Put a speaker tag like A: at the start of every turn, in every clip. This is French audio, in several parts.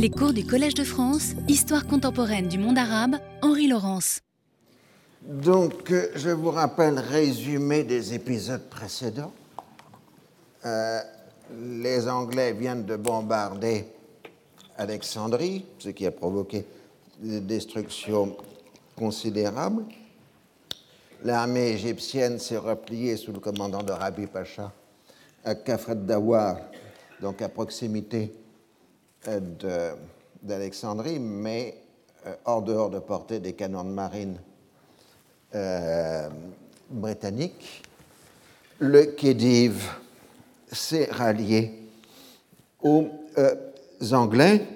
A: Les cours du Collège de France, Histoire contemporaine du monde arabe, Henri Laurence.
B: Donc, euh, je vous rappelle résumé des épisodes précédents. Euh, les Anglais viennent de bombarder Alexandrie, ce qui a provoqué des destructions considérables. L'armée égyptienne s'est repliée sous le commandant de Rabi Pacha à Kafret Dawar, donc à proximité d'Alexandrie, mais euh, hors dehors de portée des canons de marine euh, britanniques. Le Khedive s'est rallié aux Anglais,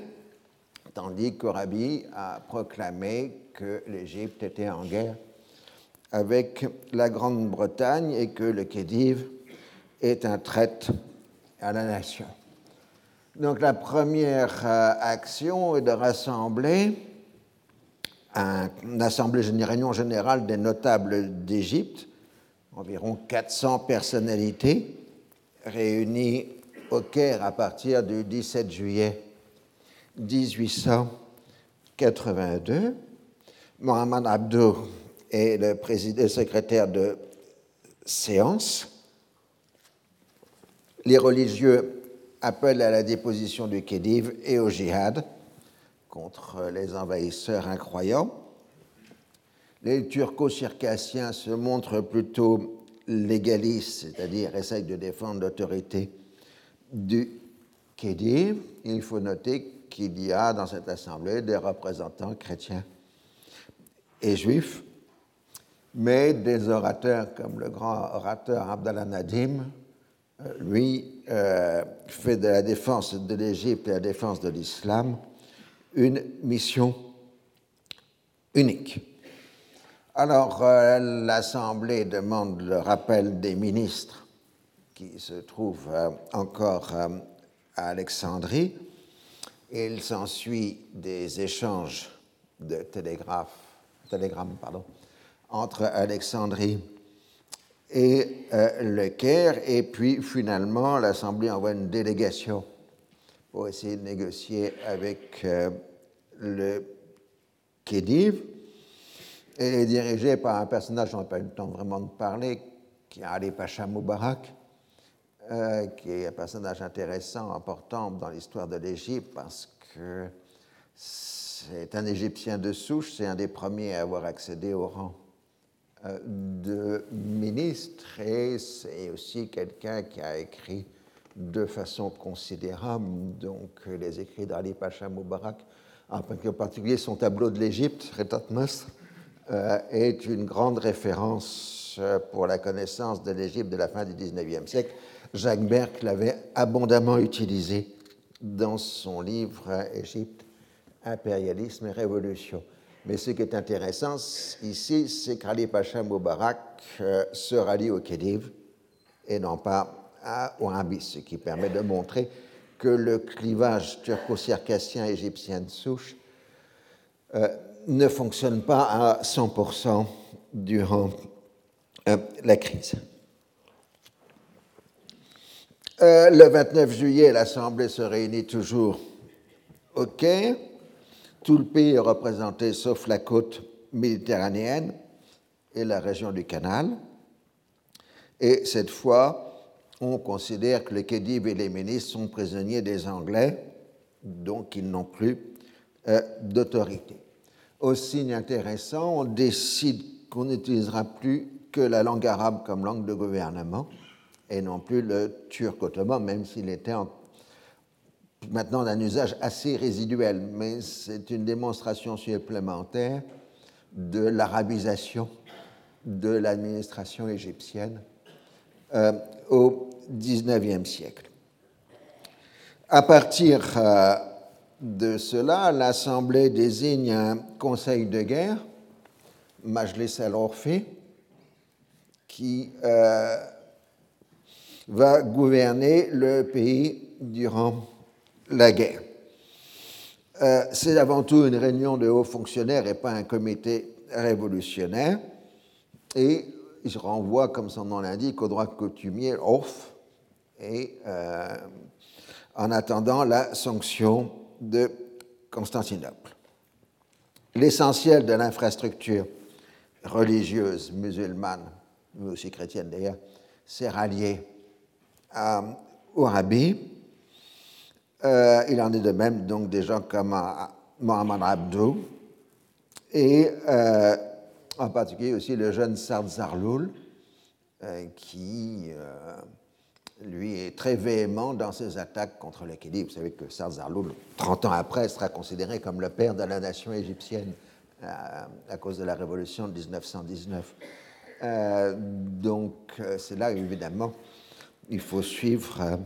B: tandis qu'Arabi a proclamé que l'Égypte était en guerre avec la Grande-Bretagne et que le Khedive est un traite à la nation. Donc la première euh, action est de rassembler une assemblée, réunion générale des notables d'Égypte, environ 400 personnalités réunies au Caire à partir du 17 juillet 1882. Mohamed Abdou est le, président, le secrétaire de séance. Les religieux appelle à la déposition du Khedive et au djihad contre les envahisseurs incroyants. Les turco-circassiens se montrent plutôt légalistes, c'est-à-dire essayent de défendre l'autorité du Khedive. Il faut noter qu'il y a dans cette assemblée des représentants chrétiens et juifs, mais des orateurs comme le grand orateur Abdallah Nadim, lui, euh, fait de la défense de l'Égypte et la défense de l'islam une mission unique. Alors, euh, l'Assemblée demande le rappel des ministres qui se trouvent euh, encore à Alexandrie. Il s'ensuit des échanges de télégrammes entre Alexandrie et euh, le Caire. Et puis finalement, l'Assemblée envoie une délégation pour essayer de négocier avec euh, le Khedive. Elle est dirigée par un personnage dont on n'a pas eu le temps vraiment de parler, qui est Ali Pacha Moubarak, euh, qui est un personnage intéressant, important dans l'histoire de l'Égypte, parce que c'est un Égyptien de souche, c'est un des premiers à avoir accédé au rang de ministre et c'est aussi quelqu'un qui a écrit de façon considérable donc les écrits d'Ali Pacha Moubarak, en particulier son tableau de l'Égypte, Retatmas, euh, est une grande référence euh, pour la connaissance de l'Égypte de la fin du XIXe siècle. Jacques Berck l'avait abondamment utilisé dans son livre Égypte, impérialisme et révolution. Mais ce qui est intéressant ici, c'est qu'Ali Pacha Moubarak euh, se rallie au Khedive et non pas au ce qui permet de montrer que le clivage turco-circassien égyptien de souche euh, ne fonctionne pas à 100% durant euh, la crise. le 29 juillet, l'Assemblée se réunit toujours au Caire. Tout le pays est représenté sauf la côte méditerranéenne et la région du canal. Et cette fois, on considère que les Khedive et les ministres sont prisonniers des Anglais, donc ils n'ont plus euh, d'autorité. Au signe intéressant, on décide qu'on n'utilisera plus que la langue arabe comme langue de gouvernement et non plus le turc ottoman, même s'il était en maintenant d'un usage assez résiduel, mais c'est une démonstration supplémentaire de l'arabisation de l'administration égyptienne euh, au XIXe siècle. À partir euh, de cela, l'Assemblée désigne un conseil de guerre, Majlis al-Orfi, qui euh, va gouverner le pays durant la guerre. Euh, c'est avant tout une réunion de hauts fonctionnaires et pas un comité révolutionnaire. Et je renvoie, comme son nom l'indique, au droit coutumier, off, et euh, en attendant la sanction de Constantinople. L'essentiel de l'infrastructure religieuse musulmane, mais aussi chrétienne d'ailleurs, s'est rallié au Rabbi. Euh, il en est de même donc des gens comme euh, Mohamed Abdou et euh, en particulier aussi le jeune Sard Zarloul qui lui est très véhément dans ses attaques contre le Vous savez que Sard Zarloul, 30 ans après, sera considéré comme le père de la nation égyptienne à cause de la révolution de 1919. donc c'est là évidemment il faut suivre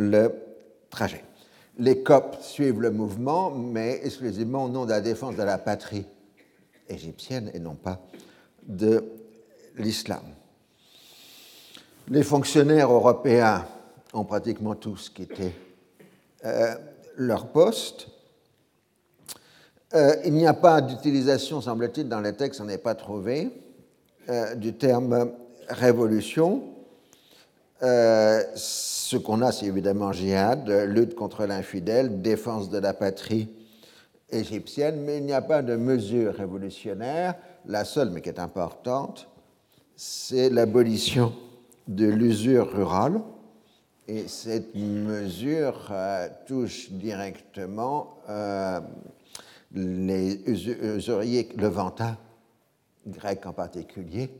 B: le Les Coptes suivent le mouvement, mais exclusivement au nom de la défense de la patrie égyptienne et non pas de l'islam. Les fonctionnaires européens ont pratiquement tous quitté euh, leur poste. Euh, il n'y a pas d'utilisation, semble-t-il, dans les textes, on n'est pas trouvé, euh, du terme révolution. Ce qu'on a, c'est évidemment jihad, lutte contre l'infidèle, défense de la patrie égyptienne, mais il n'y a pas de mesure révolutionnaire. La seule, mais qui est importante, c'est l'abolition de l'usure rurale. Et cette mesure euh, touche directement euh, les usuriers levantins, grecs en particulier,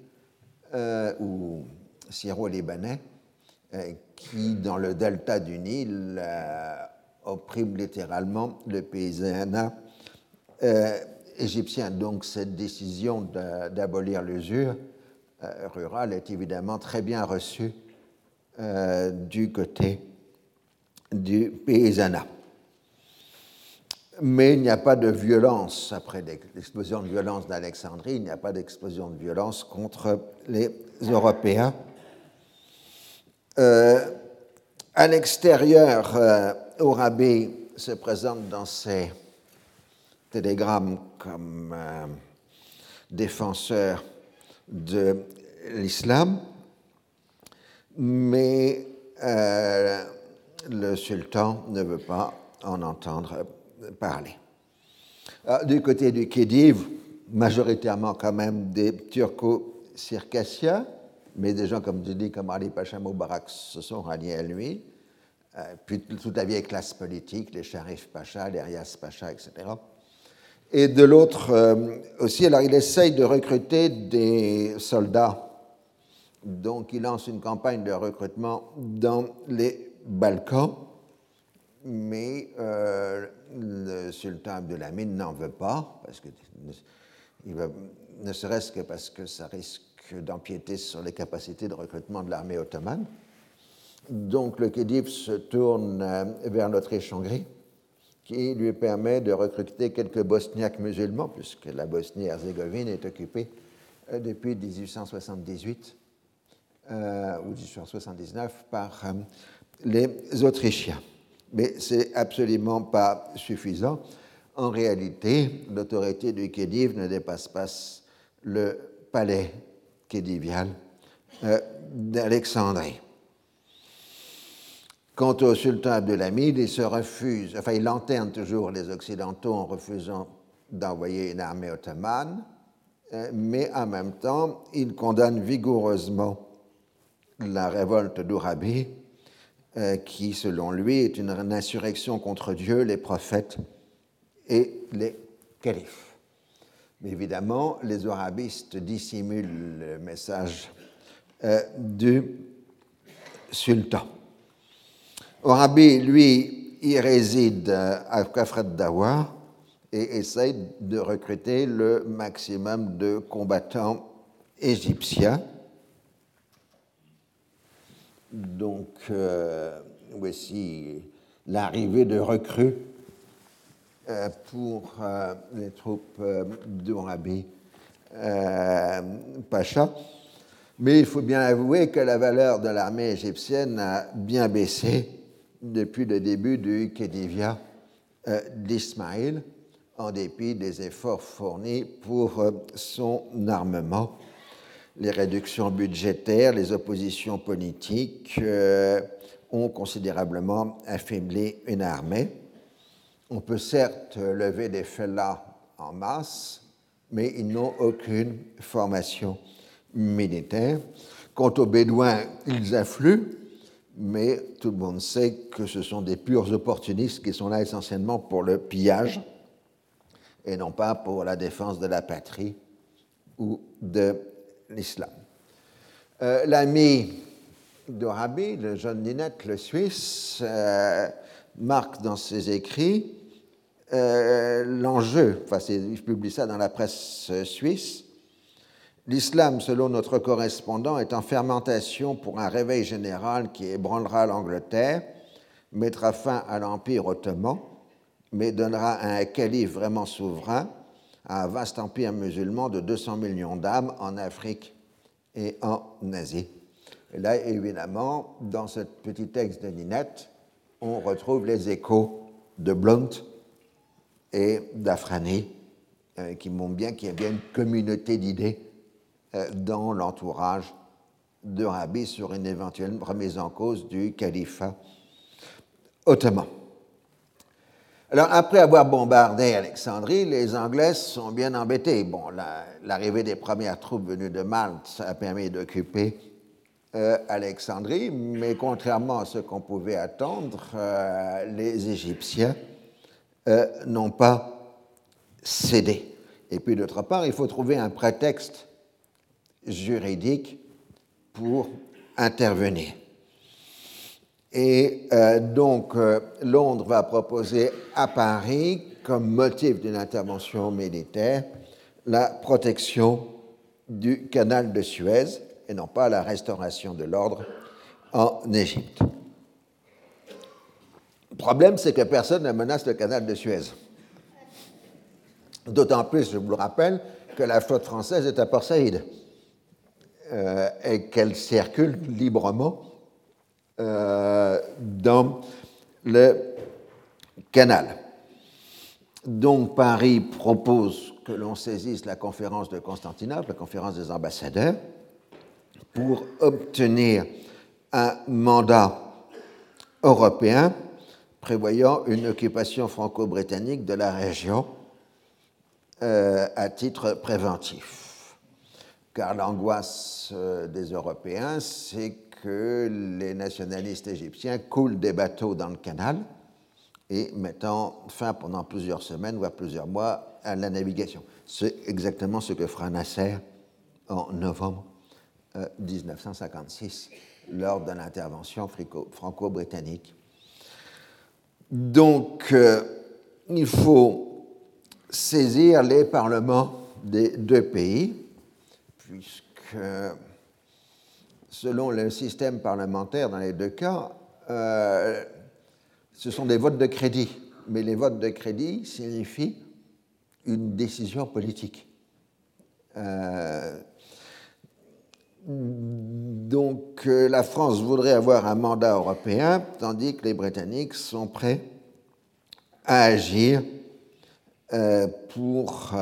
B: euh, ou syro-libanais, euh, qui, dans le delta du Nil, euh, opprime littéralement le paysanat euh, égyptien. Donc cette décision d'abolir l'usure rurale est évidemment très bien reçue du côté du paysanat. Mais il n'y a pas de violence, après l'explosion de violence d'Alexandrie, il n'y a pas d'explosion de violence contre les Européens euh, à l'extérieur, euh, Orabi se présente dans ses télégrammes comme euh, défenseur de l'islam, mais le sultan ne veut pas en entendre parler. du côté du Khedive, majoritairement quand même des turco-circassiens, mais des gens, comme tu dis, comme Ali Pacha Moubarak se sont ralliés à lui, euh, puis toute la vieille classe politique, les Sharif Pacha, les Rias Pacha, etc. Et de l'autre euh, aussi, alors il essaye de recruter des soldats, donc il lance une campagne de recrutement dans les Balkans, mais euh, le sultan Abdulhamid n'en veut pas, parce que, ne serait-ce que parce que ça risque d'empiéter sur les capacités de recrutement de l'armée ottomane. Donc le Khedive se tourne euh, vers l'Autriche-Hongrie, qui lui permet de recruter quelques Bosniaques musulmans, puisque la Bosnie-Herzégovine est occupée euh, depuis 1878 euh, ou 1879 par les Autrichiens. Mais ce n'est absolument pas suffisant. En réalité, l'autorité du Khedive ne dépasse pas le palais Euh, d'Alexandrie. Quant au sultan Abdelhamid, il se refuse, enfin il lanterne toujours les Occidentaux en refusant d'envoyer une armée ottomane, euh, mais en même temps, il condamne vigoureusement la révolte d'Urabi, euh, qui, selon lui, est une insurrection contre Dieu, les prophètes et les califes. Mais évidemment, les arabistes dissimulent le message euh, du sultan. Orabi, lui, il réside à Kafret Dawa et essaye de recruter le maximum de combattants égyptiens. Donc, euh, voici l'arrivée de recrues pour euh, les troupes euh, d'Urabi Pacha. Mais il faut bien avouer que la valeur de l'armée égyptienne a bien baissé depuis le début du Khedivia d'Ismaïl, en dépit des efforts fournis pour son armement. Les réductions budgétaires, les oppositions politiques ont considérablement affaibli une armée On peut certes lever des fellahs en masse, mais ils n'ont aucune formation militaire. Quant aux Bédouins, ils affluent, mais tout le monde sait que ce sont des purs opportunistes qui sont là essentiellement pour le pillage et non pas pour la défense de la patrie ou de l'islam. Euh, l'ami d'Orabi, le jeune Ninette, le Suisse, euh, marque dans ses écrits euh, l'enjeu, enfin je publie ça dans la presse suisse, L'islam, selon notre correspondant, est en fermentation pour un réveil général qui ébranlera l'Angleterre, mettra fin à l'Empire ottoman, mais donnera un calife vraiment souverain à un vaste empire musulman de 200 millions d'âmes en Afrique et en Asie. Et là, évidemment, dans ce petit texte de Ninette, on retrouve les échos de Blount et d'Afrani, euh, qui montrent bien qu'il y a bien une communauté d'idées euh, dans l'entourage de Rabi sur une éventuelle remise en cause du califat ottoman. Alors, après avoir bombardé Alexandrie, les Anglais sont bien embêtés. Bon, l'arrivée des premières troupes venues de Malte a permis d'occuper euh, Alexandrie, mais contrairement à ce qu'on pouvait attendre, euh, les Égyptiens n'ont pas cédé. Et puis, d'autre part, il faut trouver un prétexte juridique pour intervenir. Et euh, donc, euh, Londres va proposer à Paris, comme motif d'une intervention militaire, la protection du canal de Suez et non pas la restauration de l'ordre en Égypte. Le problème, c'est que personne ne menace le canal de Suez. D'autant plus, je vous le rappelle, que la flotte française est à Port Saïd. Euh, et qu'elle circule librement euh, dans le canal. Donc Paris propose que l'on saisisse la conférence de Constantinople, la conférence des ambassadeurs, pour obtenir un mandat européen prévoyant une occupation franco-britannique de la région euh, à titre préventif car l'angoisse euh, des Européens, c'est que les nationalistes égyptiens coulent des bateaux dans le canal et mettant fin pendant plusieurs semaines, voire plusieurs mois, à la navigation. C'est exactement ce que fera Nasser en novembre 1956 euh, lors de l'intervention franco-britannique. Donc, euh, il faut saisir les parlements des deux pays puisque selon le système parlementaire dans les deux cas, euh, ce sont des votes de crédit. Mais les votes de crédit signifient une décision politique. Euh, donc euh, la France voudrait avoir un mandat européen, tandis que les Britanniques sont prêts à agir pour,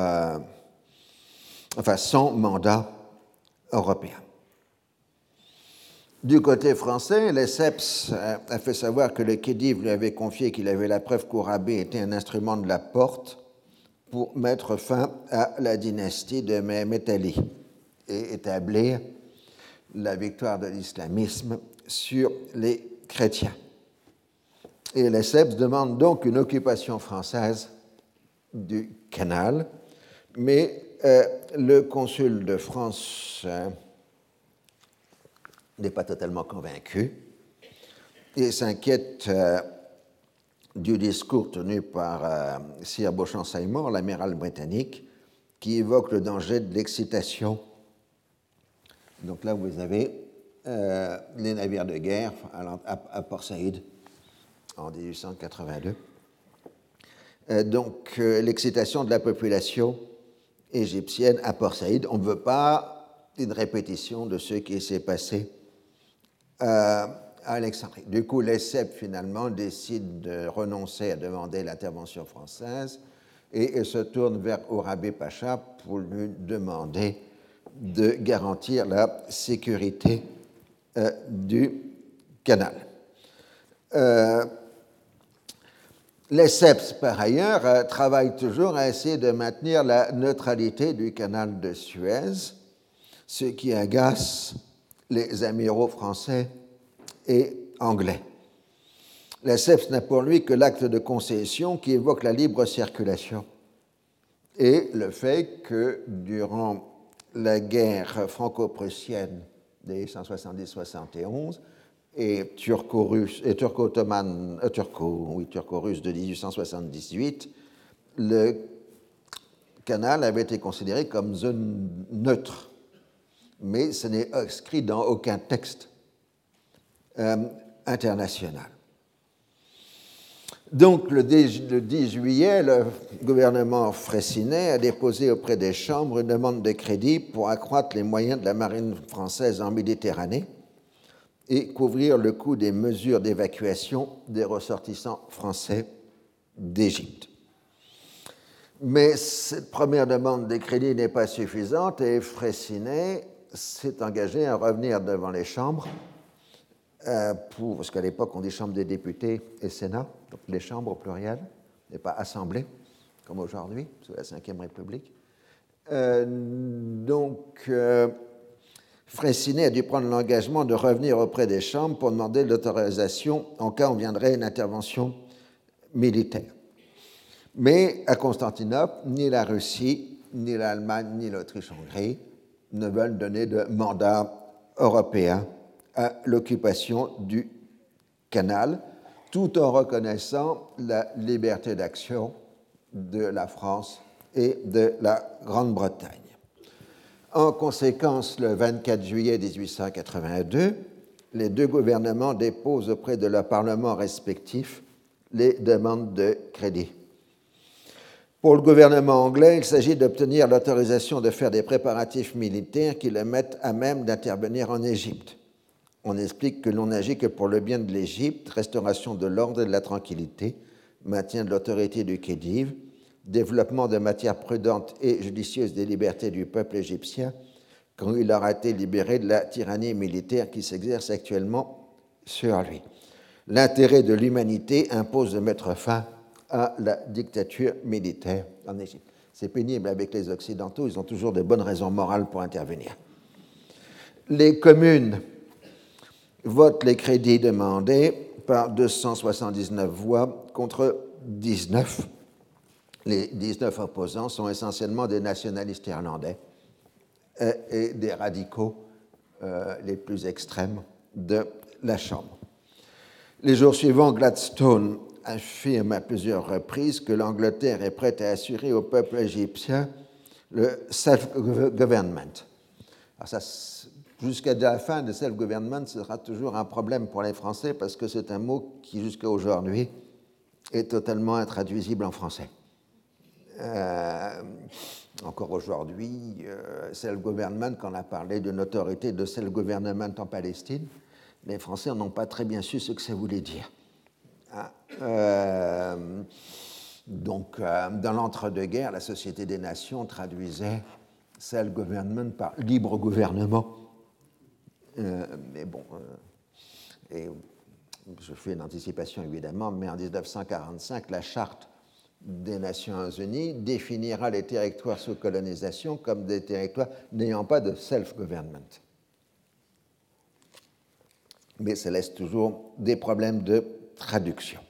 B: enfin, sans mandat européen. Du côté français, Lesseps a fait savoir que le Khedive lui avait confié qu'il avait la preuve qu'Ourabé était un instrument de la porte pour mettre fin à la dynastie de Mehmet Ali et établir la victoire de l'islamisme sur les chrétiens. Et Lesseps demande donc une occupation française du canal, mais euh, le consul de France euh, n'est pas totalement convaincu et s'inquiète euh, du discours tenu par Sir Beauchamp-Seymour, l'amiral britannique, qui évoque le danger de l'excitation. Donc là, vous avez les navires de guerre à, Port Saïd en 1882. donc l'excitation de la population égyptienne à Port Saïd. On ne veut pas une répétition de ce qui s'est passé euh, à Alexandrie. Du coup, les finalement, décide de renoncer à demander l'intervention française et se tourne vers Ourabé Pacha pour lui demander de garantir la sécurité euh, du canal. Euh, Lesseps, par ailleurs, euh, travaille toujours à essayer de maintenir la neutralité du canal de Suez, ce qui agace les amiraux français et anglais. Lesseps n'a pour lui que l'acte de concession qui évoque la libre circulation et le fait que durant la guerre franco-prussienne des 170-71 et turco-russe et turco-ottomane, euh, turco, oui, turco-russe de 1878, le canal avait été considéré comme zone neutre, mais ce n'est inscrit dans aucun texte euh, international. Donc, le 10 juillet, le gouvernement Fraissinet a déposé auprès des chambres une demande de crédit pour accroître les moyens de la marine française en Méditerranée et couvrir le coût des mesures d'évacuation des ressortissants français d'Égypte. Mais cette première demande de crédit n'est pas suffisante et Fraissinet s'est engagé à revenir devant les chambres euh, pour, parce qu'à l'époque, on dit Chambre des députés et Sénat, donc les chambres au pluriel, et pas assemblée, comme aujourd'hui, sous la Ve République. Euh, donc, euh, a dû prendre l'engagement de revenir auprès des chambres pour demander l'autorisation en cas où viendrait une intervention militaire. Mais à Constantinople, ni la Russie, ni l'Allemagne, ni l'Autriche-Hongrie ne veulent donner de mandat européen à l'occupation du canal, tout en reconnaissant la liberté d'action de la France et de la Grande-Bretagne. En conséquence, le 24 juillet 1882, les deux gouvernements déposent auprès de leurs parlements respectifs les demandes de crédit. Pour le gouvernement anglais, il s'agit d'obtenir l'autorisation de faire des préparatifs militaires qui le mettent à même d'intervenir en Égypte on explique que l'on n'agit que pour le bien de l'Égypte, restauration de l'ordre et de la tranquillité, maintien de l'autorité du Khedive, développement de matières prudentes et judicieuses des libertés du peuple égyptien, quand il aura été libéré de la tyrannie militaire qui s'exerce actuellement sur lui. L'intérêt de l'humanité impose de mettre fin à la dictature militaire en Égypte. C'est pénible avec les Occidentaux, ils ont toujours de bonnes raisons morales pour intervenir. Les communes vote les crédits demandés par 279 voix contre 19. Les 19 opposants sont essentiellement des nationalistes irlandais et des radicaux euh, les plus extrêmes de la Chambre. Les jours suivants, Gladstone affirme à plusieurs reprises que l'Angleterre est prête à assurer au peuple égyptien le self-government. ça, jusqu'à la fin de self-government sera toujours un problème pour les Français parce que c'est un mot qui, jusqu'à aujourd'hui, est totalement intraduisible en français. Euh, encore aujourd'hui, euh, self-government, quand on a parlé d'une autorité de self-government en Palestine, les Français n'ont pas très bien su ce que ça voulait dire. Hein. Euh, donc, dans l'entre-deux-guerres, la Société des Nations traduisait self-government par libre gouvernement euh, mais bon, euh, je fais une anticipation évidemment, mais en 1945, la charte des Nations Unies définira les territoires sous colonisation comme des territoires n'ayant pas de self-government. Mais ça laisse toujours des problèmes de traduction.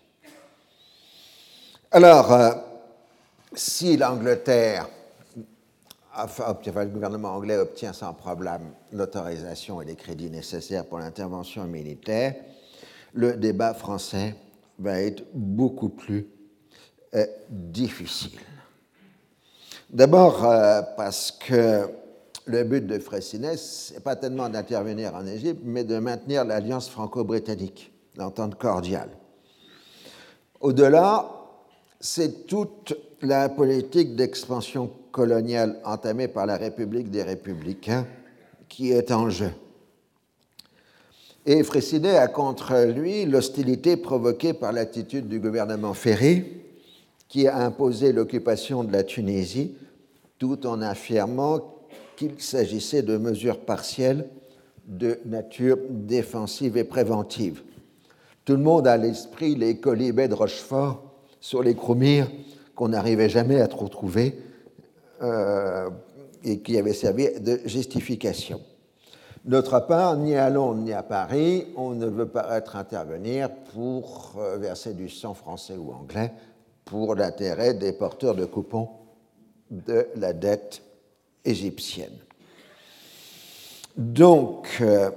B: Alors, euh, si l'Angleterre le gouvernement anglais obtient sans problème l'autorisation et les crédits nécessaires pour l'intervention militaire, le débat français va être beaucoup plus euh, difficile. D'abord euh, parce que le but de Freycinet, ce n'est pas tellement d'intervenir en Égypte, mais de maintenir l'alliance franco-britannique, l'entente cordiale. Au-delà, c'est toute la politique d'expansion coloniale entamée par la République des Républicains qui est en jeu. Et Freycinet a contre lui l'hostilité provoquée par l'attitude du gouvernement Ferré, qui a imposé l'occupation de la Tunisie tout en affirmant qu'il s'agissait de mesures partielles de nature défensive et préventive. Tout le monde a à l'esprit les colibets de Rochefort sur les Chromires qu'on n'arrivait jamais à trop trouver euh, et qui avaient servi de justification. D'autre part, ni à Londres ni à Paris, on ne veut pas être intervenir pour euh, verser du sang français ou anglais pour l'intérêt des porteurs de coupons de la dette égyptienne. Donc, euh,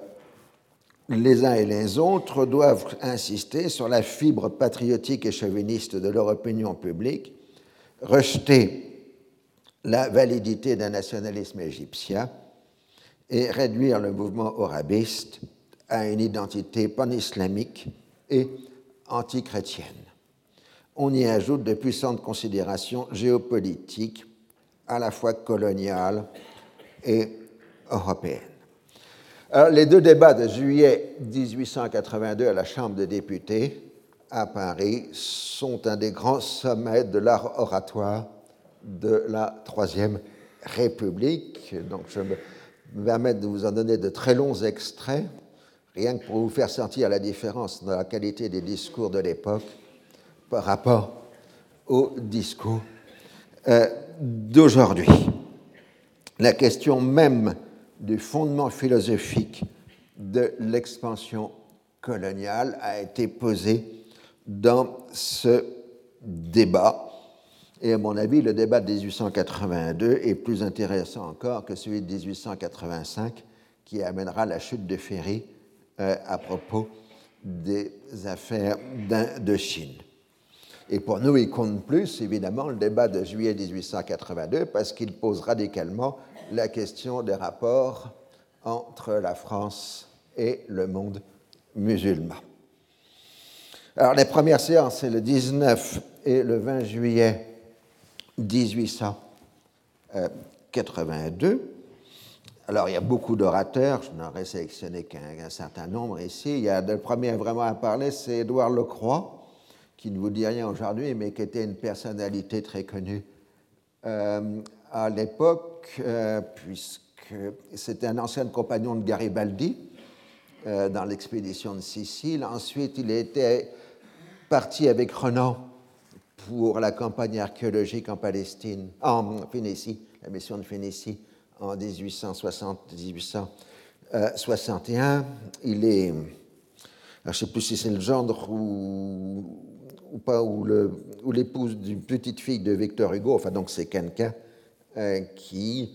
B: les uns et les autres doivent insister sur la fibre patriotique et chauviniste de leur opinion publique, rejeter validité d'un nationalisme égyptien et réduire le mouvement orabiste à une identité pan-islamique et antichrétienne. On y ajoute de puissantes considérations géopolitiques, à la fois coloniales et européennes. les deux débats de juillet 1882 à la Chambre des députés à Paris sont un des grands sommets de l'art oratoire de la Troisième République. Donc je me me permettre de vous en donner de très longs extraits, rien que pour vous faire sentir la différence dans la qualité des discours de l'époque par rapport aux discours euh, d'aujourd'hui. La question même du fondement philosophique de l'expansion coloniale a été posée dans ce débat et à mon avis, le débat de 1882 est plus intéressant encore que celui de 1885, qui amènera la chute de Ferry euh, à propos des affaires de Chine. Et pour nous, il compte plus, évidemment, le débat de juillet 1882, parce qu'il pose radicalement la question des rapports entre la France et le monde musulman. Alors, les premières séances, c'est le 19 et le 20 juillet 1882. Alors, il y a beaucoup d'orateurs, je n'aurais sélectionné qu'un certain nombre ici. Il y a le premier vraiment à parler, c'est Édouard Lecroix, qui ne vous dit rien aujourd'hui, mais qui était une personnalité très connue euh, à l'époque, euh, puisque c'était un ancien compagnon de Garibaldi euh, dans l'expédition de Sicile. Ensuite, il était parti avec Renan pour la campagne archéologique en Palestine, en Phénicie, la mission de Phénicie en 1860-1861. Il est, je ne sais plus si c'est le gendre ou, ou pas, ou l'épouse d'une petite fille de Victor Hugo, enfin donc c'est quelqu'un euh, qui,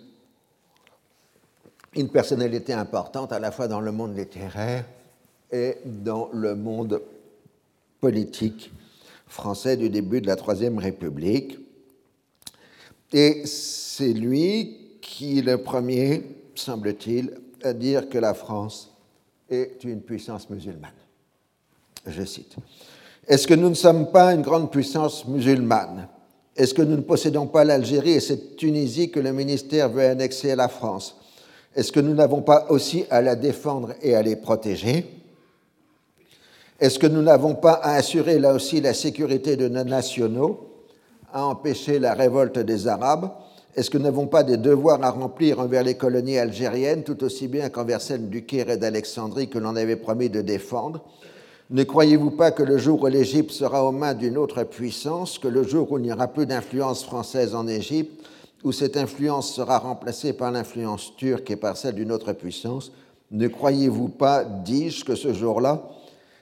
B: une personnalité importante à la fois dans le monde littéraire et dans le monde politique français du début de la Troisième République. Et c'est lui qui le premier, semble-t-il, à dire que la France est une puissance musulmane. Je cite. Est-ce que nous ne sommes pas une grande puissance musulmane? Est-ce que nous ne possédons pas l'Algérie et cette Tunisie que le ministère veut annexer à la France? Est-ce que nous n'avons pas aussi à la défendre et à les protéger? Est-ce que nous n'avons pas à assurer là aussi la sécurité de nos nationaux, à empêcher la révolte des Arabes? Est-ce que nous n'avons pas des devoirs à remplir envers les colonies algériennes, tout aussi bien qu'envers celles du Caire et d'Alexandrie que l'on avait promis de défendre? Ne croyez-vous pas que le jour où l'Égypte sera aux mains d'une autre puissance, que le jour où il n'y aura plus d'influence française en Égypte, où cette influence sera remplacée par l'influence turque et par celle d'une autre puissance, ne croyez-vous pas, dis-je, que ce jour-là,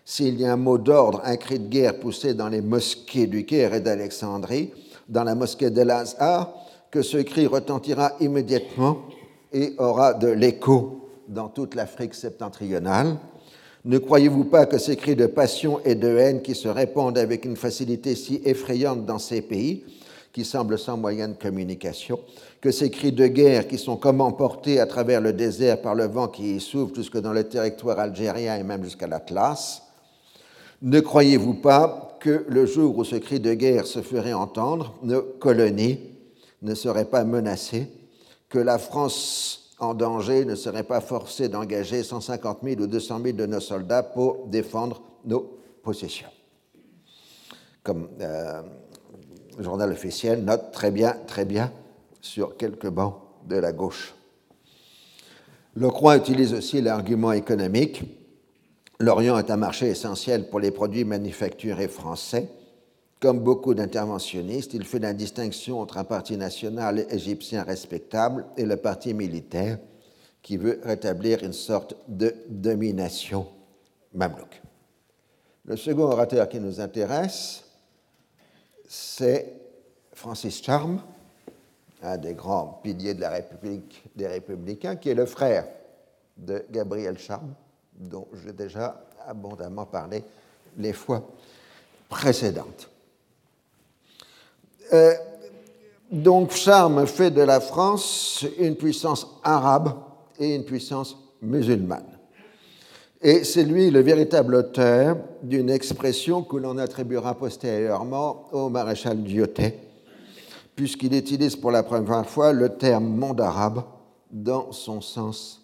B: s'il y a un mot d'ordre, un cri de guerre poussé dans les mosquées du Caire et d'Alexandrie, dans la mosquée de Lazare, que ce cri retentira immédiatement et aura de l'écho dans toute l'Afrique septentrionale. Ne croyez-vous pas que ces cris de passion et de haine qui se répandent avec une facilité si effrayante dans ces pays, qui semblent sans moyen de communication, que ces cris de guerre qui sont comme emportés à travers le désert par le vent qui y souffle jusque dans le territoire algérien et même jusqu'à l'Atlas, ne croyez-vous pas que le jour où ce cri de guerre se ferait entendre, nos colonies ne seraient pas menacées, que la France en danger ne serait pas forcée d'engager 150 000 ou 200 000 de nos soldats pour défendre nos possessions? Comme euh, le journal officiel note très bien, très bien, sur quelques bancs de la gauche. Lecroix utilise aussi l'argument économique L'Orient est un marché essentiel pour les produits manufacturés français. Comme beaucoup d'interventionnistes, il fait la distinction entre un parti national égyptien respectable et le parti militaire qui veut rétablir une sorte de domination. Mamelouk. Le second orateur qui nous intéresse, c'est Francis Charme, un des grands piliers de la République des Républicains, qui est le frère de Gabriel Charme, dont j'ai déjà abondamment parlé les fois précédentes. Euh, donc Charme fait de la France une puissance arabe et une puissance musulmane. Et c'est lui le véritable auteur d'une expression que l'on attribuera postérieurement au maréchal Dioté, puisqu'il utilise pour la première fois le terme monde arabe dans son sens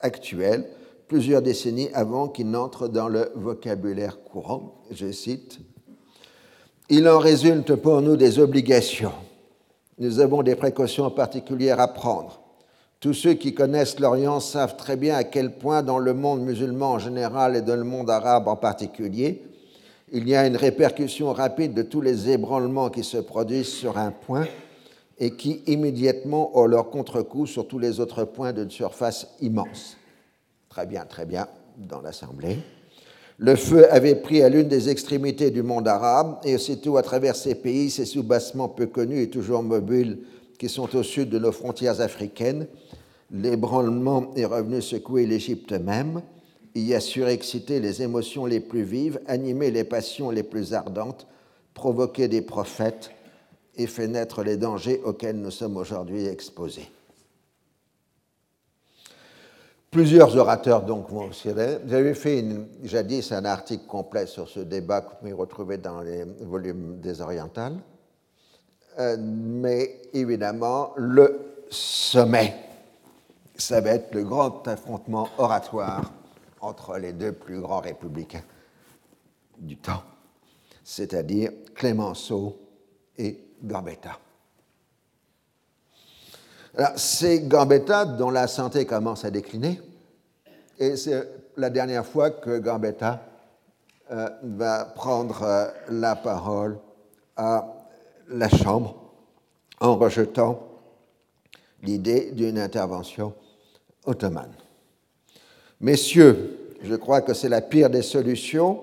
B: actuel, plusieurs décennies avant qu'il n'entre dans le vocabulaire courant. Je cite Il en résulte pour nous des obligations. Nous avons des précautions particulières à prendre. Tous ceux qui connaissent l'Orient savent très bien à quel point dans le monde musulman en général et dans le monde arabe en particulier, il y a une répercussion rapide de tous les ébranlements qui se produisent sur un point et qui immédiatement ont leur contre-coup sur tous les autres points d'une surface immense. Très bien, très bien, dans l'Assemblée. Le feu avait pris à l'une des extrémités du monde arabe, et aussitôt à travers ces pays, ces soubassements peu connus et toujours mobiles qui sont au sud de nos frontières africaines, l'ébranlement est revenu secouer l'Égypte même, y a surexcité les émotions les plus vives, animé les passions les plus ardentes, provoqué des prophètes et fait naître les dangers auxquels nous sommes aujourd'hui exposés. Plusieurs orateurs donc vont aussi. J'avais fait jadis un article complet sur ce débat que vous pouvez retrouver dans les volumes des orientales. Euh, mais évidemment, le sommet, ça va être le grand affrontement oratoire entre les deux plus grands républicains du temps, c'est-à-dire Clémenceau et Gambetta. C'est Gambetta dont la santé commence à décliner, et c'est la dernière fois que Gambetta euh, va prendre euh, la parole à la Chambre en rejetant l'idée d'une intervention ottomane. Messieurs, je crois que c'est la pire des solutions,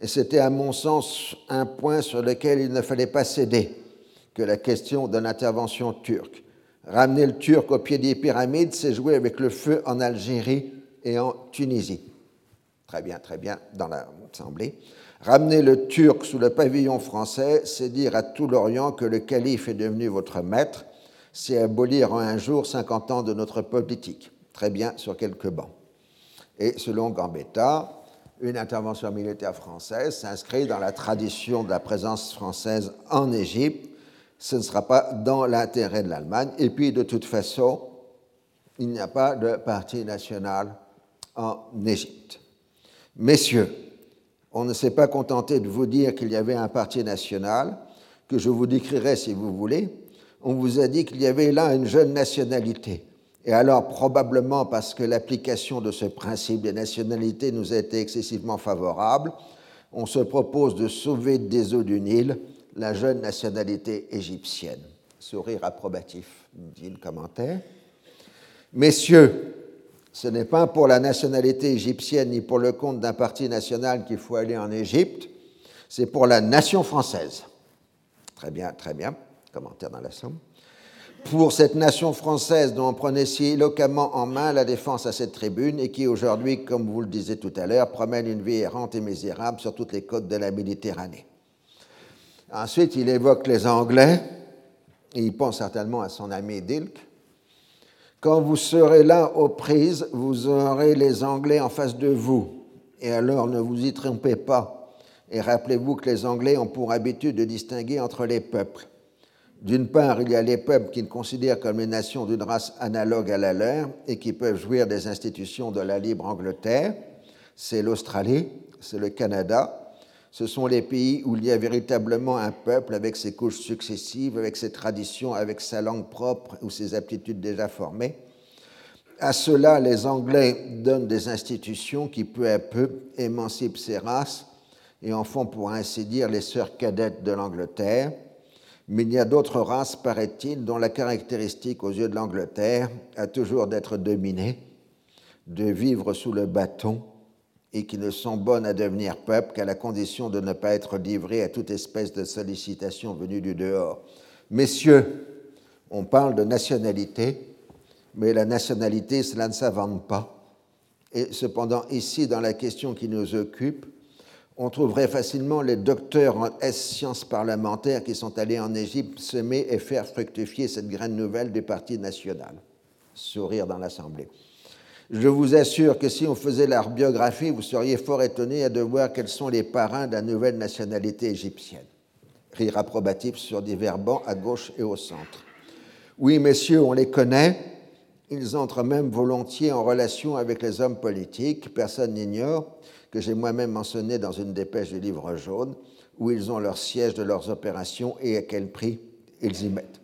B: et c'était à mon sens un point sur lequel il ne fallait pas céder, que la question de l'intervention turque. Ramener le Turc au pied des pyramides, c'est jouer avec le feu en Algérie et en Tunisie. Très bien, très bien, dans l'Assemblée. Ramener le Turc sous le pavillon français, c'est dire à tout l'Orient que le calife est devenu votre maître, c'est abolir en un jour 50 ans de notre politique. Très bien, sur quelques bancs. Et selon Gambetta, une intervention militaire française s'inscrit dans la tradition de la présence française en Égypte. Ce ne sera pas dans l'intérêt de l'Allemagne. Et puis, de toute façon, il n'y a pas de parti national en Égypte. Messieurs, on ne s'est pas contenté de vous dire qu'il y avait un parti national, que je vous décrirai si vous voulez. On vous a dit qu'il y avait là une jeune nationalité et alors, probablement parce que l'application de ce principe des nationalités nous a été excessivement favorable, on se propose de sauver des eaux du Nil la jeune nationalité égyptienne. Sourire approbatif, dit le commentaire. Messieurs, ce n'est pas pour la nationalité égyptienne ni pour le compte d'un parti national qu'il faut aller en Égypte, c'est pour la nation française. Très bien, très bien. Commentaire dans la somme pour cette nation française dont on prenait si éloquemment en main la défense à cette tribune et qui aujourd'hui, comme vous le disiez tout à l'heure, promène une vie errante et misérable sur toutes les côtes de la Méditerranée. Ensuite, il évoque les Anglais, et il pense certainement à son ami Dilk. Quand vous serez là aux prises, vous aurez les Anglais en face de vous, et alors ne vous y trompez pas, et rappelez-vous que les Anglais ont pour habitude de distinguer entre les peuples d'une part, il y a les peuples qu'ils considèrent comme les nations d'une race analogue à la leur et qui peuvent jouir des institutions de la libre Angleterre. C'est l'Australie, c'est le Canada. Ce sont les pays où il y a véritablement un peuple avec ses couches successives, avec ses traditions, avec sa langue propre ou ses aptitudes déjà formées. À cela, les Anglais donnent des institutions qui peu à peu émancipent ces races et en font pour ainsi dire les sœurs cadettes de l'Angleterre. Mais il y a d'autres races, paraît-il, dont la caractéristique aux yeux de l'Angleterre a toujours d'être dominée, de vivre sous le bâton, et qui ne sont bonnes à devenir peuple qu'à la condition de ne pas être livrées à toute espèce de sollicitation venue du dehors. Messieurs, on parle de nationalité, mais la nationalité, cela ne s'invente pas. Et cependant, ici, dans la question qui nous occupe, on trouverait facilement les docteurs en S-sciences parlementaires qui sont allés en Égypte semer et faire fructifier cette graine nouvelle du Parti national. Sourire dans l'Assemblée. Je vous assure que si on faisait leur biographie, vous seriez fort étonné de voir quels sont les parrains de la nouvelle nationalité égyptienne. Rire approbatif sur divers bancs à gauche et au centre. Oui, messieurs, on les connaît. Ils entrent même volontiers en relation avec les hommes politiques. Personne n'ignore que j'ai moi-même mentionné dans une dépêche du livre jaune, où ils ont leur siège de leurs opérations et à quel prix ils y mettent.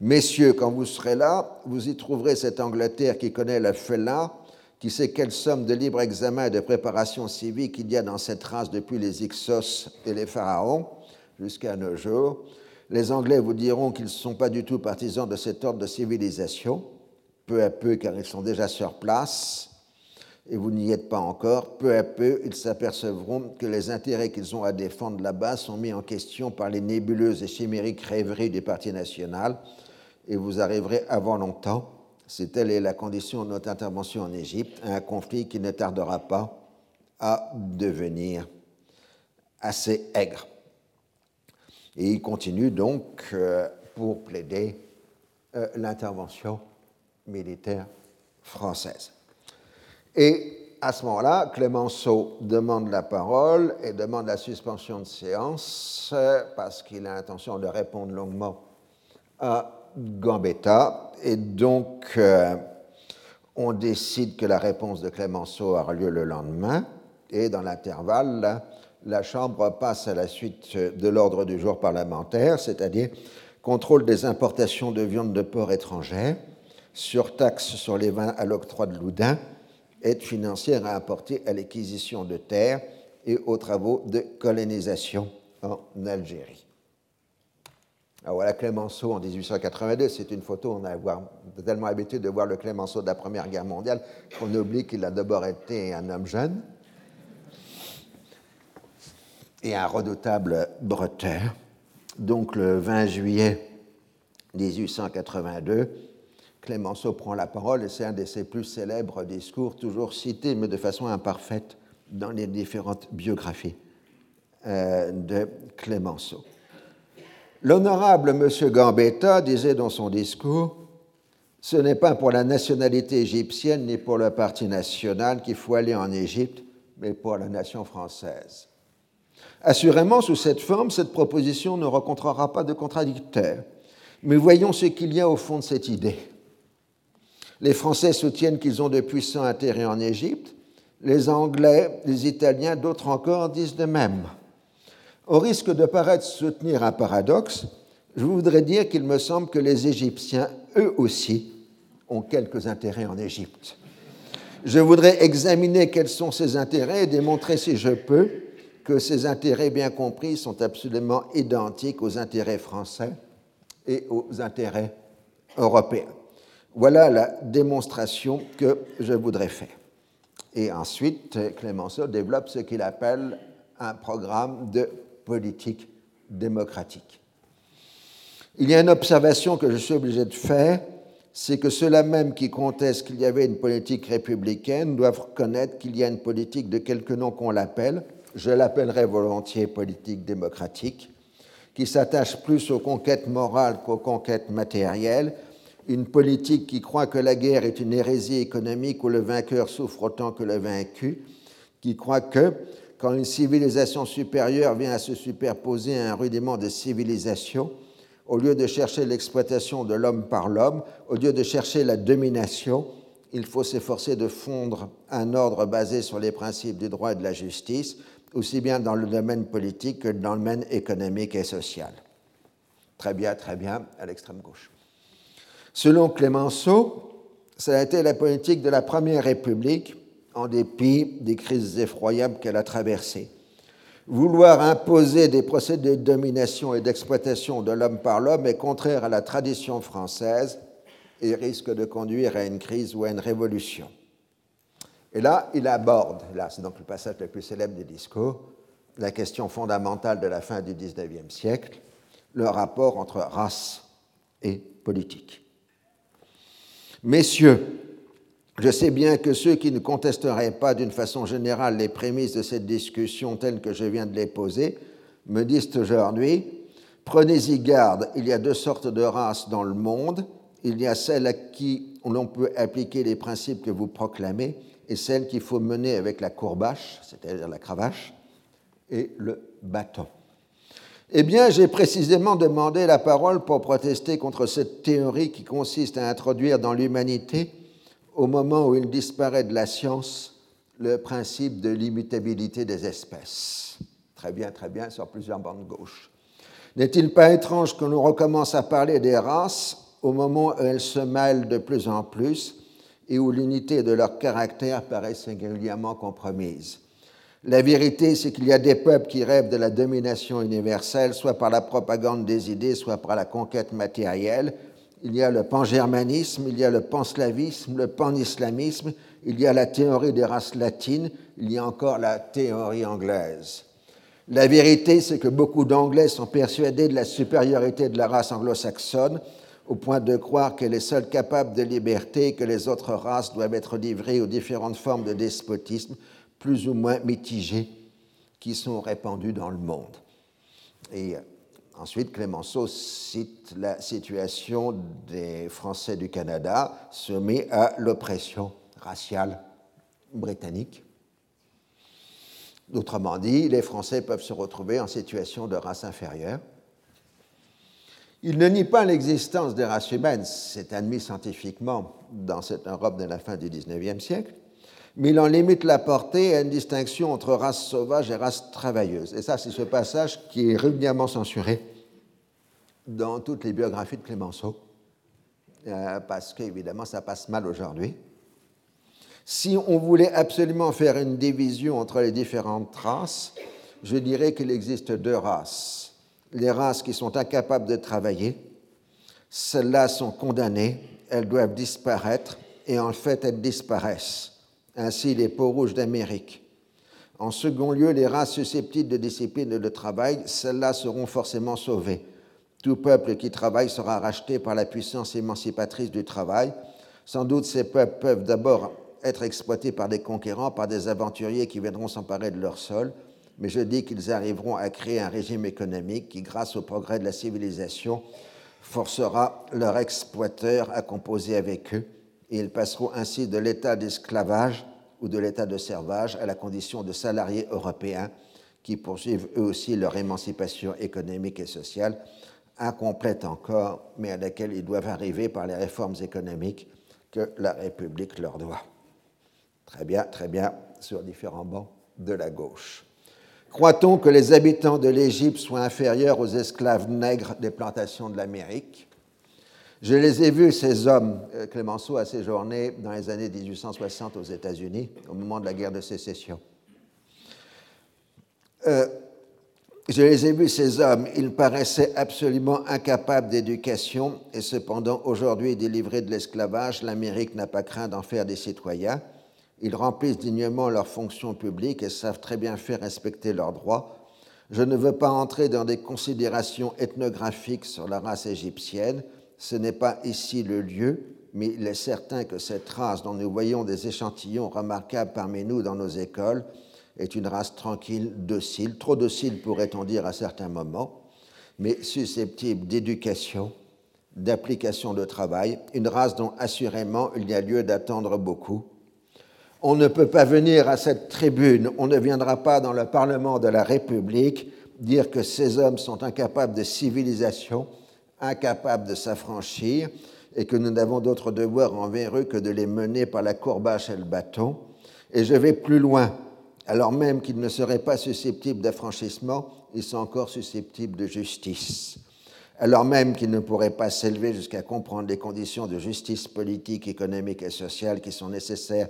B: Messieurs, quand vous serez là, vous y trouverez cette Angleterre qui connaît la fela, qui sait quelle somme de libre examen et de préparation civique il y a dans cette race depuis les Ixos et les pharaons jusqu'à nos jours. Les Anglais vous diront qu'ils ne sont pas du tout partisans de cet ordre de civilisation, peu à peu car ils sont déjà sur place, et vous n'y êtes pas encore, peu à peu, ils s'apercevront que les intérêts qu'ils ont à défendre là-bas sont mis en question par les nébuleuses et chimériques rêveries du Parti national, et vous arriverez avant longtemps, c'est telle est la condition de notre intervention en Égypte, un conflit qui ne tardera pas à devenir assez aigre. Et il continue donc euh, pour plaider euh, l'intervention militaire française. Et à ce moment-là, Clémenceau demande la parole et demande la suspension de séance parce qu'il a l'intention de répondre longuement à Gambetta. Et donc, euh, on décide que la réponse de Clémenceau aura lieu le lendemain. Et dans l'intervalle, la Chambre passe à la suite de l'ordre du jour parlementaire, c'est-à-dire contrôle des importations de viande de porc étrangère, surtaxe sur les vins à l'octroi de Loudun, aide financière à apporter à l'acquisition de terres et aux travaux de colonisation en Algérie. Alors voilà Clémenceau en 1882, c'est une photo, on a tellement habitué de voir le Clémenceau de la Première Guerre mondiale qu'on oublie qu'il a d'abord été un homme jeune et un redoutable bretteur. Donc le 20 juillet 1882, Clémenceau prend la parole et c'est un de ses plus célèbres discours, toujours cités, mais de façon imparfaite, dans les différentes biographies euh, de Clémenceau. L'honorable M. Gambetta disait dans son discours Ce n'est pas pour la nationalité égyptienne ni pour le parti national qu'il faut aller en Égypte, mais pour la nation française. Assurément, sous cette forme, cette proposition ne rencontrera pas de contradicteur. Mais voyons ce qu'il y a au fond de cette idée. Les Français soutiennent qu'ils ont de puissants intérêts en Égypte. Les Anglais, les Italiens, d'autres encore disent de même. Au risque de paraître soutenir un paradoxe, je voudrais dire qu'il me semble que les Égyptiens, eux aussi, ont quelques intérêts en Égypte. Je voudrais examiner quels sont ces intérêts et démontrer, si je peux, que ces intérêts bien compris sont absolument identiques aux intérêts français et aux intérêts européens. Voilà la démonstration que je voudrais faire. Et ensuite, Clémenceau développe ce qu'il appelle un programme de politique démocratique. Il y a une observation que je suis obligé de faire, c'est que ceux-là même qui contestent qu'il y avait une politique républicaine doivent reconnaître qu'il y a une politique de quelque nom qu'on l'appelle, je l'appellerai volontiers politique démocratique, qui s'attache plus aux conquêtes morales qu'aux conquêtes matérielles une politique qui croit que la guerre est une hérésie économique où le vainqueur souffre autant que le vaincu, qui croit que quand une civilisation supérieure vient à se superposer à un rudiment de civilisation, au lieu de chercher l'exploitation de l'homme par l'homme, au lieu de chercher la domination, il faut s'efforcer de fondre un ordre basé sur les principes du droit et de la justice, aussi bien dans le domaine politique que dans le domaine économique et social. Très bien, très bien, à l'extrême gauche. Selon Clémenceau, ça a été la politique de la Première République en dépit des crises effroyables qu'elle a traversées. Vouloir imposer des procédés de domination et d'exploitation de l'homme par l'homme est contraire à la tradition française et risque de conduire à une crise ou à une révolution. Et là, il aborde, là c'est donc le passage le plus célèbre du discours, la question fondamentale de la fin du XIXe siècle, le rapport entre race et politique. Messieurs, je sais bien que ceux qui ne contesteraient pas d'une façon générale les prémices de cette discussion telles que je viens de les poser me disent aujourd'hui, prenez-y garde, il y a deux sortes de races dans le monde, il y a celles à qui l'on peut appliquer les principes que vous proclamez et celles qu'il faut mener avec la courbache, c'est-à-dire la cravache, et le bâton. Eh bien, j'ai précisément demandé la parole pour protester contre cette théorie qui consiste à introduire dans l'humanité, au moment où il disparaît de la science, le principe de l'immutabilité des espèces. Très bien, très bien, sur plusieurs bandes gauches. N'est-il pas étrange que l'on recommence à parler des races au moment où elles se mêlent de plus en plus et où l'unité de leur caractère paraît singulièrement compromise? La vérité, c'est qu'il y a des peuples qui rêvent de la domination universelle, soit par la propagande des idées, soit par la conquête matérielle. Il y a le pan-germanisme, il y a le pan-slavisme, le pan-islamisme, il y a la théorie des races latines, il y a encore la théorie anglaise. La vérité, c'est que beaucoup d'Anglais sont persuadés de la supériorité de la race anglo-saxonne, au point de croire qu'elle est seule capable de liberté et que les autres races doivent être livrées aux différentes formes de despotisme plus ou moins mitigés qui sont répandus dans le monde. Et euh, ensuite, Clémenceau cite la situation des Français du Canada soumis à l'oppression raciale britannique. Autrement dit, les Français peuvent se retrouver en situation de race inférieure. Il ne nie pas l'existence des races humaines, c'est admis scientifiquement dans cette Europe de la fin du XIXe siècle, mais il en limite la portée à une distinction entre race sauvage et race travailleuse. Et ça, c'est ce passage qui est régulièrement censuré dans toutes les biographies de Clémenceau, euh, parce qu'évidemment, ça passe mal aujourd'hui. Si on voulait absolument faire une division entre les différentes races, je dirais qu'il existe deux races. Les races qui sont incapables de travailler, celles-là sont condamnées, elles doivent disparaître, et en fait, elles disparaissent ainsi les peaux rouges d'Amérique. En second lieu, les races susceptibles de discipline de travail, celles-là seront forcément sauvées. Tout peuple qui travaille sera racheté par la puissance émancipatrice du travail. Sans doute ces peuples peuvent d'abord être exploités par des conquérants, par des aventuriers qui viendront s'emparer de leur sol, mais je dis qu'ils arriveront à créer un régime économique qui, grâce au progrès de la civilisation, forcera leurs exploiteurs à composer avec eux et ils passeront ainsi de l'état d'esclavage ou de l'état de servage à la condition de salariés européens qui poursuivent eux aussi leur émancipation économique et sociale, incomplète encore, mais à laquelle ils doivent arriver par les réformes économiques que la République leur doit. Très bien, très bien, sur différents bancs de la gauche. Croit-on que les habitants de l'Égypte soient inférieurs aux esclaves nègres des plantations de l'Amérique? Je les ai vus, ces hommes. Euh, Clémenceau a séjourné dans les années 1860 aux États-Unis, au moment de la guerre de sécession. Euh, je les ai vus, ces hommes. Ils paraissaient absolument incapables d'éducation, et cependant, aujourd'hui, délivrés de l'esclavage, l'Amérique n'a pas craint d'en faire des citoyens. Ils remplissent dignement leurs fonctions publiques et savent très bien faire respecter leurs droits. Je ne veux pas entrer dans des considérations ethnographiques sur la race égyptienne ce n'est pas ici le lieu, mais il est certain que cette race dont nous voyons des échantillons remarquables parmi nous dans nos écoles est une race tranquille, docile, trop docile pourrait-on dire à certains moments, mais susceptible d'éducation, d'application de travail, une race dont assurément il y a lieu d'attendre beaucoup. On ne peut pas venir à cette tribune, on ne viendra pas dans le Parlement de la République dire que ces hommes sont incapables de civilisation, incapables de s'affranchir et que nous n'avons d'autre devoir envers eux que de les mener par la courbache et le bâton. Et je vais plus loin. Alors même qu'ils ne seraient pas susceptibles d'affranchissement, ils sont encore susceptibles de justice. Alors même qu'ils ne pourraient pas s'élever jusqu'à comprendre les conditions de justice politique, économique et sociale qui sont nécessaires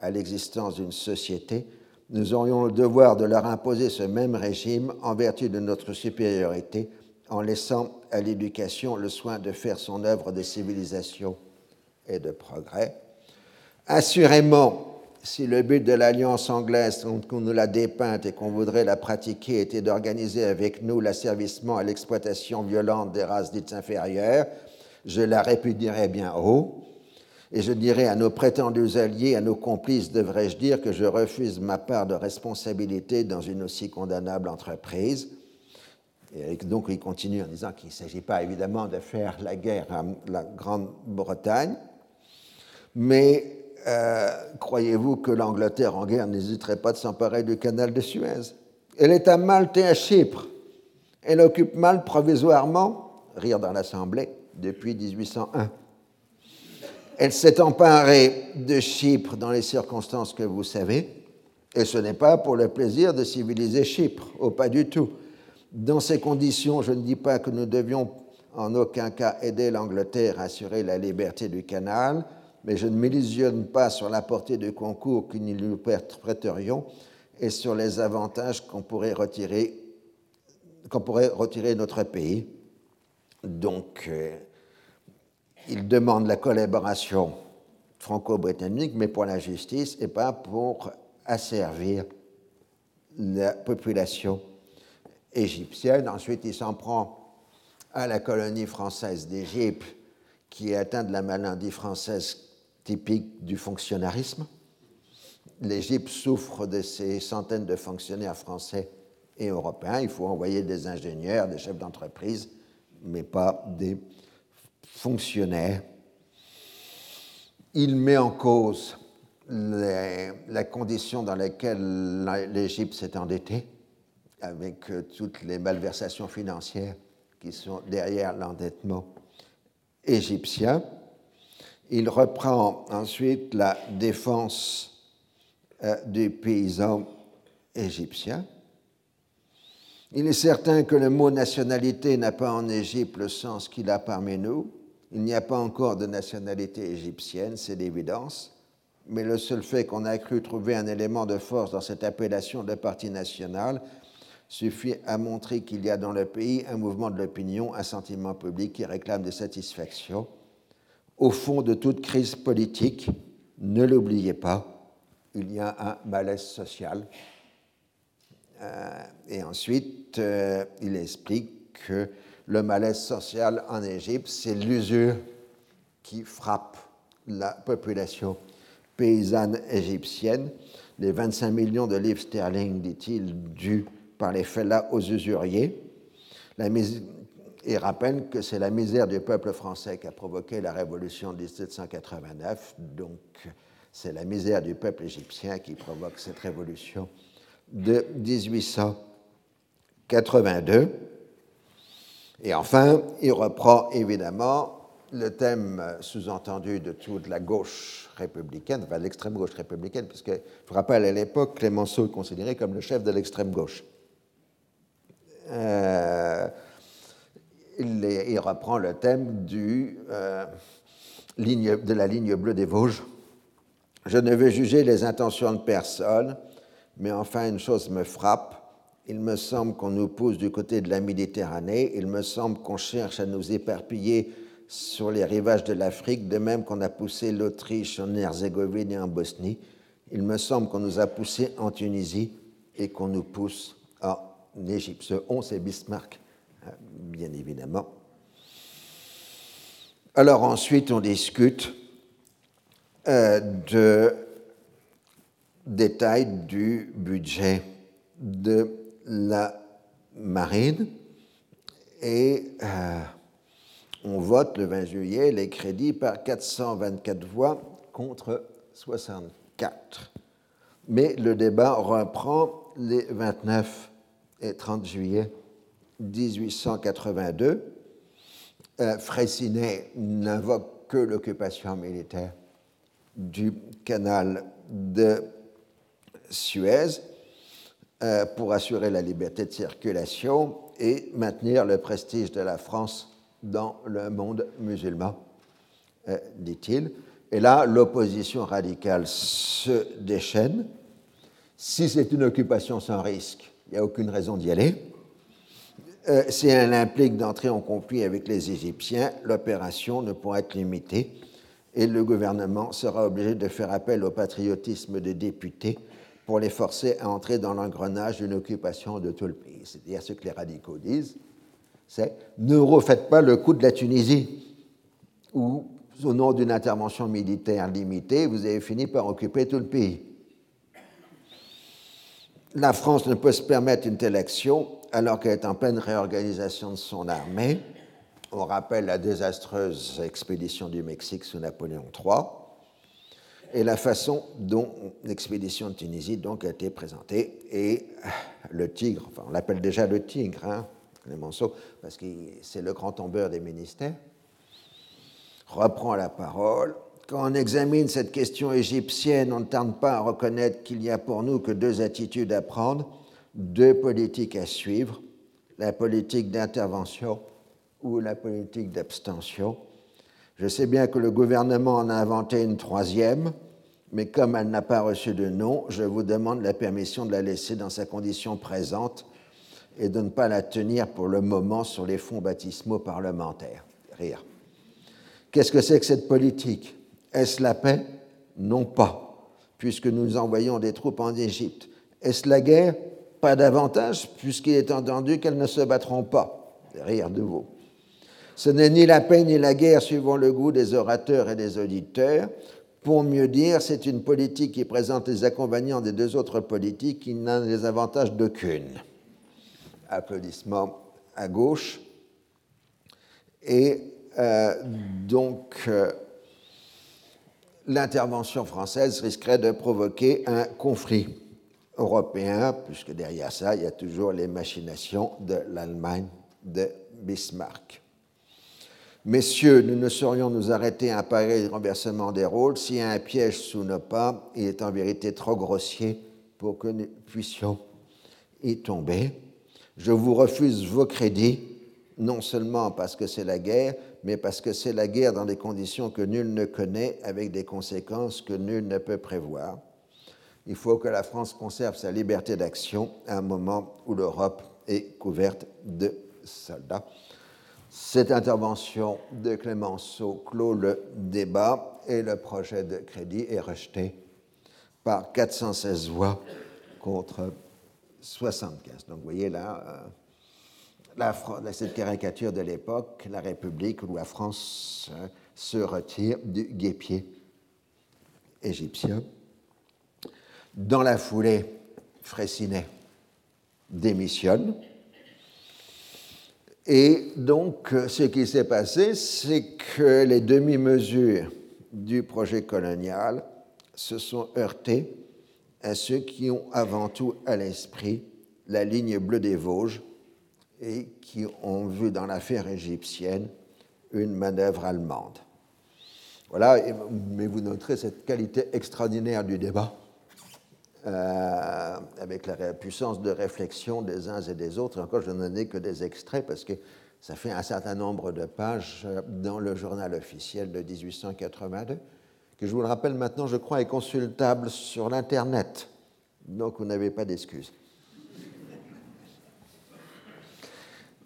B: à l'existence d'une société, nous aurions le devoir de leur imposer ce même régime en vertu de notre supériorité, en laissant à l'éducation le soin de faire son œuvre de civilisation et de progrès. Assurément, si le but de l'alliance anglaise, qu'on nous l'a dépeinte et qu'on voudrait la pratiquer, était d'organiser avec nous l'asservissement et l'exploitation violente des races dites inférieures, je la répudierais bien haut. Et je dirais à nos prétendus alliés, à nos complices, devrais-je dire, que je refuse ma part de responsabilité dans une aussi condamnable entreprise. Et donc il continue en disant qu'il ne s'agit pas évidemment de faire la guerre à la Grande-Bretagne, mais euh, croyez-vous que l'Angleterre en guerre n'hésiterait pas de s'emparer du canal de Suez? Elle est à Malte et à Chypre. Elle occupe Malte provisoirement, rire dans l'Assemblée, depuis 1801. Elle s'est emparée de Chypre dans les circonstances que vous savez, et ce n'est pas pour le plaisir de civiliser Chypre, au pas du tout. Dans ces conditions, je ne dis pas que nous devions en aucun cas aider l'Angleterre à assurer la liberté du canal, mais je ne m'illusionne pas sur la portée du concours que nous lui prêterions et sur les avantages qu'on pourrait retirer, qu'on pourrait retirer notre pays. Donc, euh, il demande la collaboration franco-britannique, mais pour la justice et pas pour asservir la population égyptienne. Ensuite, il s'en prend à la colonie française d'Égypte, qui est atteinte de la maladie française typique du fonctionnarisme. L'Égypte souffre de ces centaines de fonctionnaires français et européens. Il faut envoyer des ingénieurs, des chefs d'entreprise, mais pas des fonctionnaires. Il met en cause la condition dans laquelle l'Égypte s'est endettée, avec euh, toutes les malversations financières qui sont derrière l'endettement égyptien. Il reprend ensuite la défense euh, des paysans égyptiens. Il est certain que le mot nationalité n'a pas en Égypte le sens qu'il a parmi nous. Il n'y a pas encore de nationalité égyptienne, c'est l'évidence, mais le seul fait qu'on a cru trouver un élément de force dans cette appellation de parti national suffit à montrer qu'il y a dans le pays un mouvement de l'opinion, un sentiment public qui réclame des satisfactions au fond de toute crise politique, ne l'oubliez pas, il y a un malaise social. Euh, et ensuite, euh, il explique que le malaise social en Égypte, c'est l'usure qui frappe la population paysanne égyptienne. Les 25 millions de livres sterling, dit-il, dus par les fellahs aux usuriers. La, et rappelle que c'est la misère du peuple français qui a provoqué la révolution de 1789, donc c'est la misère du peuple égyptien qui provoque cette révolution de 1882. Et enfin, il reprend évidemment le thème sous-entendu de toute la gauche républicaine, enfin l'extrême gauche républicaine, puisque je vous rappelle à l'époque, Clémenceau est considéré comme le chef de l'extrême gauche. Euh, il, reprend le thème euh, de la ligne bleue des Vosges. Je ne veux juger les intentions de personne, mais enfin une chose me frappe. Il me semble qu'on nous pousse du côté de la Méditerranée, il me semble qu'on cherche à nous éparpiller sur les rivages de l'Afrique, de même qu'on a poussé l'Autriche en Herzégovine et en Bosnie. Il me semble qu'on nous a poussé en Tunisie et qu'on nous pousse Égypte. Ce on, c'est Bismarck bien évidemment. Alors ensuite, on discute euh, de détails du budget de la marine et euh, on vote le 20 juillet les crédits par 424 voix contre 64. Mais le débat reprend les 29 et 30 juillet 1882, euh, n'invoque que l'occupation militaire du canal de Suez euh, pour assurer la liberté de circulation et maintenir le prestige de la France dans le monde musulman, euh, dit-il. Et là, l'opposition radicale se déchaîne Si c'est une occupation sans risque, il n'y a aucune raison d'y aller. Euh, si elle implique d'entrer en conflit avec les Égyptiens, l'opération ne pourra être limitée et le gouvernement sera obligé de faire appel au patriotisme des députés pour les forcer à entrer dans l'engrenage d'une occupation de tout le pays. C'est-à-dire ce que les radicaux disent, c'est ne refaites pas le coup de la Tunisie, où au nom d'une intervention militaire limitée, vous avez fini par occuper tout le pays. La France ne peut se permettre une telle action alors qu'elle est en pleine réorganisation de son armée. On rappelle la désastreuse expédition du Mexique sous Napoléon III et la façon dont l'expédition de Tunisie donc a été présentée. Et le tigre, on l'appelle déjà le tigre, hein, Clémenceau, parce que c'est le grand tombeur des ministères, reprend la parole quand on examine cette question égyptienne, on ne tarde pas à reconnaître qu'il n'y a pour nous que deux attitudes à prendre, deux politiques à suivre, la politique d'intervention ou la politique d'abstention. Je sais bien que le gouvernement en a inventé une troisième, mais comme elle n'a pas reçu de nom, je vous demande la permission de la laisser dans sa condition présente et de ne pas la tenir pour le moment sur les fonds baptismaux parlementaires. Rire. Qu'est-ce que c'est que cette politique? Est-ce la paix? Non pas, puisque nous envoyons des troupes en Égypte. Est-ce la guerre? Pas davantage, puisqu'il est entendu qu'elles ne se battront pas. Rire de vous. Ce n'est ni la paix ni la guerre suivant le goût des orateurs et des auditeurs. Pour mieux dire, c'est une politique qui présente les inconvénients des deux autres politiques qui n'ont les avantages d'aucune. Applaudissements à gauche. Et euh, donc, euh, l'intervention française risquerait de provoquer un conflit européen, puisque derrière ça, il y a toujours les machinations de l'Allemagne de Bismarck. Messieurs, nous ne saurions nous arrêter à un pareil renversement des rôles. S'il y a un piège sous nos pas, il est en vérité trop grossier pour que nous puissions y tomber. Je vous refuse vos crédits, non seulement parce que c'est la guerre, mais parce que c'est la guerre dans des conditions que nul ne connaît, avec des conséquences que nul ne peut prévoir. Il faut que la France conserve sa liberté d'action à un moment où l'Europe est couverte de soldats. Cette intervention de Clémenceau clôt le débat et le projet de crédit est rejeté par 416 voix contre 75. Donc vous voyez là, euh, la, cette caricature de l'époque, la République où la France hein, se retire du guépier égyptien. Dans la foulée, Fraissinet démissionne. Et donc, ce qui s'est passé, c'est que les demi-mesures du projet colonial se sont heurtées à ceux qui ont avant tout à l'esprit la ligne bleue des Vosges et qui ont vu dans l'affaire égyptienne une manœuvre allemande. Voilà, mais vous noterez cette qualité extraordinaire du débat, euh, avec la puissance de réflexion des uns et des autres. encore, je n'en ai que des extraits parce que ça fait un certain nombre de pages dans le journal officiel de 1882, que je vous le rappelle maintenant, je crois, est consultable sur l'Internet. Donc vous n'avez pas d'excuses.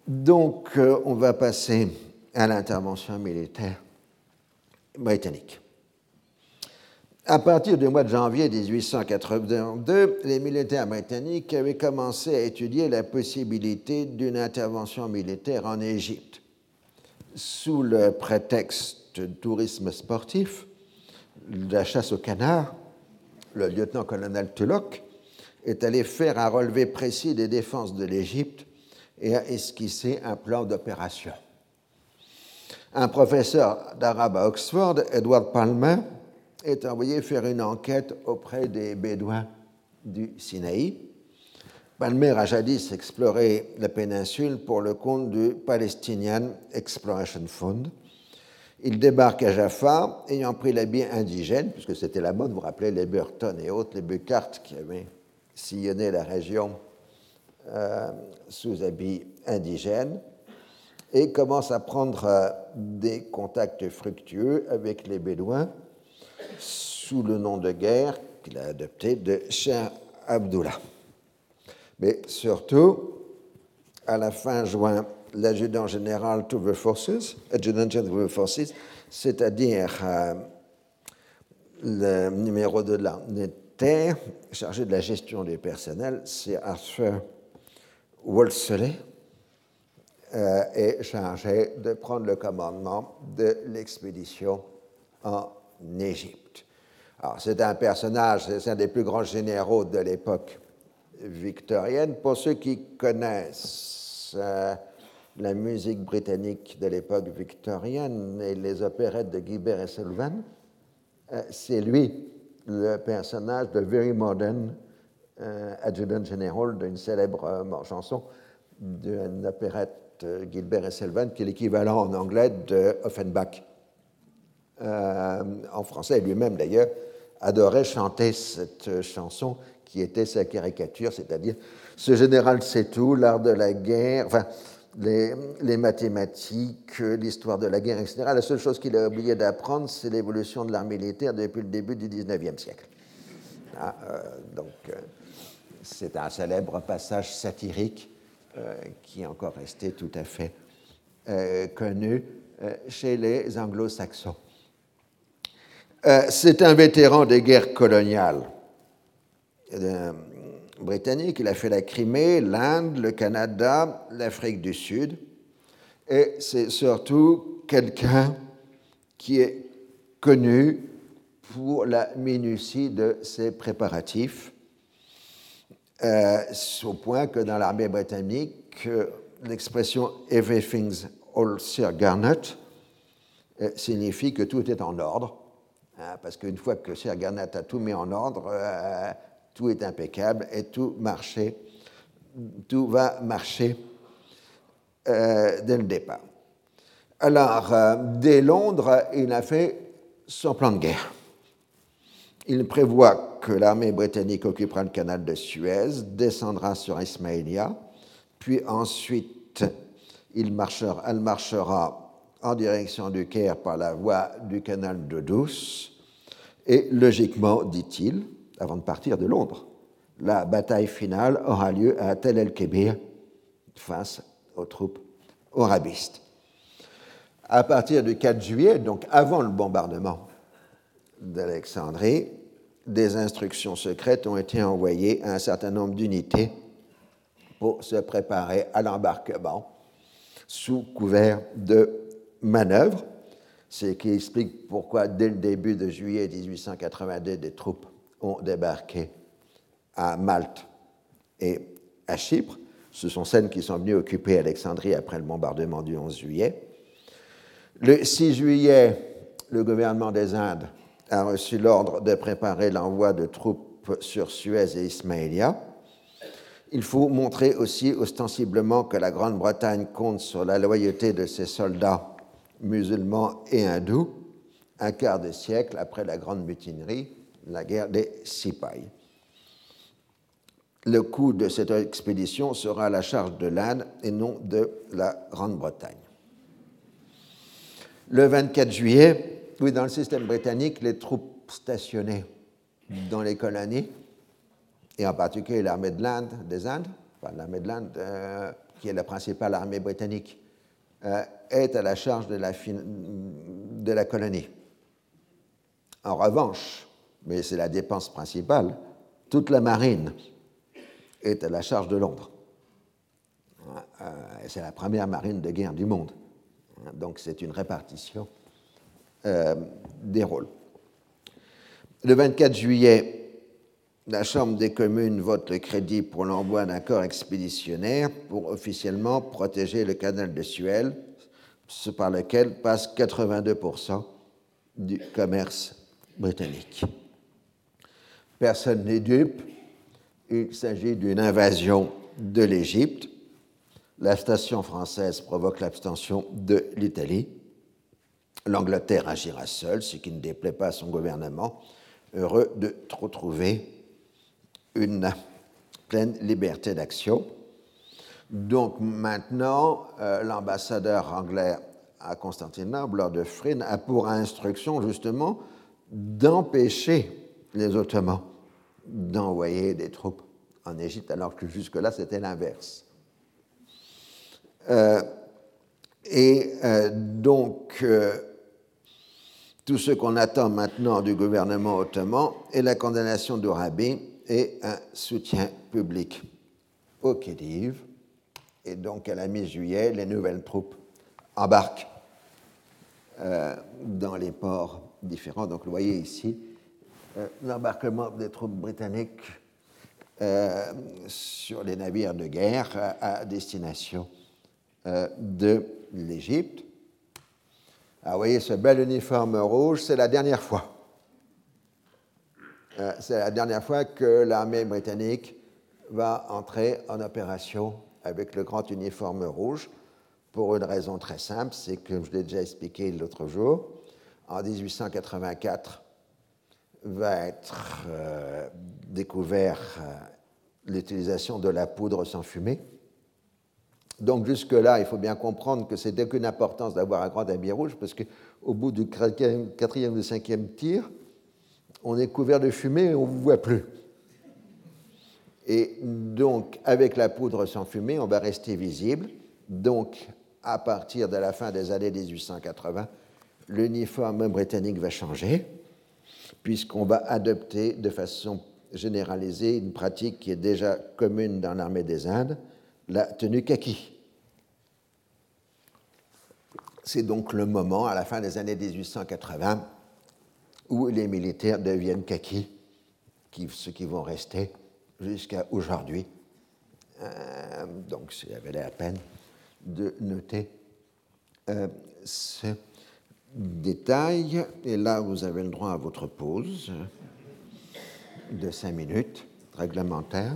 B: Donc, euh, on va passer à l'intervention militaire britannique. À partir du mois de janvier 1882, les militaires britanniques avaient commencé à étudier la possibilité d'une intervention militaire en Égypte. Sous le prétexte de tourisme sportif, de la chasse au canard, le lieutenant-colonel Tulloch est allé faire un relevé précis des défenses de l'Égypte et a esquissé un plan d'opération. Un professeur d'arabe à Oxford, Edward Palmer, est envoyé faire une enquête auprès des Bédouins du Sinaï. Palmer a jadis exploré la péninsule pour le compte du Palestinian Exploration Fund. Il débarque à Jaffa, ayant pris l'habit indigène, puisque c'était la mode, vous vous rappelez les Burton et autres, les Bucart qui avaient sillonné la région sous habit indigène et commence à prendre euh, des contacts fructueux avec les Bédouins sous le nom de guerre qu'il a adopté de Cher Abdullah. Mais surtout, à la fin juin, l'adjudant général to the forces, adjudant general forces, c'est-à-dire euh, le numéro de l'unité chargé de la gestion du personnel, c'est Arthur Wolseley, euh, est chargé de prendre le commandement de l'expédition en Égypte. Alors, c'est un personnage, c'est un des plus grands généraux de l'époque victorienne. Pour ceux qui connaissent euh, la musique britannique de l'époque victorienne et les opérettes de Guibert et Sullivan, euh, c'est lui le personnage de Very Modern euh, Adjutant General d'une célèbre chanson d'une opérette Gilbert et Sullivan qui est l'équivalent en anglais de Offenbach. en français, lui-même d'ailleurs adorait chanter cette chanson qui était sa caricature, c'est-à-dire ce général sait tout, l'art de la guerre, enfin, les, mathématiques, l'histoire de la guerre, etc. La seule chose qu'il a oublié d'apprendre, c'est l'évolution de l'art militaire depuis le début du XIXe siècle. Ah, euh, donc, euh, c'est un célèbre passage satirique euh, qui est encore resté tout à fait connu chez les anglo-saxons. c'est un vétéran des guerres coloniales euh, britannique. Il a fait la Crimée, l'Inde, le Canada, l'Afrique du Sud. Et c'est surtout quelqu'un qui est connu pour la minutie de ses préparatifs, euh, au point que dans l'armée britannique, l'expression Everything's all Sir Garnet euh, signifie que tout est en ordre, hein, parce qu'une fois que Sir Garnet a tout mis en ordre, tout est impeccable et tout marchait, tout va marcher euh, dès le départ. Alors, euh, dès Londres, il a fait son plan de guerre. Il prévoit que l'armée britannique occupera le canal de Suez, descendra sur Ismailia, puis ensuite elle marchera en direction du Caire par la voie du canal de Douce, et logiquement, dit-il, avant de partir de Londres. La bataille finale aura lieu à Tel el-Kébir face aux troupes arabistes. À partir du 4 juillet, donc avant le bombardement d'Alexandrie, des instructions secrètes ont été envoyées à un certain nombre d'unités pour se préparer à l'embarquement sous couvert de manœuvres, ce qui explique pourquoi dès le début de juillet 1882 des troupes ont débarqué à Malte et à Chypre. Ce sont celles qui sont venues occuper Alexandrie après le bombardement du 11 juillet. Le 6 juillet, le gouvernement des Indes a reçu l'ordre de préparer l'envoi de troupes sur Suez et Ismaïlia. Il faut montrer aussi ostensiblement que la Grande-Bretagne compte sur la loyauté de ses soldats musulmans et hindous, un quart de siècle après la Grande Mutinerie la guerre des Sipay. Le coût de cette expédition sera à la charge de l'Inde et non de la Grande-Bretagne. Le 24 juillet, oui, dans le système britannique, les troupes stationnées dans les colonies, et en particulier l'armée de l'Inde, des Indes, l'armée de l'Inde, euh, qui est la principale armée britannique, euh, est à la charge de la, colonie. En revanche, mais c'est la dépense principale, toute la marine est à la charge de Londres. Euh, c'est la première marine de guerre du monde. Donc c'est une répartition des rôles. Le 24 juillet, la Chambre des communes vote le crédit pour l'envoi d'un corps expéditionnaire pour officiellement protéger le canal de Suez, par lequel passe 82% du commerce britannique. Personne n'est dupe. Il s'agit d'une invasion de l'Égypte. La station française provoque l'abstention de l'Italie. L'Angleterre agira seule, ce qui ne déplaît pas à son gouvernement, heureux de retrouver une pleine liberté d'action. Donc maintenant, euh, l'ambassadeur anglais à Constantinople, Lord de Frin, a pour instruction justement d'empêcher les Ottomans d'envoyer des troupes en Égypte, alors que jusque-là, c'était l'inverse. Euh, et euh, donc, tout ce qu'on attend maintenant du gouvernement ottoman est la condamnation d'Urabi et un soutien public au Khedive. Et donc, à la mi-juillet, les nouvelles troupes embarquent dans les ports différents. Donc, vous voyez ici l'embarquement des troupes britanniques sur les navires de guerre à destination euh, de l'Égypte. Ah, vous voyez ce bel uniforme rouge, c'est la dernière fois. Euh, c'est la dernière fois que l'armée britannique va entrer en opération avec le grand uniforme rouge, pour une raison très simple, c'est que je l'ai déjà expliqué l'autre jour, en 1884 va être euh, découvert l'utilisation de la poudre sans fumée donc jusque-là, il faut bien comprendre que c'est d'aucune importance d'avoir un grand habit rouge, parce qu'au bout du quatrième ou cinquième tir, on est couvert de fumée et on ne vous voit plus. Et donc, avec la poudre sans fumée, on va rester visible. Donc, à partir de la fin des années 1880, l'uniforme britannique va changer, puisqu'on va adopter de façon généralisée une pratique qui est déjà commune dans l'armée des Indes, la tenue kaki. C'est donc le moment, à la fin des années 1880, où les militaires deviennent kaki, ceux qui vont rester jusqu'à aujourd'hui. Euh, donc, il y avait la peine de noter euh, ce détail. Et là, vous avez le droit à votre pause de cinq minutes réglementaire.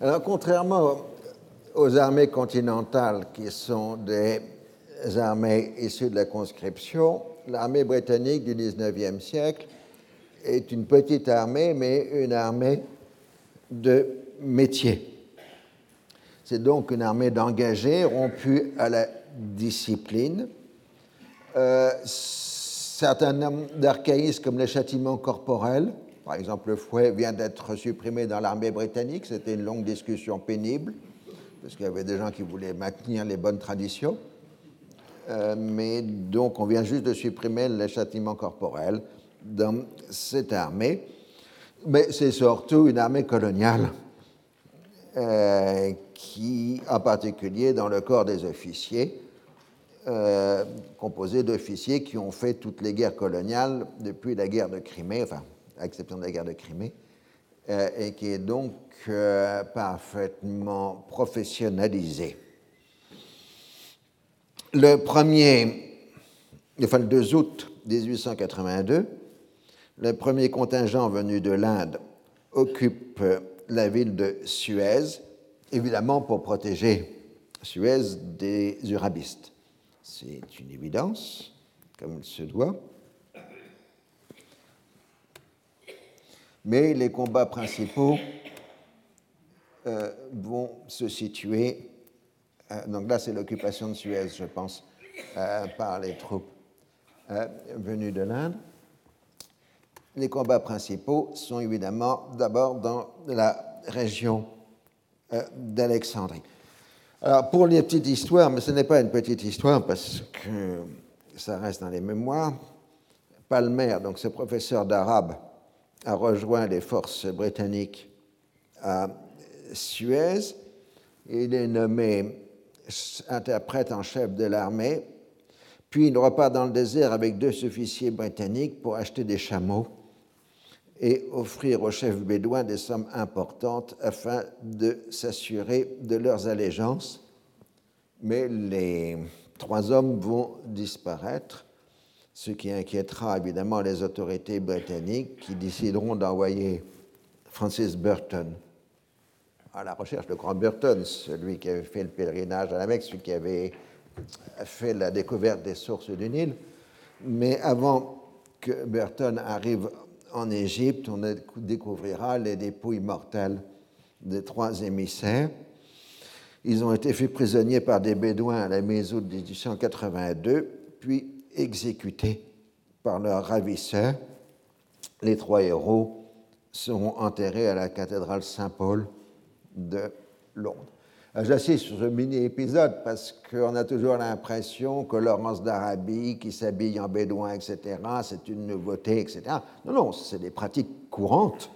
B: Alors, contrairement aux armées continentales qui sont des armées issues de la conscription, l'armée britannique du XIXe siècle est une petite armée, mais une armée de métier. C'est donc une armée d'engagés rompue à la discipline. Euh, certains d'archaïsmes comme les châtiments corporels par exemple, le fouet vient d'être supprimé dans l'armée britannique. C'était une longue discussion pénible, parce qu'il y avait des gens qui voulaient maintenir les bonnes traditions. Euh, mais donc, on vient juste de supprimer le châtiment corporel dans cette armée. Mais c'est surtout une armée coloniale, euh, qui, en particulier dans le corps des officiers, euh, composé d'officiers qui ont fait toutes les guerres coloniales depuis la guerre de Crimée, enfin à exception de la guerre de Crimée, euh, et qui est donc euh, parfaitement professionnalisé. Le 1er, enfin le 2 août 1882, le premier contingent venu de l'Inde occupe la ville de Suez, évidemment pour protéger Suez des urabistes. C'est une évidence, comme il se doit. Mais les combats principaux euh, vont se situer. Euh, donc là, c'est l'occupation de Suez, je pense, euh, par les troupes venues de l'Inde. Les combats principaux sont évidemment d'abord dans la région d'Alexandrie. Alors, pour les petites histoires, mais ce n'est pas une petite histoire parce que ça reste dans les mémoires, Palmer, donc ce professeur d'arabe, a rejoint les forces britanniques à Suez. Il est nommé interprète en chef de l'armée, puis il repart dans le désert avec deux officiers britanniques pour acheter des chameaux et offrir aux chefs bédouins des sommes importantes afin de s'assurer de leurs allégeances. Mais les trois hommes vont disparaître ce qui inquiétera évidemment les autorités britanniques qui décideront d'envoyer Francis Burton à la recherche de Grand Burton, celui qui avait fait le pèlerinage à la Mecque, celui qui avait fait la découverte des sources du Nil. Mais avant que Burton arrive en Égypte, on découvrira les dépouilles mortelles des trois émissaires. Ils ont été faits prisonniers par des Bédouins à la mi-août 1882, puis exécutés par leurs ravisseurs. Les trois héros seront enterrés à la cathédrale Saint-Paul de Londres. J'assiste sur ce mini-épisode parce qu'on a toujours l'impression que Laurence d'Arabie, qui s'habille en bédouin, etc., c'est une nouveauté, etc. Non, non, c'est des pratiques courantes.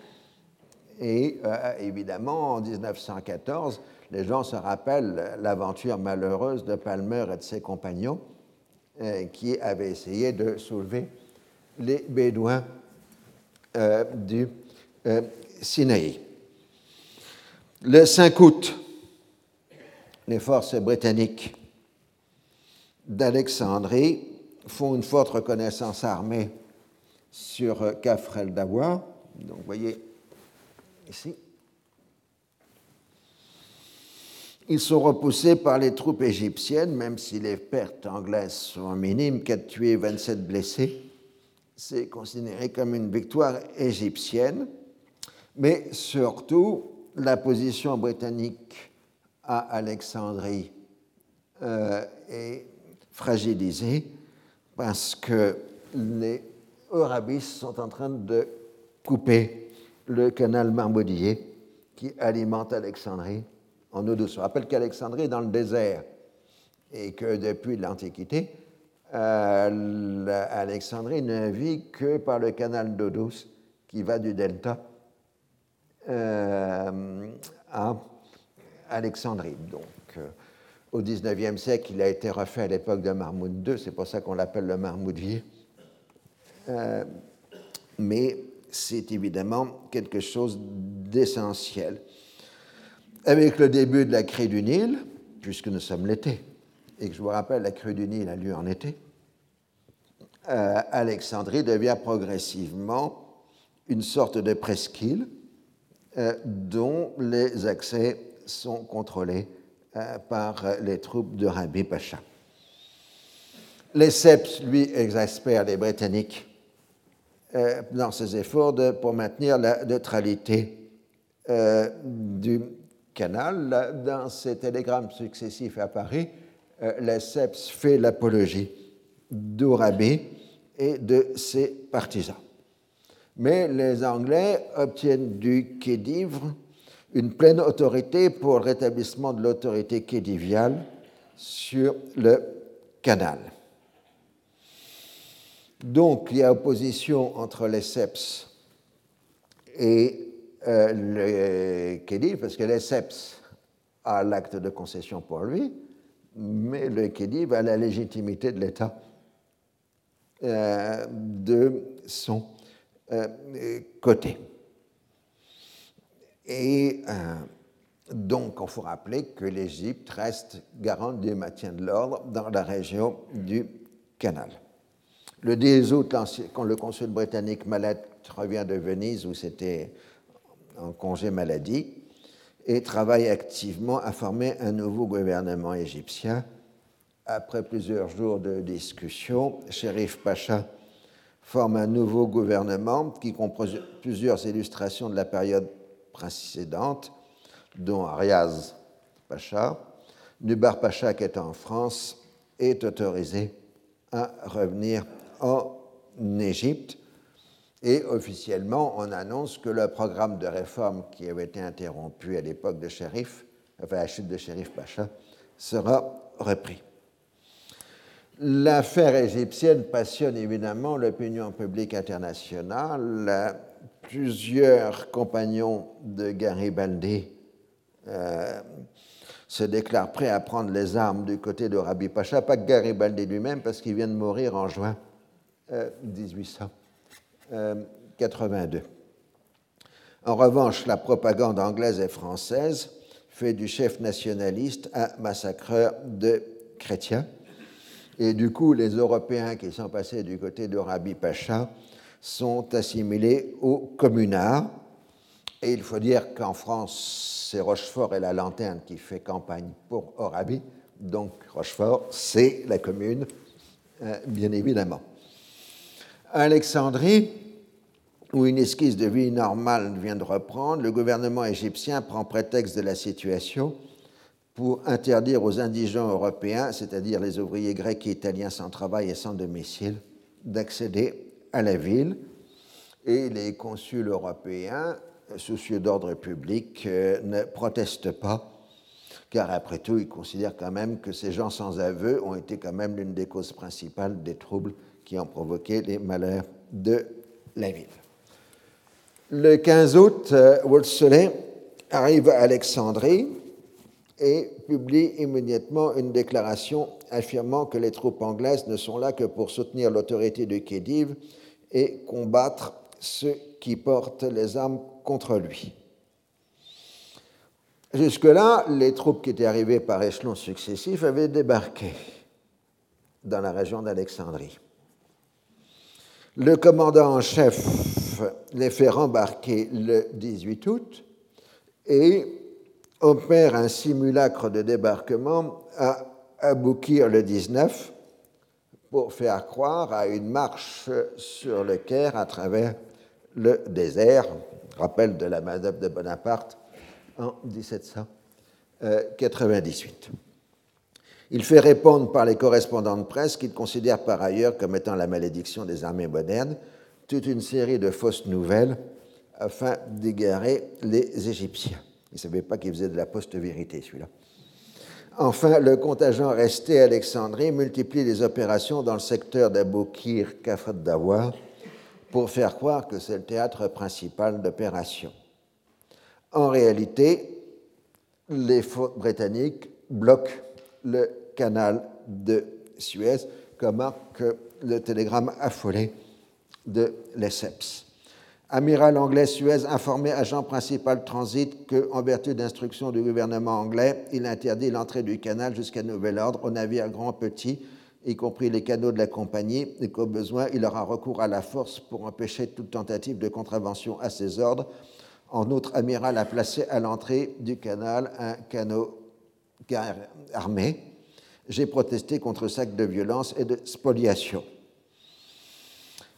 B: Et euh, évidemment, en 1914, les gens se rappellent l'aventure malheureuse de Palmer et de ses compagnons qui avaient essayé de soulever les Bédouins euh, du Sinaï. Le 5 août les forces britanniques d'Alexandrie font une forte reconnaissance armée sur Kafr el-Dawa. Donc, vous voyez ici. Ils sont repoussés par les troupes égyptiennes, même si les pertes anglaises sont minimes, 4 tués, 27 blessés. C'est considéré comme une victoire égyptienne. Mais surtout, la position britannique à Alexandrie euh, est fragilisé parce que les Eurabis sont en train de couper le canal Marmoudier qui alimente Alexandrie en eau douce. Rappelle qu'Alexandrie est dans le désert et que depuis l'Antiquité, euh, Alexandrie ne vit que par le canal d'eau douce qui va du delta euh, à Alexandrie. Donc, euh, au XIXe siècle, il a été refait à l'époque de Marmoud II, c'est pour ça qu'on l'appelle le Marmoudier. Mais c'est évidemment quelque chose d'essentiel. Avec le début de la crue du Nil, puisque nous sommes l'été, et que je vous rappelle, la crue du Nil a lieu en été, euh, Alexandrie devient progressivement une sorte de presqu'île dont les accès sont contrôlés euh, par les troupes de Rabbi Pacha. Les Seps, lui, exaspèrent les Britanniques euh, dans ses efforts pour maintenir la neutralité euh, du canal. Dans ses télégrammes successifs à Paris, les Seps fait l'apologie d'Orabi et de ses partisans. Mais les Anglais obtiennent du Khedive une pleine autorité pour le rétablissement de l'autorité kédiviale sur le canal. Donc, il y a opposition entre les SEPS et euh, le Khedive, parce que les SEPS a l'acte de concession pour lui, mais le Khedive a la légitimité de l'État euh, de son euh, côté. Et donc, il faut rappeler que l'Égypte reste garante du maintien de l'ordre dans la région du canal. Le 10 août, quand le consul britannique Mallet revient de Venise, où c'était en congé maladie, et travaille activement à former un nouveau gouvernement égyptien. Après plusieurs jours de discussion, Sherif Pacha forme un nouveau gouvernement qui comprend plusieurs illustrations de la période précédentes, dont Ariaz Pacha, Nubar Pacha, qui est en France, est autorisé à revenir en Égypte. Et officiellement, on annonce que le programme de réforme qui avait été interrompu à l'époque de Shérif, enfin la chute de Shérif Pacha, sera repris. L'affaire égyptienne passionne évidemment l'opinion publique internationale. Plusieurs compagnons de Garibaldi euh, se déclarent prêts à prendre les armes du côté de Rabbi Pacha, pas Garibaldi lui-même, parce qu'il vient de mourir en juin euh, 1800. Euh, 82. En revanche, la propagande anglaise et française fait du chef nationaliste un massacreur de chrétiens. Et du coup, les Européens qui sont passés du côté de Rabbi Pacha sont assimilés aux communards. Et il faut dire qu'en France, c'est Rochefort et la Lanterne qui fait campagne pour Orabi. Donc Rochefort, c'est la commune, euh, bien évidemment. Alexandrie, où une esquisse de vie normale vient de reprendre, le gouvernement égyptien prend prétexte de la situation pour interdire aux indigents européens, c'est-à-dire les ouvriers grecs et italiens sans travail et sans domicile, d'accéder à la ville. et les consuls européens, soucieux d'ordre public, euh, ne protestent pas, car après tout, ils considèrent quand même que ces gens sans aveu ont été quand même l'une des causes principales des troubles qui ont provoqué les malheurs de la ville. Le 15 août, euh, Wolseley arrive à Alexandrie et publie immédiatement une déclaration affirmant que les troupes anglaises ne sont là que pour soutenir l'autorité de Khedive et combattre ceux qui portent les armes contre lui. Jusque-là, les troupes qui étaient arrivées par échelons successifs avaient débarqué dans la région d'Alexandrie. Le commandant en chef les fait rembarquer le 18 août et opère un simulacre de débarquement à Aboukir le 19 pour faire croire à une marche sur le Caire à travers le désert, rappel de la manœuvre de Bonaparte en 1798. Il fait répondre par les correspondants de presse qu'il considère par ailleurs comme étant la malédiction des armées modernes toute une série de fausses nouvelles afin d'égarer les Égyptiens. Il ne savait pas qu'il faisait de la post-vérité, celui-là. Enfin, le contingent resté à Alexandrie multiplie les opérations dans le secteur d'Aboukir, Kafat Dawa, pour faire croire que c'est le théâtre principal d'opération. En réalité, les britanniques bloquent le canal de Suez, comme marque le télégramme affolé de Lesseps. Amiral anglais Suez informait agent principal transit que, en vertu d'instructions du gouvernement anglais, il interdit l'entrée du canal jusqu'à nouvel ordre aux navires grands, petits, y compris les canaux de la compagnie, et qu'au besoin, il aura recours à la force pour empêcher toute tentative de contravention à ses ordres. En outre, Amiral a placé à l'entrée du canal un canot armé. J'ai protesté contre ce acte de violence et de spoliation.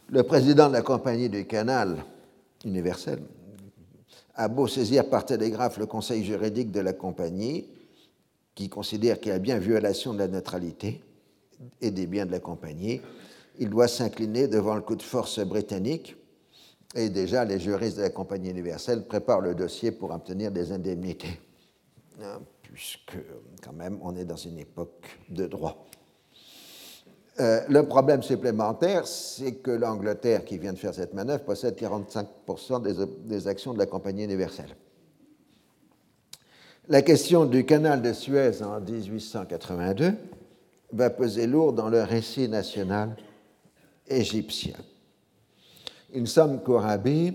B: Le président de la compagnie du canal, universel, a beau saisir par télégraphe le conseil juridique de la compagnie, qui considère qu'il y a bien violation de la neutralité et des biens de la compagnie, il doit s'incliner devant le coup de force britannique. Et déjà, les juristes de la compagnie universelle préparent le dossier pour obtenir des indemnités, puisque quand même on est dans une époque de droit. Euh, le problème supplémentaire, c'est que l'Angleterre, qui vient de faire cette manœuvre, possède 45% des, actions de la Compagnie universelle. La question du canal de Suez en 1882 va peser lourd dans le récit national égyptien. Une somme qu'Orabi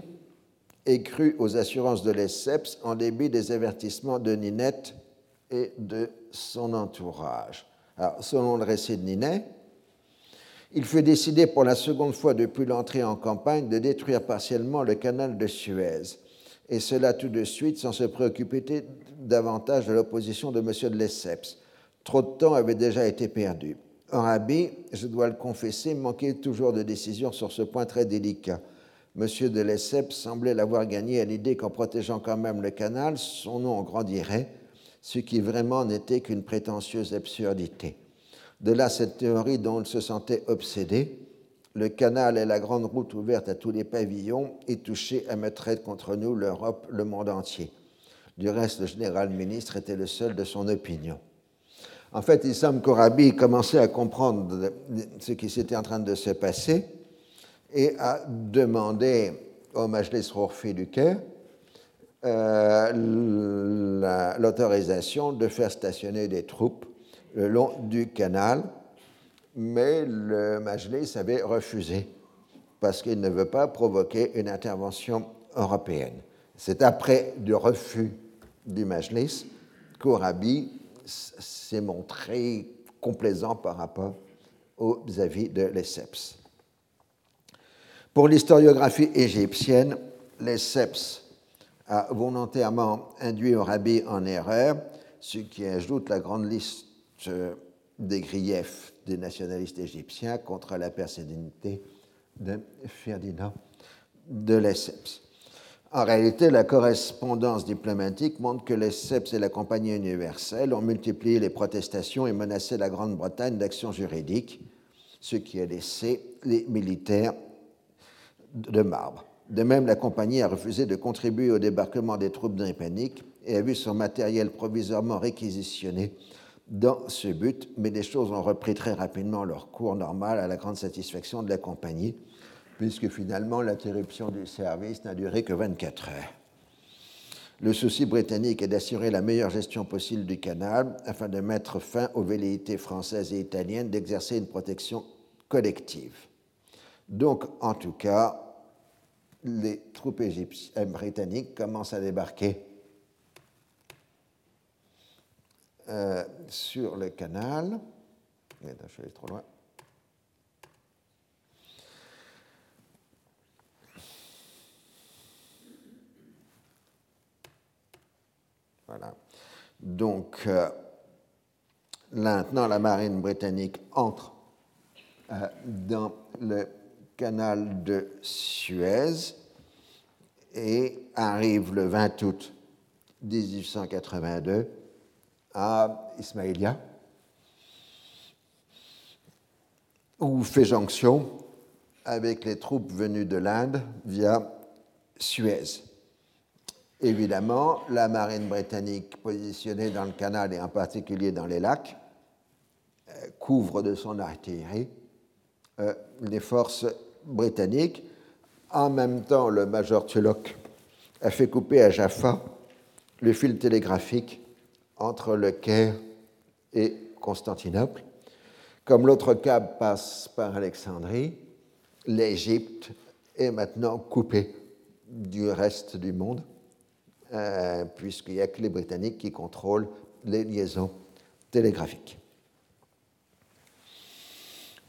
B: ait cru aux assurances de Lesseps en débit des avertissements de Ninette et de son entourage. Alors, selon le récit de Ninette, il fut décidé pour la seconde fois depuis l'entrée en campagne de détruire partiellement le canal de Suez, et cela tout de suite sans se préoccuper davantage de l'opposition de M. de Lesseps. Trop de temps avait déjà été perdu. Arabi, je dois le confesser, manquait toujours de décision sur ce point très délicat. M. de Lesseps semblait l'avoir gagné à l'idée qu'en protégeant quand même le canal, son nom grandirait, ce qui vraiment n'était qu'une prétentieuse absurdité. De là cette théorie dont il se sentait obsédé. Le canal est la grande route ouverte à tous les pavillons et touché à mettre contre nous l'Europe, le monde entier. Du reste, le général ministre était le seul de son opinion. En fait, il semble qu'Orabi commençait à comprendre ce qui s'était en train de se passer et a demandé au Majlis Rourfi du Caire euh, l'autorisation de faire stationner des troupes le long du canal, mais le Majlis avait refusé parce qu'il ne veut pas provoquer une intervention européenne. C'est après le refus du Majlis qu'Orabi s'est montré complaisant par rapport aux avis de Lesseps. Pour l'historiographie égyptienne, Lesseps a volontairement induit Orabi en erreur, ce qui ajoute la grande liste des griefs des nationalistes égyptiens contre la personnalité de Ferdinand de Lesseps. En réalité, la correspondance diplomatique montre que Lesseps et la Compagnie universelle ont multiplié les protestations et menacé la Grande-Bretagne d'actions juridiques, ce qui a laissé les militaires de marbre. De même, la compagnie a refusé de contribuer au débarquement des troupes britanniques et a vu son matériel provisoirement réquisitionné dans ce but, mais les choses ont repris très rapidement leur cours normal à la grande satisfaction de la compagnie, puisque finalement l'interruption du service n'a duré que 24 heures. Le souci britannique est d'assurer la meilleure gestion possible du canal afin de mettre fin aux velléités françaises et italiennes d'exercer une protection collective. Donc, en tout cas, les troupes égyptiennes, euh, britanniques commencent à débarquer euh, sur le canal. Je trop loin. Voilà. Donc, euh, maintenant, la marine britannique entre dans le canal de Suez et arrive le 20 août 1882 à Ismaïlia, où fait jonction avec les troupes venues de l'Inde via Suez. Évidemment, la marine britannique positionnée dans le canal et en particulier dans les lacs euh, couvre de son artillerie euh, les forces britannique. En même temps, le major Tulloch a fait couper à Jaffa le fil télégraphique entre le Caire et Constantinople. Comme l'autre câble passe par Alexandrie, l'Égypte est maintenant coupée du reste du monde, euh, puisqu'il n'y a que les Britanniques qui contrôlent les liaisons télégraphiques.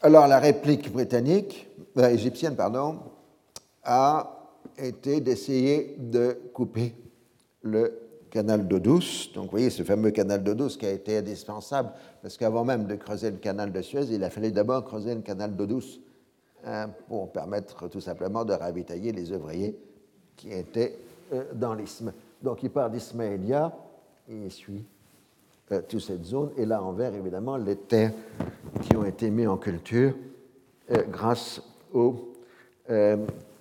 B: Alors la réplique britannique, euh, égyptienne, pardon, a été d'essayer de couper le canal d'eau douce. Donc vous voyez ce fameux canal d'eau douce qui a été indispensable, parce qu'avant même de creuser le canal de Suez, il a fallu d'abord creuser le canal d'eau douce hein, pour permettre tout simplement de ravitailler les ouvriers qui étaient euh, dans l'isthme. Donc il part d'Ismaïlia et il suit euh, toute cette zone. Et là, en vert, évidemment, les terres qui ont été mises en culture euh, grâce au euh,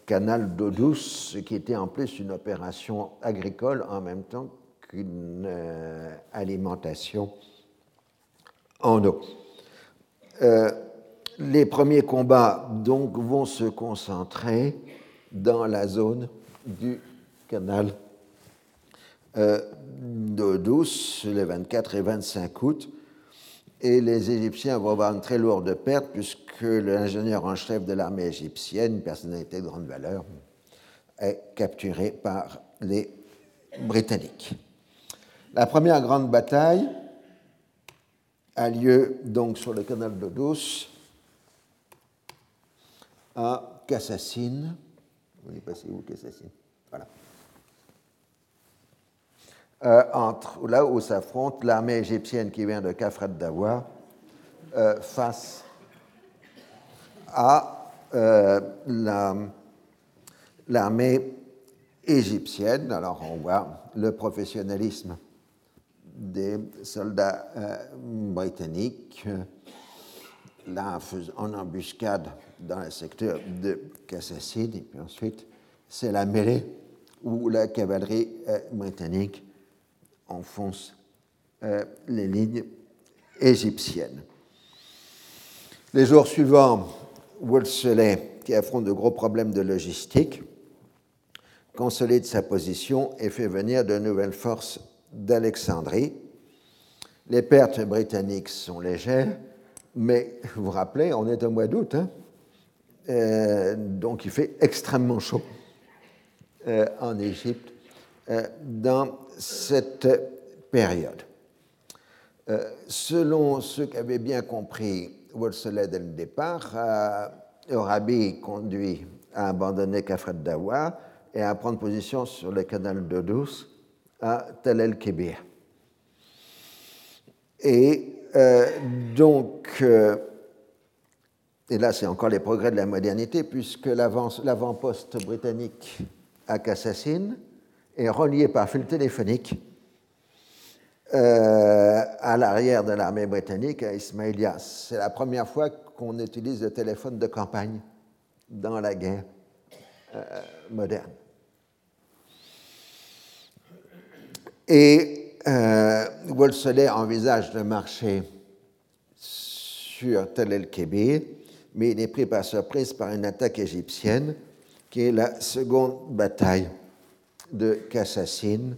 B: canal d'eau douce, ce qui était en plus une opération agricole en même temps qu'une alimentation en eau. les premiers combats donc vont se concentrer dans la zone du canal d'eau douce les 24 et 25 août. Et les Égyptiens vont avoir une très lourde perte puisque l'ingénieur en chef de l'armée égyptienne, une personnalité de grande valeur, est capturé par les Britanniques. La première grande bataille a lieu donc sur le canal d'eau douce à Cassassine. Vous où Voilà. Euh, entre, là où s'affronte l'armée égyptienne qui vient de Kafret Dawa euh, face à euh, l'armée égyptienne. Alors on voit le professionnalisme des soldats britanniques, là en embuscade dans le secteur de Kassassine, et puis ensuite c'est la mêlée où la cavalerie britannique enfonce euh, les lignes égyptiennes. Les jours suivants, Wolseley, qui affronte de gros problèmes de logistique, consolide sa position et fait venir de nouvelles forces d'Alexandrie. Les pertes britanniques sont légères, mais vous vous rappelez, on est au mois d'août, hein. euh, donc il fait extrêmement chaud euh, en Égypte dans cette période. Euh, selon ce qu'avait bien compris Wolseley dès le départ, euh, Arabi conduit à abandonner Kafret Dawa et à prendre position sur le canal de Douce à Tel el-Kébir. Et euh, donc, euh, et là c'est encore les progrès de la modernité, puisque l'avant-poste britannique à Cassassine est relié par fil téléphonique euh, à l'arrière de l'armée britannique à Ismaïlia. C'est la première fois qu'on utilise le téléphone de campagne dans la guerre moderne. Et euh, Wolseley envisage de marcher sur Tel el-Kébir, mais il est pris par surprise par une attaque égyptienne qui est la seconde bataille de Kassassine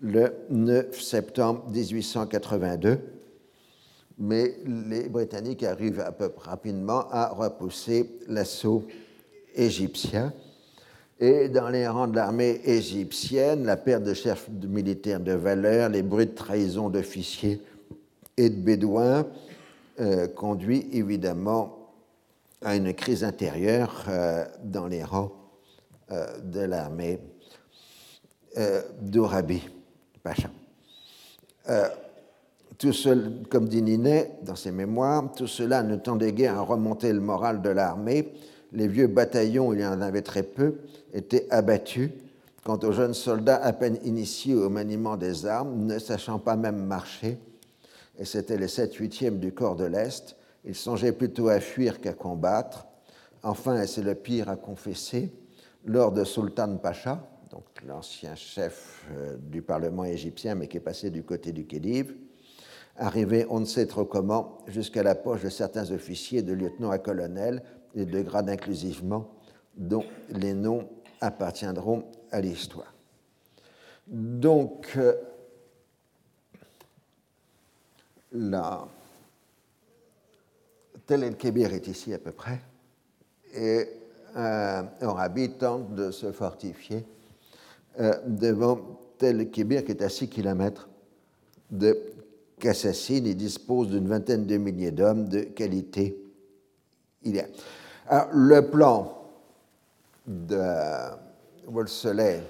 B: le 9 septembre 1882. Mais les Britanniques arrivent à peu rapidement à repousser l'assaut égyptien. Et dans les rangs de l'armée égyptienne, la perte de chefs militaires de valeur, les bruits de trahison d'officiers et de bédouins euh, conduit évidemment à une crise intérieure euh, dans les rangs euh, de l'armée d'Orabi Pacha. tout seul, comme dit Ninet dans ses mémoires, tout cela ne tendait guère à remonter le moral de l'armée. Les vieux bataillons, il y en avait très peu, étaient abattus. Quant aux jeunes soldats à peine initiés au maniement des armes, ne sachant pas même marcher, et c'était les 7-8e du corps de l'Est. Ils songeaient plutôt à fuir qu'à combattre. Enfin, et c'est le pire à confesser, lors de Sultan Pacha, l'ancien chef euh, du Parlement égyptien, mais qui est passé du côté du Khedive, arrivé on ne sait trop comment jusqu'à la poche de certains officiers de lieutenant à colonel et de grade inclusivement, dont les noms appartiendront à l'histoire. Donc, euh, Tel el-Kébir est ici à peu près, et euh, Orabi tente de se fortifier devant Tel el-Kébir qui est à 6 km de Kassassine. Il dispose d'une vingtaine de milliers d'hommes de qualité. Alors, le plan de Wolseley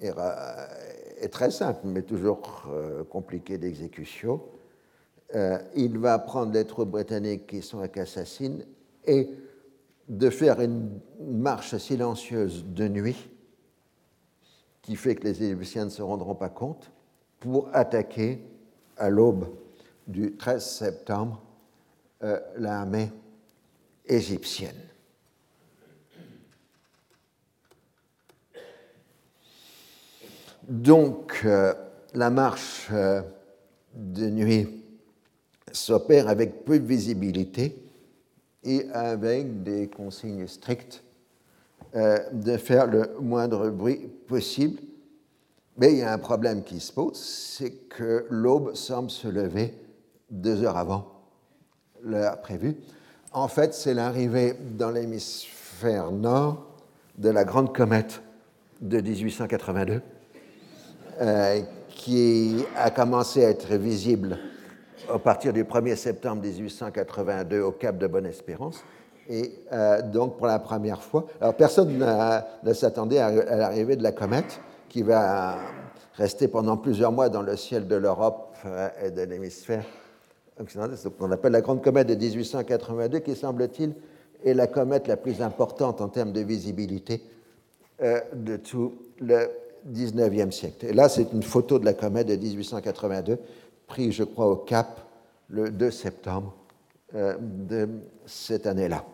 B: est, très simple, mais toujours euh, compliqué d'exécution. Euh, il va prendre les troupes britanniques qui sont à Cassassine et de faire une marche silencieuse de nuit qui fait que les Égyptiens ne se rendront pas compte pour attaquer à l'aube du 13 septembre euh, l'armée égyptienne. Donc, euh, la marche de nuit s'opère avec peu de visibilité et avec des consignes strictes euh, de faire le moindre bruit possible. Mais il y a un problème qui se pose, c'est que l'aube semble se lever deux heures avant l'heure prévue. En fait, c'est l'arrivée dans l'hémisphère nord de la grande comète de 1882, euh, qui a commencé à être visible à partir du 1er septembre 1882 au Cap de Bonne-Espérance. Et euh, donc, pour la première fois, alors personne ne s'attendait à, l'arrivée de la comète qui va rester pendant plusieurs mois dans le ciel de l'Europe euh, et de l'hémisphère occidental. C'est ce qu'on appelle la grande comète de 1882, qui semble-t-il est la comète la plus importante en termes de visibilité euh, de tout le 19e siècle. Et là, c'est une photo de la comète de 1882 pris, je crois, au Cap le 2 septembre de cette année-là.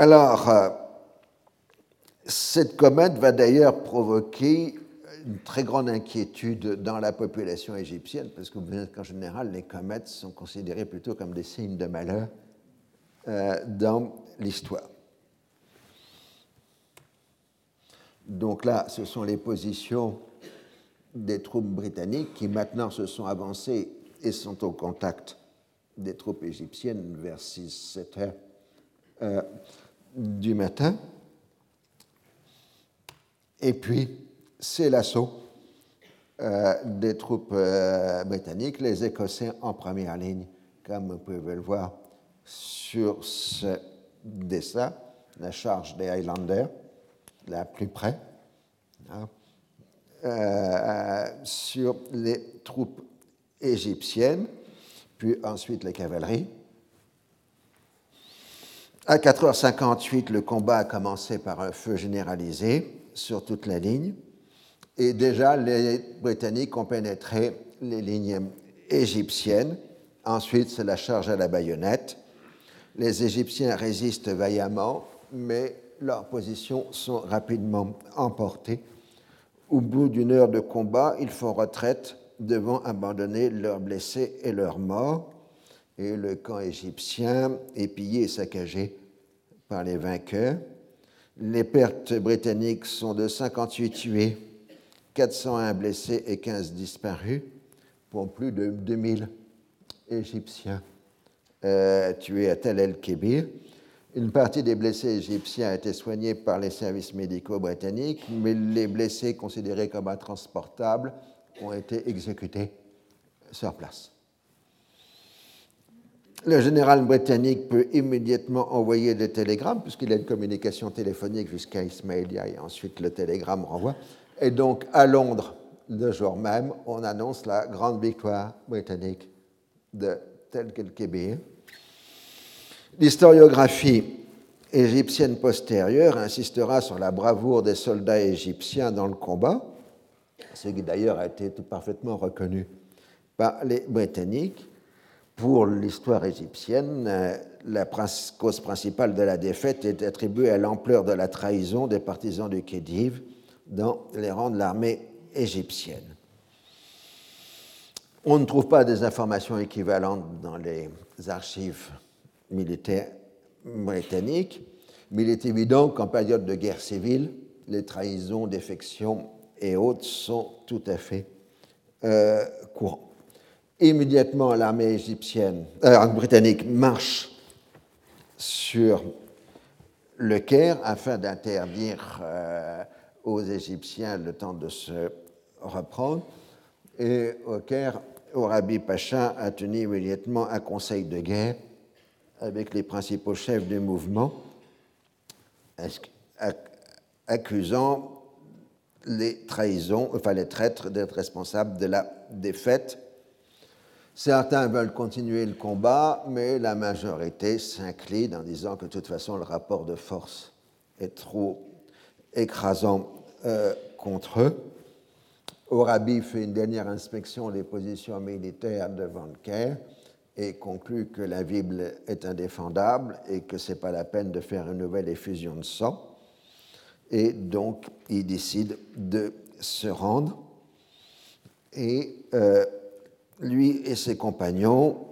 B: Alors, euh, cette comète va d'ailleurs provoquer une très grande inquiétude dans la population égyptienne, parce qu'en général, les comètes sont considérées plutôt comme des signes de malheur euh, dans l'histoire. Donc là, ce sont les positions des troupes britanniques qui maintenant se sont avancées et sont au contact des troupes égyptiennes vers 6-7 heures euh, du matin. Et puis, c'est l'assaut euh, des troupes euh, britanniques, les Écossais en première ligne, comme vous pouvez le voir sur ce dessin, la charge des Highlanders, là plus près. Hein. Sur les troupes égyptiennes, puis ensuite les cavaleries. À 4h58, le combat a commencé par un feu généralisé sur toute la ligne, et déjà les Britanniques ont pénétré les lignes égyptiennes. Ensuite, c'est la charge à la baïonnette. Les Égyptiens résistent vaillamment, mais leurs positions sont rapidement emportées. Au bout d'une heure de combat, ils font retraite devant abandonner leurs blessés et leurs morts, et le camp égyptien est pillé et saccagé par les vainqueurs. Les pertes britanniques sont de 58 tués, 401 blessés et 15 disparus, pour plus de 2000 Égyptiens euh, tués à Tel el-Kébir. Une partie des blessés égyptiens a été soignée par les services médicaux britanniques, mais les blessés considérés comme intransportables ont été exécutés sur place. Le général britannique peut immédiatement envoyer des télégrammes, puisqu'il a une communication téléphonique jusqu'à Ismailia, et ensuite le télégramme renvoie. Et donc, à Londres, le jour même, on annonce la grande victoire britannique de Tel quel L'historiographie égyptienne postérieure insistera sur la bravoure des soldats égyptiens dans le combat, ce qui d'ailleurs a été tout parfaitement reconnu par les Britanniques. Pour l'histoire égyptienne, euh, la cause principale de la défaite est attribuée à l'ampleur de la trahison des partisans du Khedive dans les rangs de l'armée égyptienne. On ne trouve pas des informations équivalentes dans les archives militaires britanniques, mais il est évident qu'en période de guerre civile, les trahisons, défections et autres sont tout à fait euh, courants. Immédiatement, l'armée égyptienne, euh, britannique marche sur le Caire afin d'interdire euh, aux Égyptiens le temps de se reprendre. Et au Caire, Orabi Pacha a tenu immédiatement un conseil de guerre avec les principaux chefs du mouvement, accusant les trahisons, enfin les traîtres d'être responsables de la défaite. Certains veulent continuer le combat, mais la majorité s'incline en disant que de toute façon le rapport de force est trop écrasant euh, contre eux. Orabi fait une dernière inspection des positions militaires devant le Caire et conclut que la Bible est indéfendable et que ce n'est pas la peine de faire une nouvelle effusion de sang et donc il décide de se rendre. Et euh, lui et ses compagnons,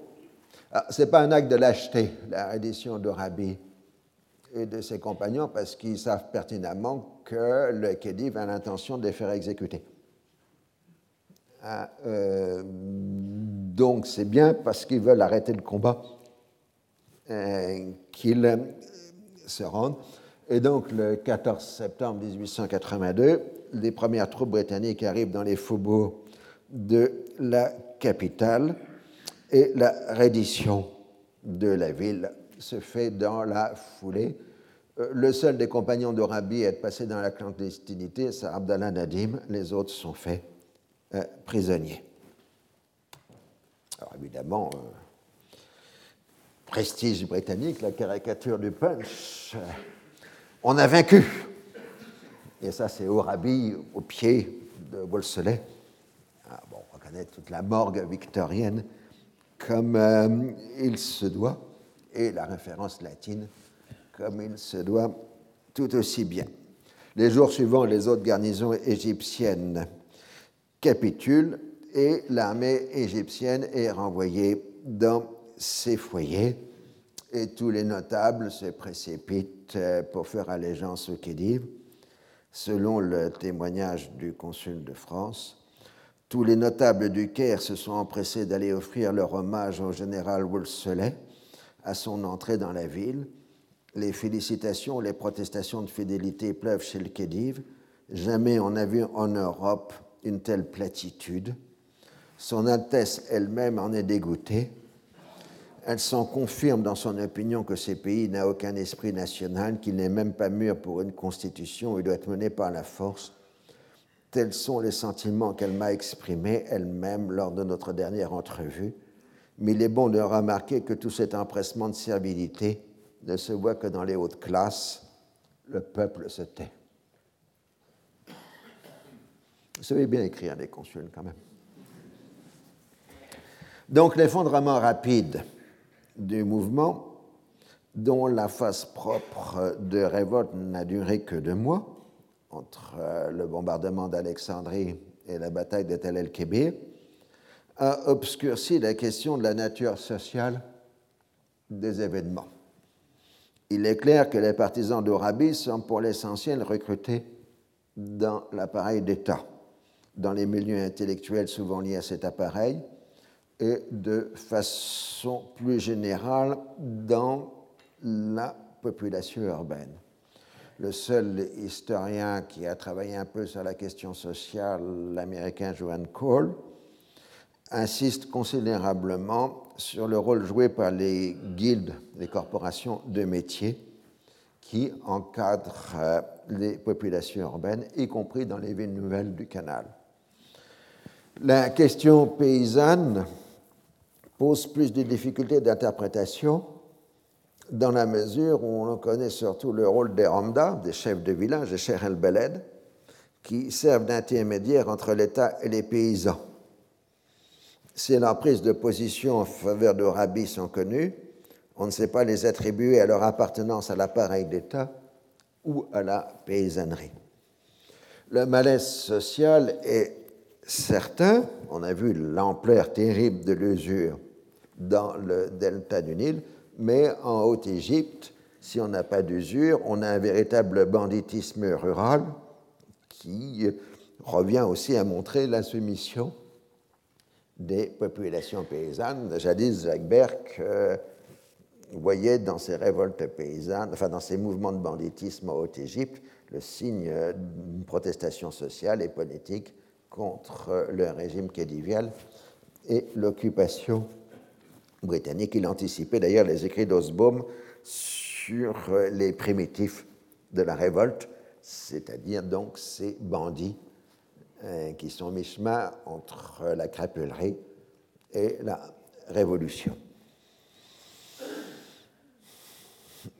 B: ah, ce n'est pas un acte de lâcheté, la reddition de Rabbi et de ses compagnons, parce qu'ils savent pertinemment que le Khedive a l'intention de les faire exécuter. Ah, euh, donc c'est bien parce qu'ils veulent arrêter le combat euh, qu'ils se rendent. Et donc, le 14 septembre 1882, les premières troupes britanniques arrivent dans les faubourgs de la capitale et la reddition de la ville se fait dans la foulée. Euh, le seul des compagnons d'Orabi à être passé dans la clandestinité, c'est Abdallah Nadim. Les autres sont faits euh, prisonniers. Alors évidemment, euh, prestige britannique, la caricature du punch on a vaincu. Et ça, c'est Orabi au pied de Wolseley. Ah, bon, on reconnaît toute la morgue victorienne comme euh, il se doit, et la référence latine comme il se doit tout aussi bien. Les jours suivants, les autres garnisons égyptiennes capitulent et l'armée égyptienne est renvoyée dans ses foyers et tous les notables se précipitent euh, pour faire allégeance au Khedive. Selon le témoignage du consul de France, tous les notables du Caire se sont empressés d'aller offrir leur hommage au général Wolseley à son entrée dans la ville. Les félicitations, les protestations de fidélité pleuvent chez le Khedive. Jamais on n'a vu en Europe une telle platitude. Son Altesse elle-même en est dégoûtée elle s'en confirme dans son opinion que ce pays n'a aucun esprit national, qu'il n'est même pas mûr pour une constitution et doit être mené par la force. Tels sont les sentiments qu'elle m'a exprimés elle-même lors de notre dernière entrevue. Mais il est bon de remarquer que tout cet empressement de servilité ne se voit que dans les hautes classes. Le peuple se tait. Vous savez bien écrire des consuls quand même. Donc l'effondrement rapide du mouvement dont la phase propre de révolte n'a duré que deux mois, entre euh, le bombardement d'Alexandrie et la bataille de Tel el-Kébir, a obscurci la question de la nature sociale des événements. Il est clair que les partisans d'Orabi sont pour l'essentiel recrutés dans l'appareil d'État, dans les milieux intellectuels souvent liés à cet appareil, et de façon plus générale dans la population urbaine. Le seul historien qui a travaillé un peu sur la question sociale, l'américain Joan Cole, insiste considérablement sur le rôle joué par les guildes, les corporations de métiers, qui encadrent euh, les populations urbaines, y compris dans les villes nouvelles du canal. La question paysanne pose plus de difficultés d'interprétation dans la mesure où on connaît surtout le rôle des Ramda, des chefs de village, des Cheikh el-Beled, qui servent d'intermédiaire entre l'État et les paysans. Si leurs prises de position en faveur de Rabbi sont connues, on ne sait pas les attribuer à leur appartenance à l'appareil d'État ou à la paysannerie. Le malaise social est certain, on a vu l'ampleur terrible de l'usure dans le delta du Nil, mais en Haute-Égypte, si on n'a pas d'usure, on a un véritable banditisme rural qui revient aussi à montrer l'insoumission des populations paysannes. Jadis, Jacques Berck euh, voyait dans ces révoltes paysannes, enfin dans ces mouvements de banditisme en Haute-Égypte, le signe d'une protestation sociale et politique contre le régime kédivial et l'occupation britannique. Il anticipait d'ailleurs les écrits d'Osbaum sur les primitifs de la révolte, c'est-à-dire donc ces bandits euh, qui sont mi-chemin entre la crapulerie et la révolution.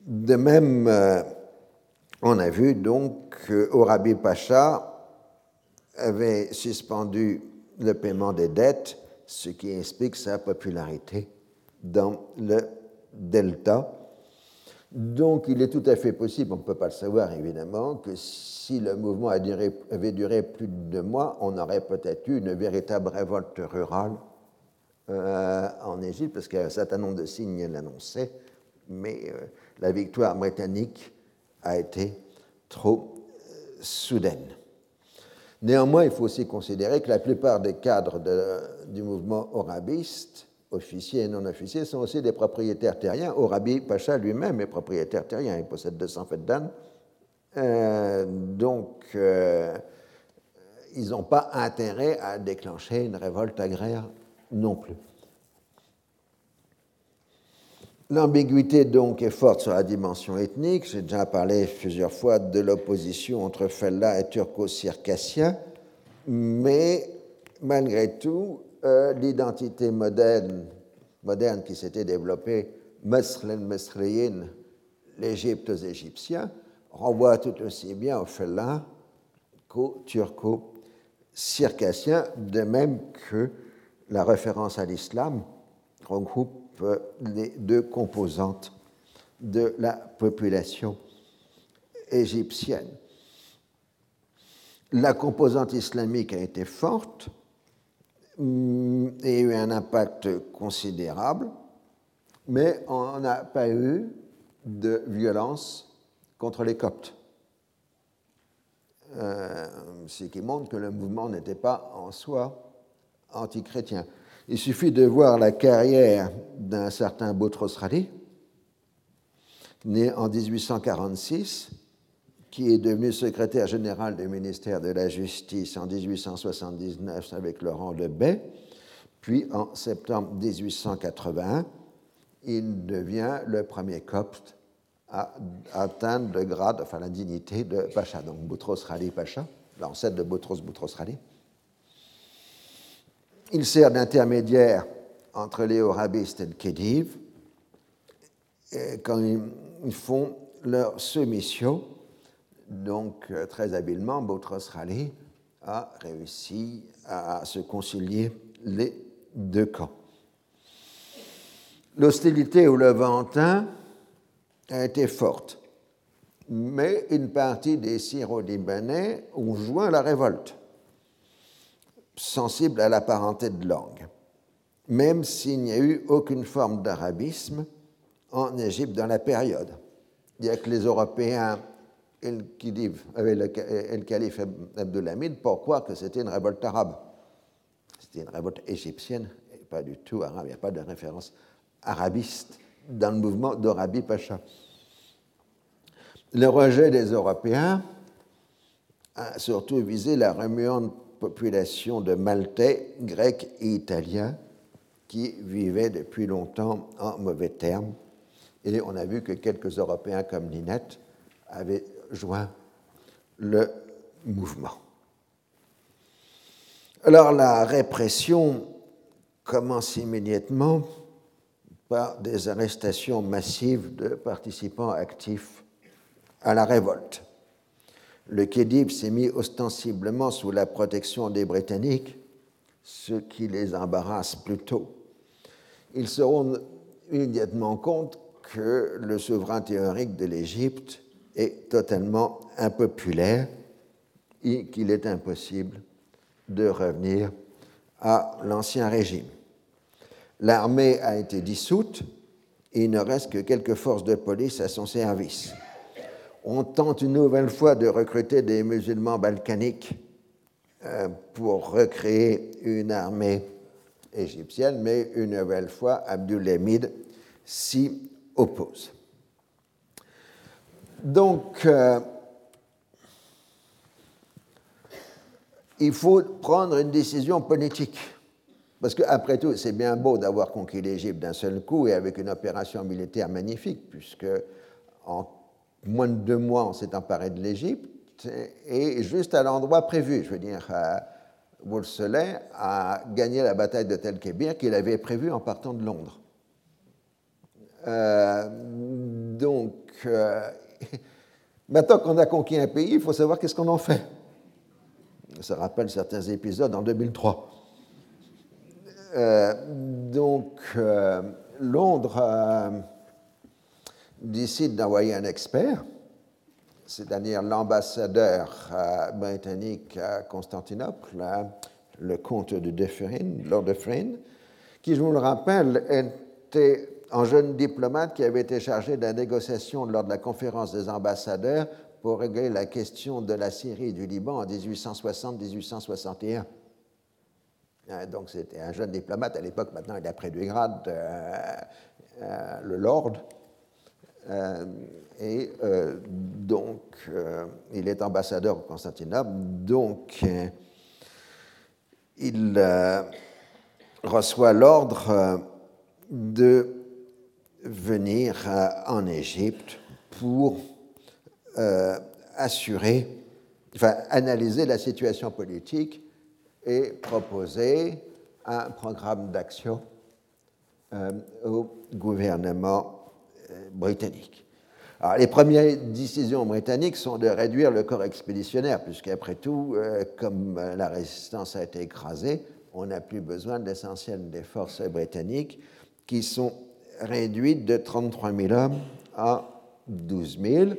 B: De même, euh, on a vu donc qu'Orabi Pacha avait suspendu le paiement des dettes, ce qui explique sa popularité dans le delta. Donc il est tout à fait possible, on ne peut pas le savoir évidemment, que si le mouvement avait duré plus de deux mois, on aurait peut-être eu une véritable révolte rurale euh, en Égypte, parce qu'un certain nombre de signes l'annonçaient, mais euh, la victoire britannique a été trop euh, soudaine. Néanmoins, il faut aussi considérer que la plupart des cadres du mouvement orabiste, officiers et non officiers, sont aussi des propriétaires terriens. Orabi Pacha lui-même est propriétaire terrien, il possède 200 fêtes euh, donc, euh, ils n'ont pas intérêt à déclencher une révolte agraire non plus. L'ambiguïté donc est forte sur la dimension ethnique. J'ai déjà parlé plusieurs fois de l'opposition entre Fella et turco-circassien, mais malgré tout, l'identité moderne, qui s'était développée, Meslen Mesreyin, l'Égypte aux Égyptiens, renvoie tout aussi bien au félin qu'au turco-circassien, de même que la référence à l'islam regroupe les deux composantes de la population égyptienne. La composante islamique a été forte et a eu un impact considérable, mais on n'a pas eu de violence contre les Coptes. Euh, ce qui montre que le mouvement n'était pas en soi antichrétien. Il suffit de voir la carrière d'un certain Boutros Ghali, né en 1846, qui est devenu secrétaire général du ministère de la Justice en 1879 avec Laurent Lebet, puis en septembre 1881, il devient le premier copte à atteindre le grade, enfin la dignité de Pacha, donc Boutros Ghali Pacha, l'ancêtre de Boutros Boutros Ghali. Il sert d'intermédiaire entre les Orabistes et le Khedive quand ils font leur soumission. Donc, euh, très habilement, Boutros Ghali a réussi à se concilier les deux camps. L'hostilité au Levantin a été forte, mais une partie des Syro-Libanais ont joint la révolte, sensible à la parenté de langue, même s'il n'y a eu aucune forme d'arabisme en Égypte dans la période. Il n'y a que les Européens et le, calife Abdulhamid pour croire que c'était une révolte arabe? C'était une révolte égyptienne et pas du tout arabe. Il n'y a pas de référence arabiste dans le mouvement d'Orabi Pacha. Le rejet des Européens a surtout visé la remuante population de Maltais, Grecs et Italiens qui vivaient depuis longtemps en mauvais termes. Et on a vu que quelques Européens comme Ninette avaient joint le mouvement. Alors la répression commence immédiatement par des arrestations massives de participants actifs à la révolte. Le Khedive s'est mis ostensiblement sous la protection des Britanniques, ce qui les embarrasse plutôt. Ils se rendent immédiatement compte que le souverain théorique de l'Égypte est totalement impopulaire et qu'il est impossible de revenir à l'ancien régime. L'armée a été dissoute et il ne reste que quelques forces de police à son service. On tente une nouvelle fois de recruter des musulmans balkaniques euh, pour recréer une armée égyptienne, mais une nouvelle fois, Abdulhamid s'y oppose. Donc, euh, il faut prendre une décision politique. Parce qu'après tout, c'est bien beau d'avoir conquis l'Égypte d'un seul coup et avec une opération militaire magnifique, puisque en moins de deux mois, on s'est emparé de l'Égypte, et juste à l'endroit prévu. Je veux dire, Wolseley a gagné la bataille de Tel Kébir qu'il avait prévu en partant de Londres. Euh, donc, euh, maintenant qu'on a conquis un pays, il faut savoir qu'est-ce qu'on en fait. Ça rappelle certains épisodes en 2003. Euh, donc, Londres décide d'envoyer un expert, c'est-à-dire l'ambassadeur britannique à Constantinople, le comte de Dufferin, Lord Dufferin, qui, je vous le rappelle, était un jeune diplomate qui avait été chargé de la négociation lors de la conférence des ambassadeurs pour régler la question de la Syrie et du Liban en 1860-1861. Euh, donc c'était un jeune diplomate à l'époque, maintenant il a pris du grade, euh, euh, le Lord. et donc il est ambassadeur au Constantinople, donc il reçoit l'ordre de venir euh, en Égypte pour euh, assurer, enfin, analyser la situation politique et proposer un programme d'action euh, au gouvernement britannique. Alors, les premières décisions britanniques sont de réduire le corps expéditionnaire, puisqu'après tout, comme la résistance a été écrasée, on n'a plus besoin de l'essentiel des forces britanniques qui sont réduite de 33 000 hommes à 12 000,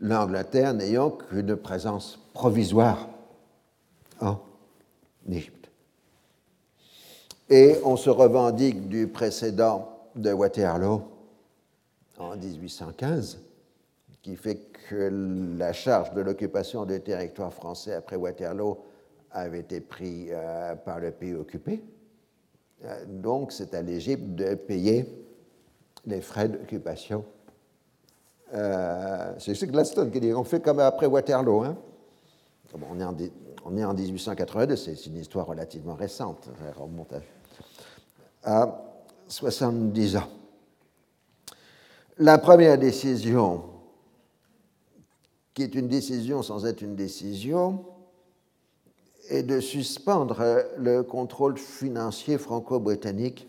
B: l'Angleterre n'ayant qu'une présence provisoire en Égypte. Et on se revendique du précédent de Waterloo en 1815, qui fait que la charge de l'occupation des territoires français après Waterloo avait été prise euh, par le pays occupé. Euh, donc c'est à l'Égypte de payer les frais d'occupation. Euh, c'est Gladstone qui dit on fait comme après Waterloo. Hein. on, est en, on, est en, 1882, c'est une histoire relativement récente, ça remonte à, 70 ans. La première décision, qui est une décision sans être une décision, est de suspendre le contrôle financier franco-britannique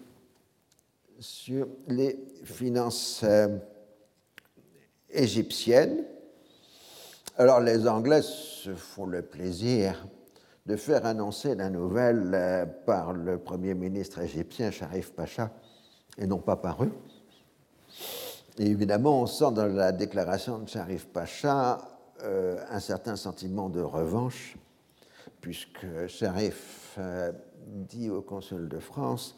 B: sur les finances euh, égyptiennes. Alors les Anglais se font le plaisir de faire annoncer la nouvelle euh, par le Premier ministre égyptien Sharif Pacha et non pas par eux. Et évidemment, on sent dans la déclaration de Sharif Pacha euh, un certain sentiment de revanche, puisque Sharif dit au consul de France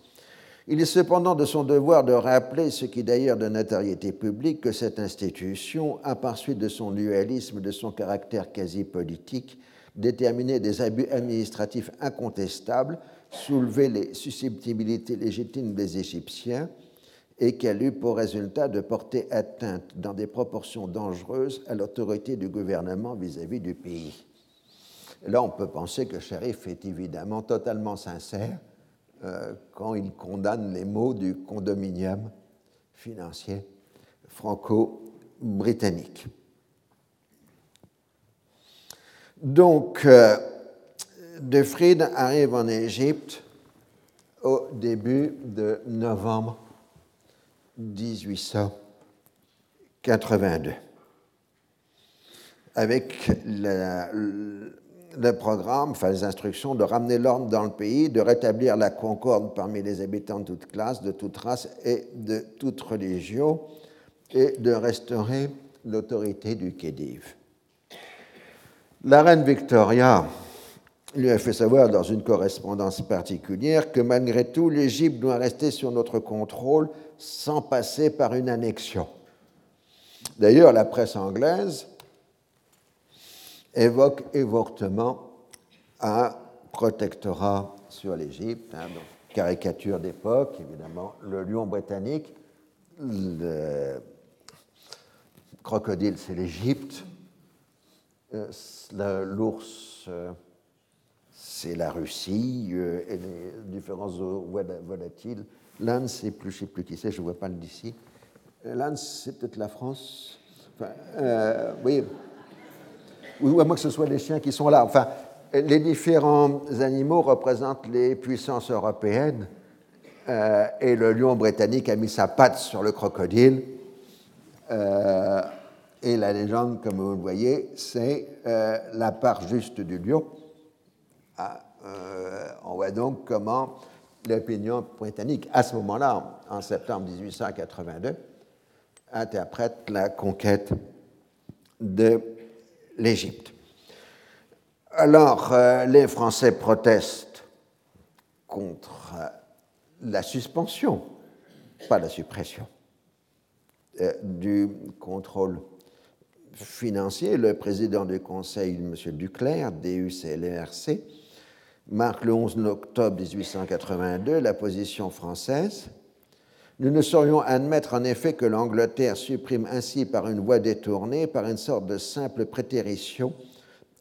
B: Il est cependant de son devoir de rappeler, ce qui d'ailleurs de notoriété publique, que cette institution a, par suite de son dualisme, de son caractère quasi politique, déterminé des abus administratifs incontestables, soulevé les susceptibilités légitimes des Égyptiens et qu'elle eut pour résultat de porter atteinte dans des proportions dangereuses à l'autorité du gouvernement vis-à-vis du pays. là, on peut penser que Sharif est évidemment totalement sincère quand il condamne les maux du condominium financier franco-britannique. Donc, euh, De Fried arrive en Égypte au début de novembre 1882, avec le, programme, enfin les instructions de ramener l'ordre dans le pays, de rétablir la concorde parmi les habitants de toute classe, de toute race et de toute religion, et de restaurer l'autorité du Khedive. La reine Victoria lui a fait savoir dans une correspondance particulière que malgré tout, l'Égypte doit rester sur notre contrôle sans passer par une annexion. D'ailleurs, la presse anglaise évoque évortement un protectorat sur l'Égypte, hein, caricature d'époque, évidemment, le lion britannique, le crocodile, c'est l'Égypte, euh, l'ours, euh, c'est la Russie, euh, et les différents volatiles L'Inde, c'est plus, je ne sais plus qui c'est, je ne vois pas le d'ici. L'Inde, c'est peut-être la France. Oui. Ou à moins que ce soit les chiens qui sont là. Enfin, les différents animaux représentent les puissances européennes. Euh, et le lion britannique a mis sa patte sur le crocodile. et la légende, comme vous le voyez, c'est la part juste du lion. Ah, on voit donc comment l'opinion britannique, à ce moment-là, en septembre 1882, interprète la conquête de l'Égypte. Alors, euh, les Français protestent contre euh, la suspension, pas la suppression, euh, du contrôle financier. Le président du Conseil, M. Duclerc, DUCLRC, marque le 11 octobre 1882 la position française. Nous ne saurions admettre en effet que l'Angleterre supprime ainsi par une voie détournée, par une sorte de simple prétérition,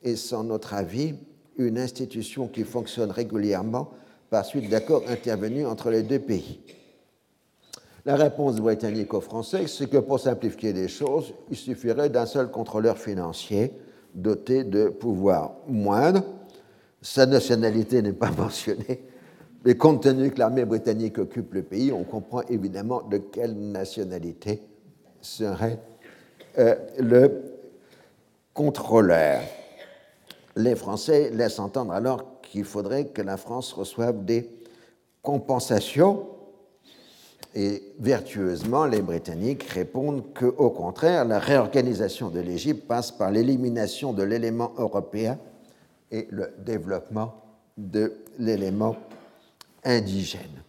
B: et sans notre avis, une institution qui fonctionne régulièrement par suite d'accords intervenus entre les deux pays. La réponse britannique aux Français, c'est que pour simplifier les choses, il suffirait d'un seul contrôleur financier doté de pouvoirs moindres sa nationalité n'est pas mentionnée, mais compte tenu que l'armée britannique occupe le pays, on comprend évidemment de quelle nationalité serait euh, le contrôleur. Les Français laissent entendre alors qu'il faudrait que la France reçoive des compensations. Et vertueusement, les Britanniques répondent qu'au contraire, la réorganisation de l'Égypte passe par l'élimination de l'élément européen et le développement de l'élément indigène.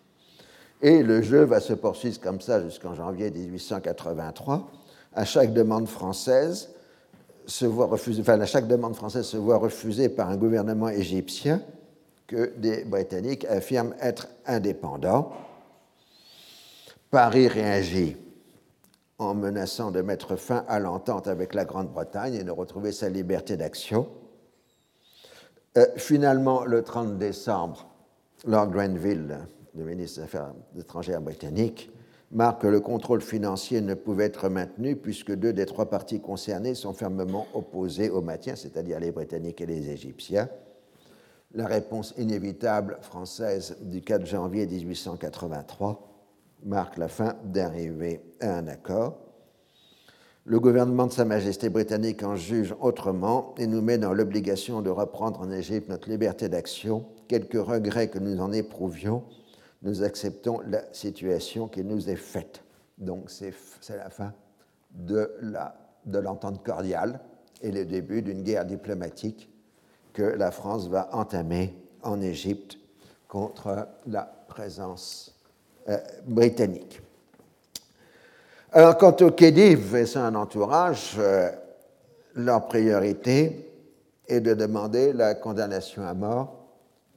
B: Et le jeu va se poursuivre comme ça jusqu'en janvier 1883. À chaque demande française, se voit refuser, enfin, à chaque demande française se voit refusée par un gouvernement égyptien que des Britanniques affirment être indépendants. Paris réagit en menaçant de mettre fin à l'entente avec la Grande-Bretagne et de retrouver sa liberté d'action. Euh, finalement, le 30 décembre, Lord Grenville, le ministre des Affaires étrangères britannique, marque que le contrôle financier ne pouvait être maintenu puisque deux des trois parties concernées sont fermement opposées au maintien, c'est-à-dire les Britanniques et les Égyptiens. La réponse inévitable française du 4 janvier 1883 marque la fin d'arriver à un accord. Le gouvernement de Sa Majesté britannique en juge autrement et nous met dans l'obligation de reprendre en Égypte notre liberté d'action. Quelques regrets que nous en éprouvions, nous acceptons la situation qui nous est faite. Donc c'est la fin de l'entente cordiale et le début d'une guerre diplomatique que la France va entamer en Égypte contre la présence euh, britannique. Alors, quant au Khedive et son entourage, euh, leur priorité est de demander la condamnation à mort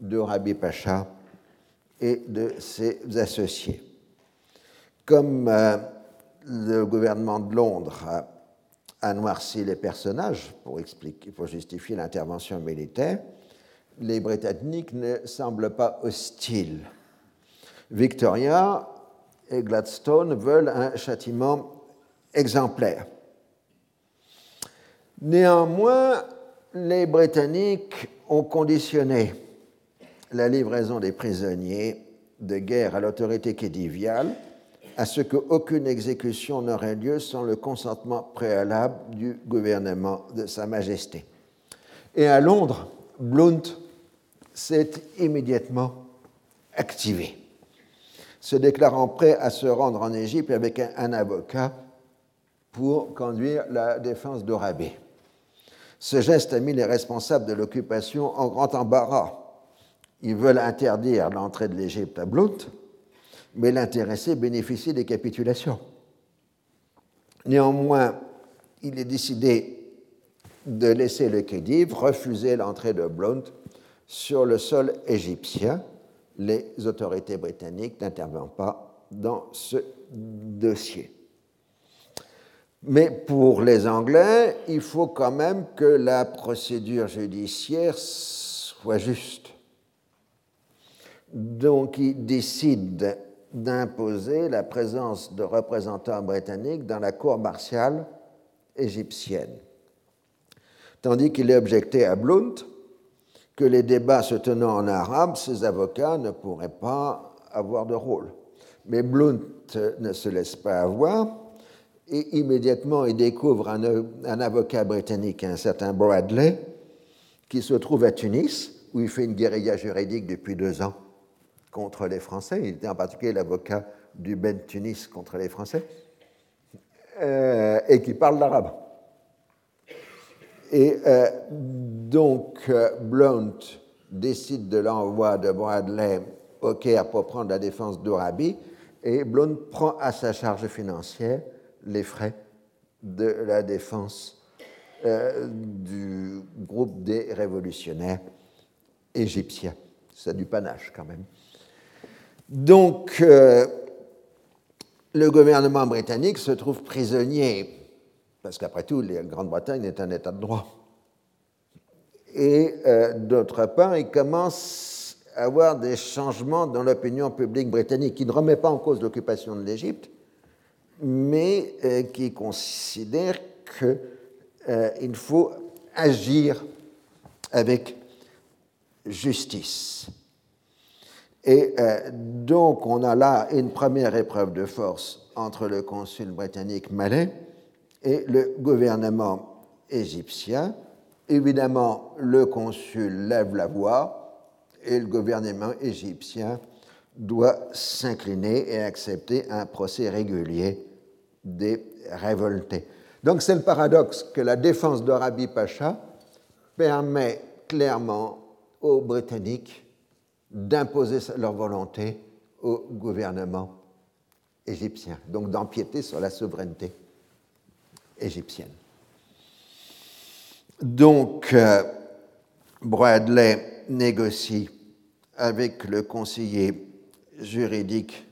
B: de Rabi Pacha et de ses associés. Comme euh, le gouvernement de Londres a noirci les personnages pour justifier l'intervention militaire, les Britanniques ne semblent pas hostiles. Victoria et Gladstone veulent un châtiment exemplaire. Néanmoins, les Britanniques ont conditionné la livraison des prisonniers de guerre à l'autorité kédiviale à ce qu'aucune exécution n'aurait lieu sans le consentement préalable du gouvernement de Sa Majesté. Et à Londres, Blount s'est immédiatement activé se déclarant prêt à se rendre en Égypte avec un, avocat pour conduire la défense d'Orabé. Ce geste a mis les responsables de l'occupation en grand embarras. Ils veulent interdire l'entrée de l'Égypte à Blount, mais l'intéressé bénéficie des capitulations. Néanmoins, il est décidé de laisser le Khedive refuser l'entrée de Blount sur le sol égyptien les autorités britanniques n'interviennent pas dans ce dossier. Mais pour les Anglais, il faut quand même que la procédure judiciaire soit juste. Donc ils décident d'imposer la présence de représentants britanniques dans la cour martiale égyptienne. Tandis qu'il est objecté à Blount que les débats se tenant en arabe, ces avocats ne pourraient pas avoir de rôle. Mais Blount ne se laisse pas avoir et immédiatement il découvre un, avocat britannique, un certain Bradley, qui se trouve à Tunis, où il fait une guérilla juridique depuis deux ans contre les Français. Il était en particulier l'avocat du Ben Tunis contre les Français, euh, et qui parle l'arabe. Et euh, donc, euh, Blount décide de l'envoi de Bradley au Caire pour prendre la défense d'Orabi, et Blount prend à sa charge financière les frais de la défense du groupe des révolutionnaires égyptiens. C'est du panache quand même. Donc, le gouvernement britannique se trouve prisonnier parce qu'après tout, la Grande-Bretagne est un État de droit. Et euh, d'autre part, il commence à avoir des changements dans l'opinion publique britannique qui ne remet pas en cause l'occupation de l'Égypte, mais euh, qui considère qu'il euh, faut agir avec justice. Et donc, on a là une première épreuve de force entre le consul britannique Malais et le gouvernement égyptien. Évidemment, le consul lève la voix et le gouvernement égyptien doit s'incliner et accepter un procès régulier des révoltés. Donc c'est le paradoxe que la défense d'Arabi Pacha permet clairement aux Britanniques d'imposer leur volonté au gouvernement égyptien, donc d'empiéter sur la souveraineté égyptienne. Donc, euh, Bradley négocie avec le conseiller juridique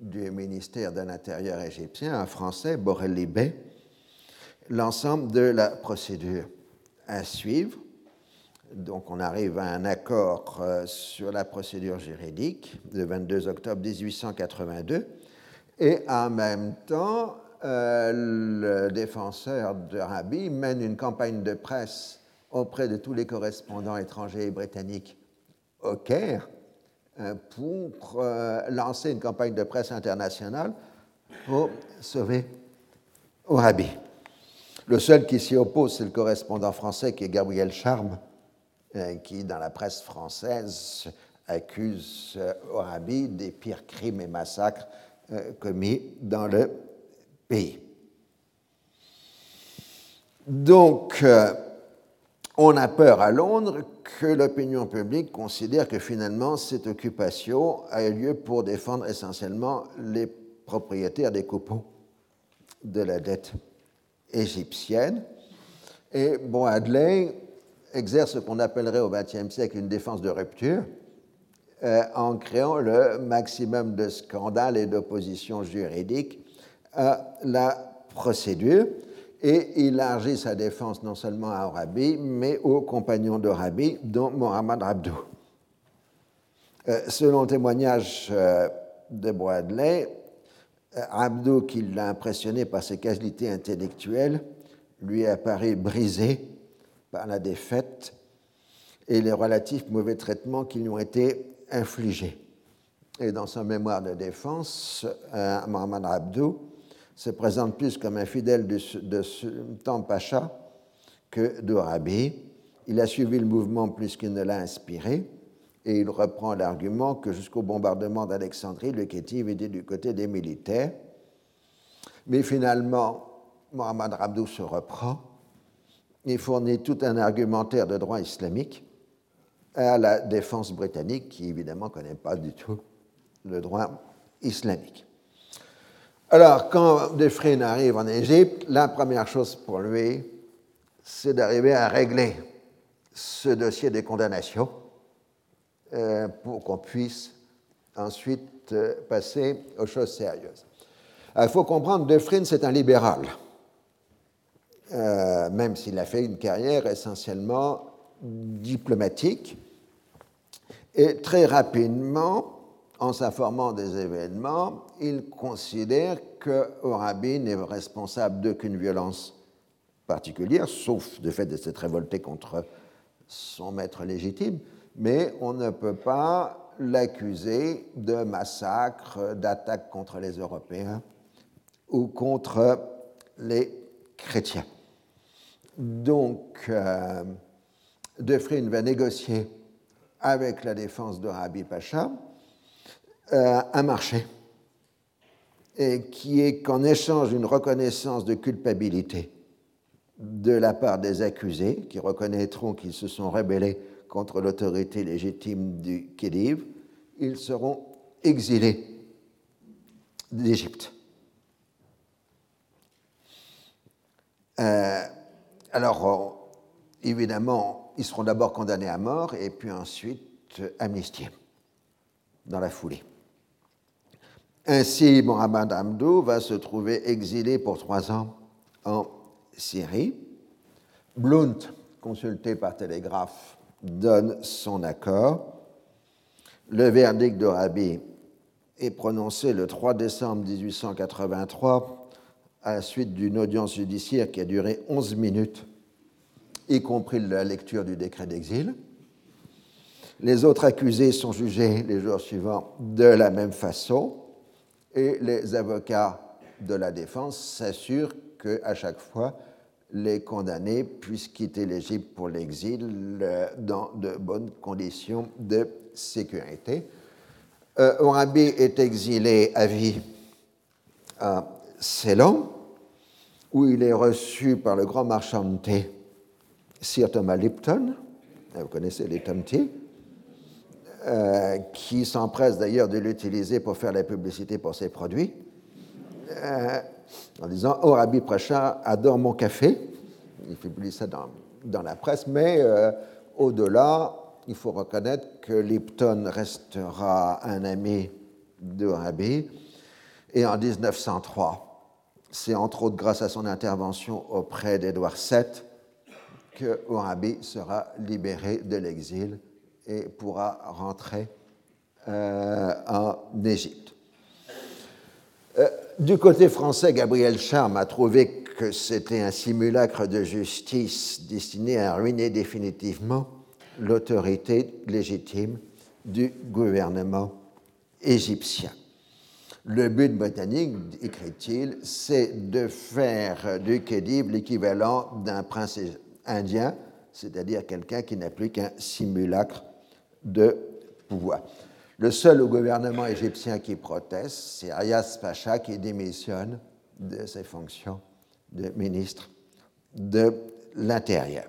B: du ministère de l'Intérieur égyptien, un Français, Borelli Bey, l'ensemble de la procédure à suivre. Donc on arrive à un accord euh, sur la procédure juridique le 22 octobre 1882 et en même temps euh, le défenseur de Rabi mène une campagne de presse auprès de tous les correspondants étrangers et britanniques au Caire euh, pour lancer une campagne de presse internationale pour sauver Orabi. Le seul qui s'y oppose, c'est le correspondant français qui est Gabriel Charme, qui, dans la presse française, accuse Orabi des pires crimes et massacres commis dans le pays. Donc, euh, on a peur à Londres que l'opinion publique considère que finalement cette occupation a eu lieu pour défendre essentiellement les propriétaires des coupons de la dette égyptienne. Et Bradley exerce ce qu'on appellerait au XXe siècle une défense de rupture euh, en créant le maximum de scandales et d'opposition juridique à la procédure. Et élargit sa défense non seulement à Arabi, mais aux compagnons d'Arabi, dont Mohamed Abdou. Euh, selon le témoignage euh, de Bradley, Abdou, qui l'a impressionné par ses qualités intellectuelles, lui apparaît brisé par la défaite et les relatifs mauvais traitements qui lui ont été infligés. Et dans son mémoire de défense, euh, Mohamed Abdou se présente plus comme un fidèle de, Sultan Pacha que d'Arabi. Il a suivi le mouvement plus qu'il ne l'a inspiré, et il reprend l'argument que jusqu'au bombardement d'Alexandrie, le Kétiv était du côté des militaires. Mais finalement, Mohamed Abdou se reprend il fournit tout un argumentaire de droit islamique à la défense britannique, qui évidemment ne connaît pas du tout le droit islamique. Alors, quand Defrine arrive en Égypte, la première chose pour lui, c'est d'arriver à régler ce dossier des condamnations euh, pour qu'on puisse ensuite euh, passer aux choses sérieuses. Il faut comprendre, Defrine, c'est un libéral. Euh, même s'il a fait une carrière essentiellement diplomatique. Et très rapidement, en s'informant des événements, il considère que Orabi n'est responsable d'aucune violence particulière, sauf du fait de s'être révolté contre son maître légitime, mais on ne peut pas l'accuser de massacre, d'attaque contre les Européens ou contre les chrétiens. Donc, euh, va négocier avec la défense de Rabi Pacha euh, un marché et qui est qu'en échange d'une reconnaissance de culpabilité de la part des accusés, qui reconnaîtront qu'ils se sont rebellés contre l'autorité légitime du Khedive, ils seront exilés d'Égypte. Euh, alors, évidemment, ils seront d'abord condamnés à mort et puis ensuite amnistiés dans la foulée. Ainsi, Mohamed Hamdou va se trouver exilé pour trois ans en Syrie. Blount, consulté par télégraphe, donne son accord. Le verdict de Rabi est prononcé le 3 décembre 1883 à la suite d'une audience judiciaire qui a duré 11 minutes, y compris la lecture du décret d'exil. Les autres accusés sont jugés les jours suivants de la même façon et les avocats de la défense s'assurent qu'à chaque fois, les condamnés puissent quitter l'Égypte pour l'exil dans de bonnes conditions de sécurité. Euh, Orabi est exilé à vie à Ceylan, où il est reçu par le grand marchand de thé, Sir Thomas Lipton, vous connaissez les Tom euh, qui s'empresse d'ailleurs de l'utiliser pour faire la publicité pour ses produits, euh, en disant Oh, Rabbi Pracha adore mon café. Il publie ça dans, la presse, mais euh, au-delà, il faut reconnaître que Lipton restera un ami de Rabbi. Et en 1903, c'est entre autres grâce à son intervention auprès d'Édouard VII que Orabi sera libéré de l'exil et pourra rentrer euh, en Égypte. Euh, du côté français, Gabriel Charme a trouvé que c'était un simulacre de justice destiné à ruiner définitivement l'autorité légitime du gouvernement égyptien. Le but britannique, écrit-il, c'est de faire du Khedive l'équivalent d'un prince indien, c'est-à-dire quelqu'un qui n'a plus qu'un simulacre de pouvoir. Le seul au gouvernement égyptien qui proteste, c'est Ayas Pacha qui démissionne de ses fonctions de ministre de l'Intérieur.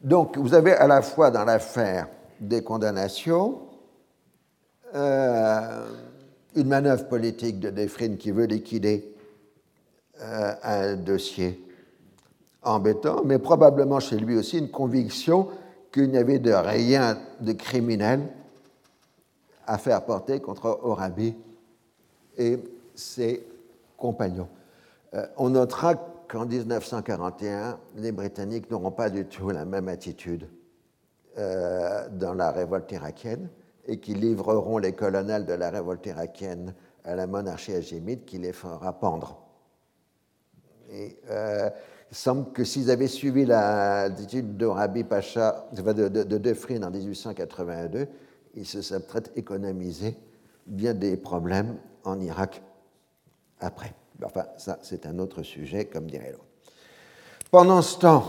B: Donc, vous avez à la fois dans l'affaire des condamnations, euh, une manœuvre politique de Defrine qui veut liquider euh, un dossier embêtant, mais probablement chez lui aussi une conviction qu'il n'y avait de rien de criminel à faire porter contre Orabi et ses compagnons. Euh, on notera qu'en 1941, les Britanniques n'auront pas du tout la même attitude euh, dans la révolte irakienne et qui livreront les colonels de la révolte irakienne à la monarchie hagémite qui les fera pendre. Euh, il semble que s'ils avaient suivi l'attitude d'Orabi Pacha, de, de, de en 1882, ils se seraient peut-être bien des problèmes en Irak après. Enfin, ça, c'est un autre sujet, comme dirait l'autre. Pendant ce temps,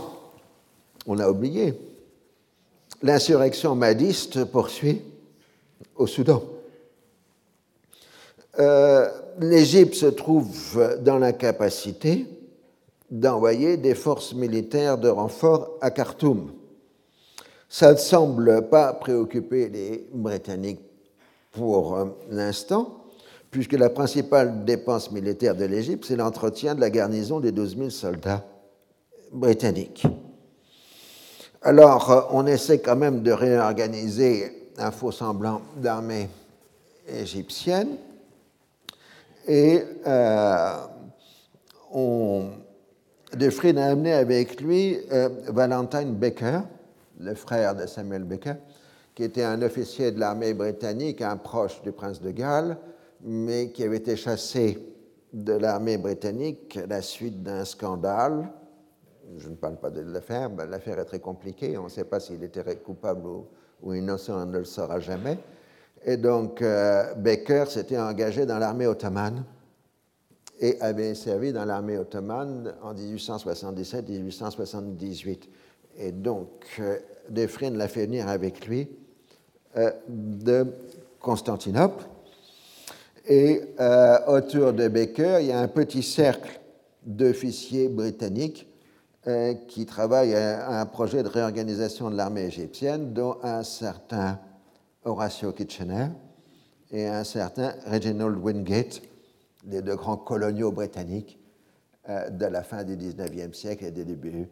B: on a oublié, l'insurrection madiste poursuit au Soudan. Euh, L'Égypte se trouve dans l'incapacité d'envoyer des forces militaires de renfort à Khartoum. Ça ne semble pas préoccuper les Britanniques pour euh, l'instant, puisque la principale dépense militaire de l'Égypte, c'est l'entretien de la garnison des 12 000 soldats britanniques. Alors, euh, on essaie quand même de réorganiser un faux semblant d'armée égyptienne et euh, on, a amené avec lui euh, Valentine Baker, le frère de Samuel Baker, qui était un officier de l'armée britannique, un proche du prince de Galles, mais qui avait été chassé de l'armée britannique à la suite d'un scandale. Je ne parle pas de l'affaire, l'affaire est très compliquée, on ne sait pas s'il était coupable ou, innocent, on ne le saura jamais. Et donc, euh, Baker s'était engagé dans l'armée ottomane et avait servi dans l'armée ottomane en 1877-1878. Et donc, euh, l'a fait venir avec lui euh, de Constantinople. Et euh, autour de Baker, il y a un petit cercle d'officiers britanniques qui travaillent à un projet de réorganisation de l'armée égyptienne, dont un certain Horatio Kitchener et un certain Reginald Wingate, les deux grands coloniaux britanniques euh, de la fin du 19e siècle et des débuts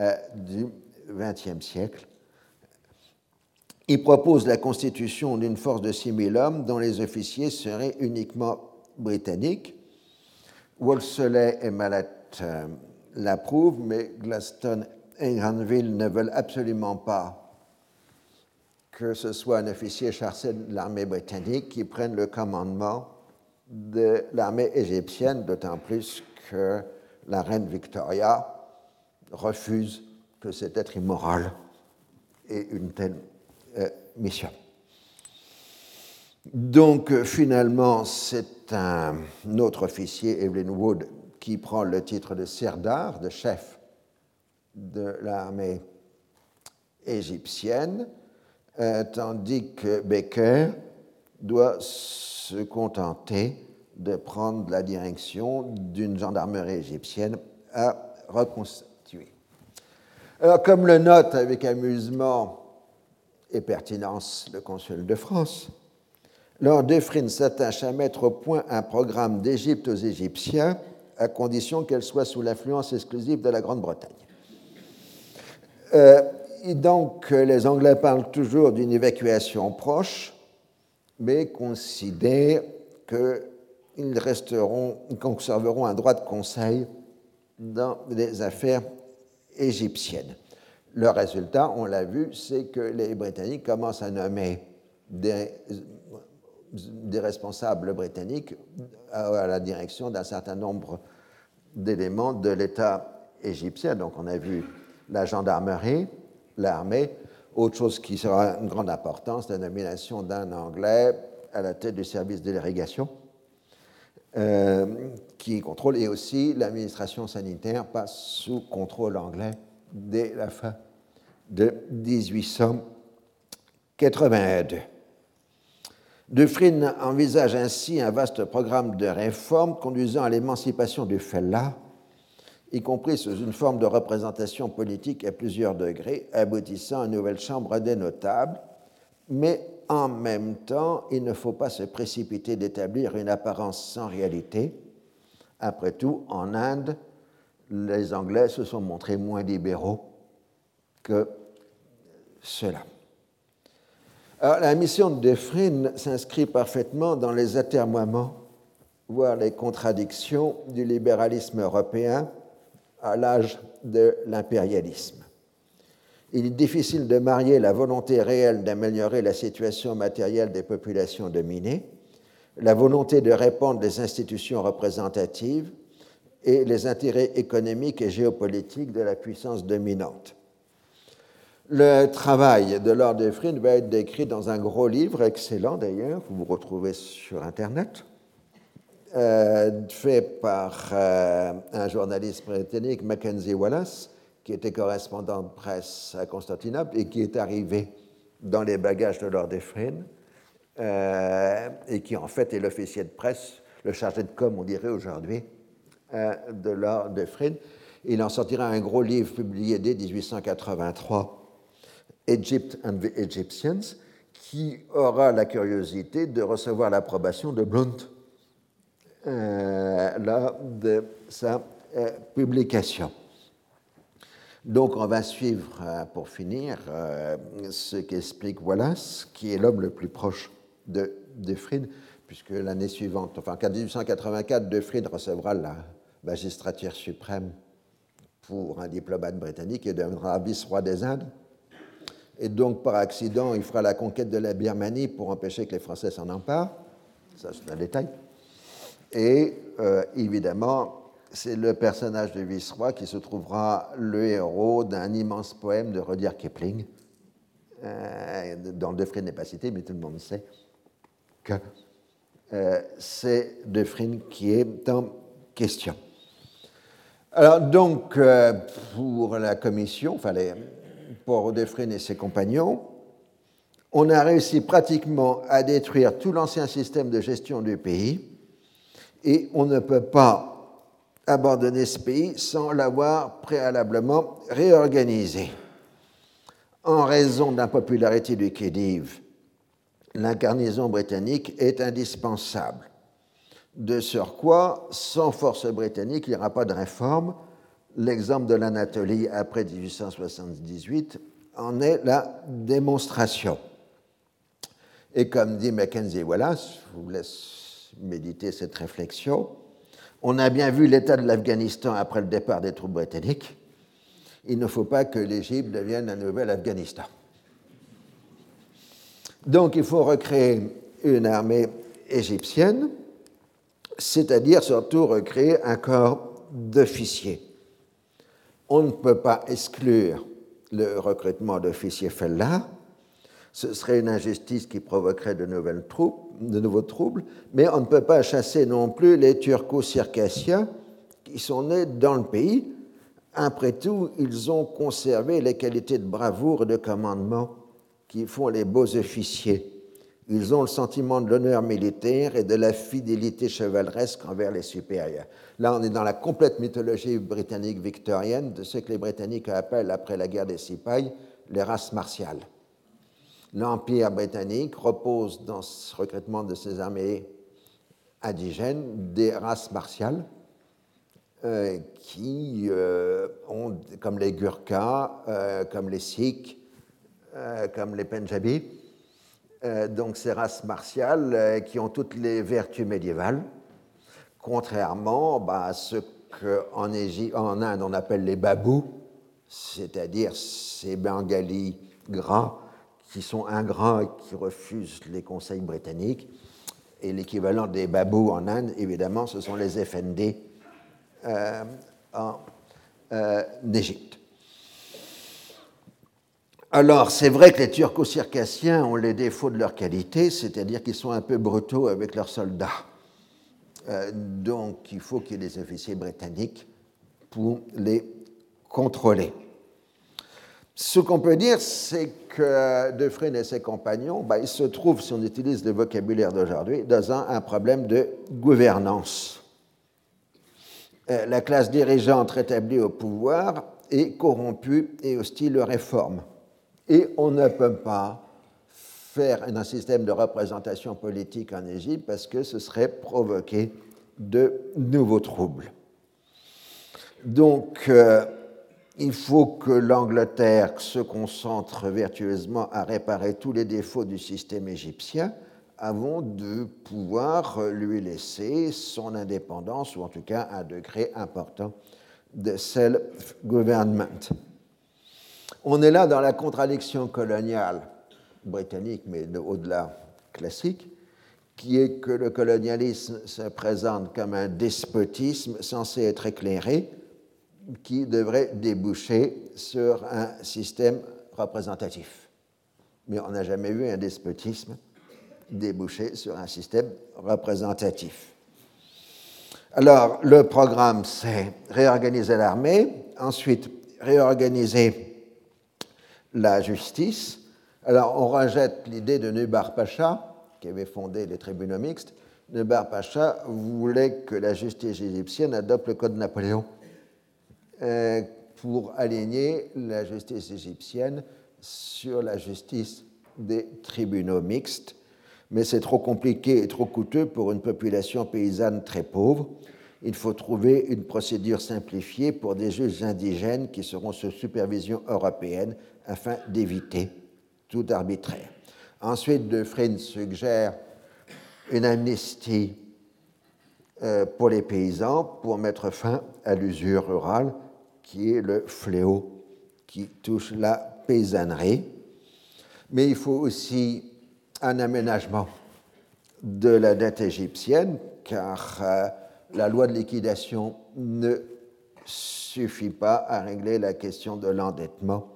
B: euh, du 20e siècle. Il propose la constitution d'une force de 6 000 hommes dont les officiers seraient uniquement britanniques. Wolseley et euh, l'approuvent, mais Glaston et Granville ne veulent absolument pas que ce soit un officier chargé de l'armée britannique qui prenne le commandement de l'armée égyptienne, d'autant plus que la reine Victoria refuse que cet être immoral ait une telle euh, mission. Donc finalement, c'est un autre officier, Evelyn Wood, qui prend le titre de Serdar, de chef de l'armée égyptienne, euh, tandis que Baker doit se contenter de prendre la direction d'une gendarmerie égyptienne à reconstituer. Alors, comme le note avec amusement et pertinence le consul de France, Lord Dufresne s'attache à mettre au point un programme d'Égypte aux Égyptiens à condition qu'elle soit sous l'influence exclusive de la Grande-Bretagne. Euh, donc, les Anglais parlent toujours d'une évacuation proche, mais considèrent qu'ils resteront, conserveront un droit de conseil dans les affaires égyptiennes. Le résultat, on l'a vu, c'est que les Britanniques commencent à nommer des, des responsables britanniques à la direction d'un certain nombre d'éléments de l'État égyptien. Donc on a vu la gendarmerie, l'armée, autre chose qui sera une grande importance, la nomination d'un Anglais à la tête du service de l'irrigation, euh, qui contrôle, et aussi l'administration sanitaire passe sous contrôle anglais dès la fin de 1882. Dufresne envisage ainsi un vaste programme de réformes conduisant à l'émancipation du fellah, y compris sous une forme de représentation politique à plusieurs degrés, aboutissant à une nouvelle chambre des notables, mais en même temps, il ne faut pas se précipiter d'établir une apparence sans réalité. Après tout, en Inde, les Anglais se sont montrés moins libéraux que cela. La mission de Defrine s'inscrit parfaitement dans les atermoiements, voire les contradictions du libéralisme européen à l'âge de l'impérialisme. Il est difficile de marier la volonté réelle d'améliorer la situation matérielle des populations dominées, la volonté de répandre les institutions représentatives et les intérêts économiques et géopolitiques de la puissance dominante. Le travail de Lord Efrin va être décrit dans un gros livre, excellent d'ailleurs, vous vous retrouvez sur Internet, euh, fait par euh, un journaliste britannique, Mackenzie Wallace, qui était correspondant de presse à Constantinople et qui est arrivé dans les bagages de Lord Efrin, euh, et qui en fait est l'officier de presse, le chargé de com, on dirait aujourd'hui, de Lord Efrin. Il en sortira un gros livre publié dès 1883 Egypt and the Egyptians, qui aura la curiosité de recevoir l'approbation de Blunt euh, lors de sa euh, publication. Donc on va suivre, euh, pour finir, ce qu'explique Wallace, qui est l'homme le plus proche de, de puisque l'année suivante, enfin en 1884, De Fried recevra la magistrature suprême pour un diplomate britannique et deviendra vice-roi des Indes et donc par accident, il fera la conquête de la Birmanie pour empêcher que les Français s'en emparent. Ça, c'est un détail. Et euh, évidemment, c'est le personnage de vice-roi qui se trouvera le héros d'un immense poème de Rudyard Kipling, euh, dont Defrine n'est pas cité, mais tout le monde sait que euh, c'est Defrine qui est en question. Alors donc, pour la commission, enfin les, pour Odefrine et ses compagnons, on a réussi pratiquement à détruire tout l'ancien système de gestion du pays et on ne peut pas abandonner ce pays sans l'avoir préalablement réorganisé. En raison de l'impopularité du Khedive, l'incarnation britannique est indispensable. De surcroît, sans force britannique, il n'y aura pas de réforme, L'exemple de l'Anatolie après 1878 en est la démonstration. Et comme dit Mackenzie Wallace, je vous laisse méditer cette réflexion, on a bien vu l'état de l'Afghanistan après le départ des troupes britanniques. Il ne faut pas que l'Égypte devienne un nouvel Afghanistan. Donc il faut recréer une armée égyptienne, c'est-à-dire surtout recréer un corps d'officiers on ne peut pas exclure le recrutement d'officiers Fellah. Ce serait une injustice qui provoquerait de, nouvelles troupes, de nouveaux troubles, mais on ne peut pas chasser non plus les turco-circassiens qui sont nés dans le pays. Après tout, ils ont conservé les qualités de bravoure et de commandement qui font les beaux officiers. Ils ont le sentiment de l'honneur militaire et de la fidélité chevaleresque envers les supérieurs. Là, on est dans la complète mythologie britannique victorienne de ce que les Britanniques appellent, après la guerre des Sipay, les races martiales. L'Empire britannique repose dans ce recrutement de ses armées indigènes des races martiales euh, qui euh, ont, comme les Gurkhas, euh, comme les Sikhs, comme les Punjabis, donc ces races martiales qui ont toutes les vertus médiévales contrairement bah, à ce qu'en en Inde on appelle les babous, c'est-à-dire ces bengalis gras qui sont ingrats et qui refusent les conseils britanniques. Et l'équivalent des babous en Inde, évidemment, ce sont les FND euh, en euh, Égypte. Alors, c'est vrai que les turco-circassiens ont les défauts de leur qualité, c'est-à-dire qu'ils sont un peu brutaux avec leurs soldats. Euh, donc il faut qu'il y ait des officiers britanniques pour les contrôler. Ce qu'on peut dire, c'est que Defresne et ses compagnons, bah, ils se trouvent, si on utilise le vocabulaire d'aujourd'hui, dans un, problème de gouvernance. Euh, la classe dirigeante rétablie au pouvoir est corrompue et hostile aux réformes. Et on ne peut pas faire un système de représentation politique en Égypte parce que ce serait provoquer de nouveaux troubles. Donc, euh, il faut que l'Angleterre se concentre vertueusement à réparer tous les défauts du système égyptien avant de pouvoir lui laisser son indépendance, ou en tout cas un degré important de self-government. On est là dans la contradiction coloniale britannique, mais au-delà classique, qui est que le colonialisme se présente comme un despotisme censé être éclairé, qui devrait déboucher sur un système représentatif. Mais on n'a jamais vu un despotisme déboucher sur un système représentatif. Alors, le programme, c'est réorganiser l'armée, ensuite réorganiser la justice. Alors, on rejette l'idée de Nubar Pacha, qui avait fondé les tribunaux mixtes. Nubar Pacha voulait que la justice égyptienne adopte le code Napoléon euh, pour aligner la justice égyptienne sur la justice des tribunaux mixtes. Mais c'est trop compliqué et trop coûteux pour une population paysanne très pauvre. Il faut trouver une procédure simplifiée pour des juges indigènes qui seront sous supervision européenne afin d'éviter tout arbitraire. Ensuite, De suggère une amnistie euh, pour les paysans pour mettre fin à l'usure rurale qui est le fléau qui touche la paysannerie. Mais il faut aussi un aménagement de la dette égyptienne, car euh, la loi de liquidation ne suffit pas à régler la question de l'endettement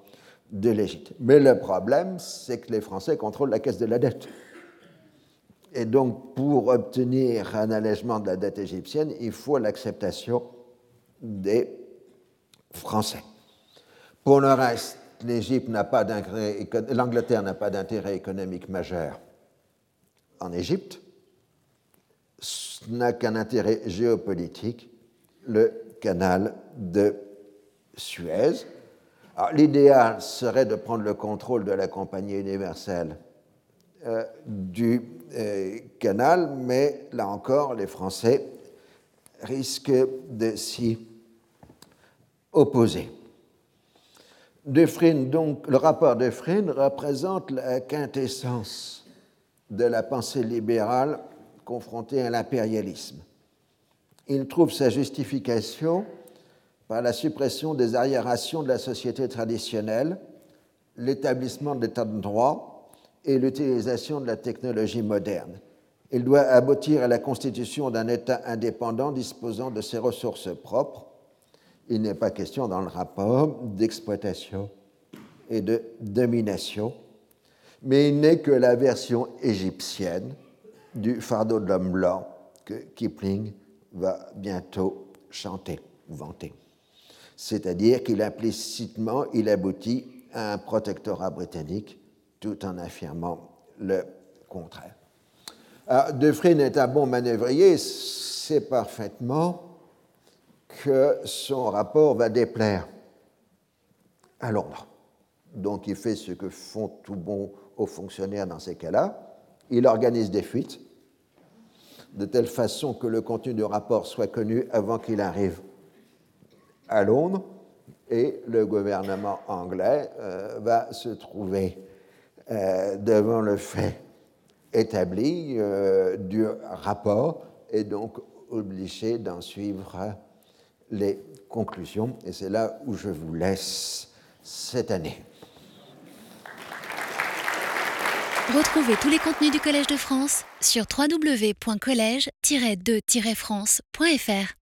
B: de l'Égypte. Mais le problème, c'est que les Français contrôlent la caisse de la dette. Et donc, pour obtenir un allègement de la dette égyptienne, il faut l'acceptation des français. Pour le reste, l'Égypte n'a pas l'Angleterre n'a pas d'intérêt économique majeur en Égypte, n'a qu'un intérêt géopolitique, le canal de Suez. L'idéal serait de prendre le contrôle de la compagnie universelle euh, du euh, canal, mais là encore, les Français risquent de s'y opposés. donc, le rapport Defrine représente la quintessence de la pensée libérale confrontée à l'impérialisme. Il trouve sa justification par la suppression des arriérations de la société traditionnelle, l'établissement de l'état de droit et l'utilisation de la technologie moderne. Il doit aboutir à la constitution d'un État indépendant disposant de ses ressources propres il n'est pas question dans le rapport d'exploitation et de domination, mais il n'est que la version égyptienne du fardeau de l'homme blanc que Kipling va bientôt chanter ou vanter. C'est-à-dire qu'il implicitement, il aboutit à un protectorat britannique tout en affirmant le contraire. Alors, Defrine est un bon manœuvrier, c'est parfaitement que son rapport va déplaire à Londres. Donc il fait ce que font tout bon aux fonctionnaires dans ces cas-là. Il organise des fuites de telle façon que le contenu du rapport soit connu avant qu'il arrive à Londres et le gouvernement anglais euh, va se trouver euh, devant le fait établi euh, du rapport et donc obligé d'en suivre les conclusions, et c'est là où je vous laisse cette année.
A: Retrouvez tous les contenus du Collège de France sur www.colège-2-france.fr.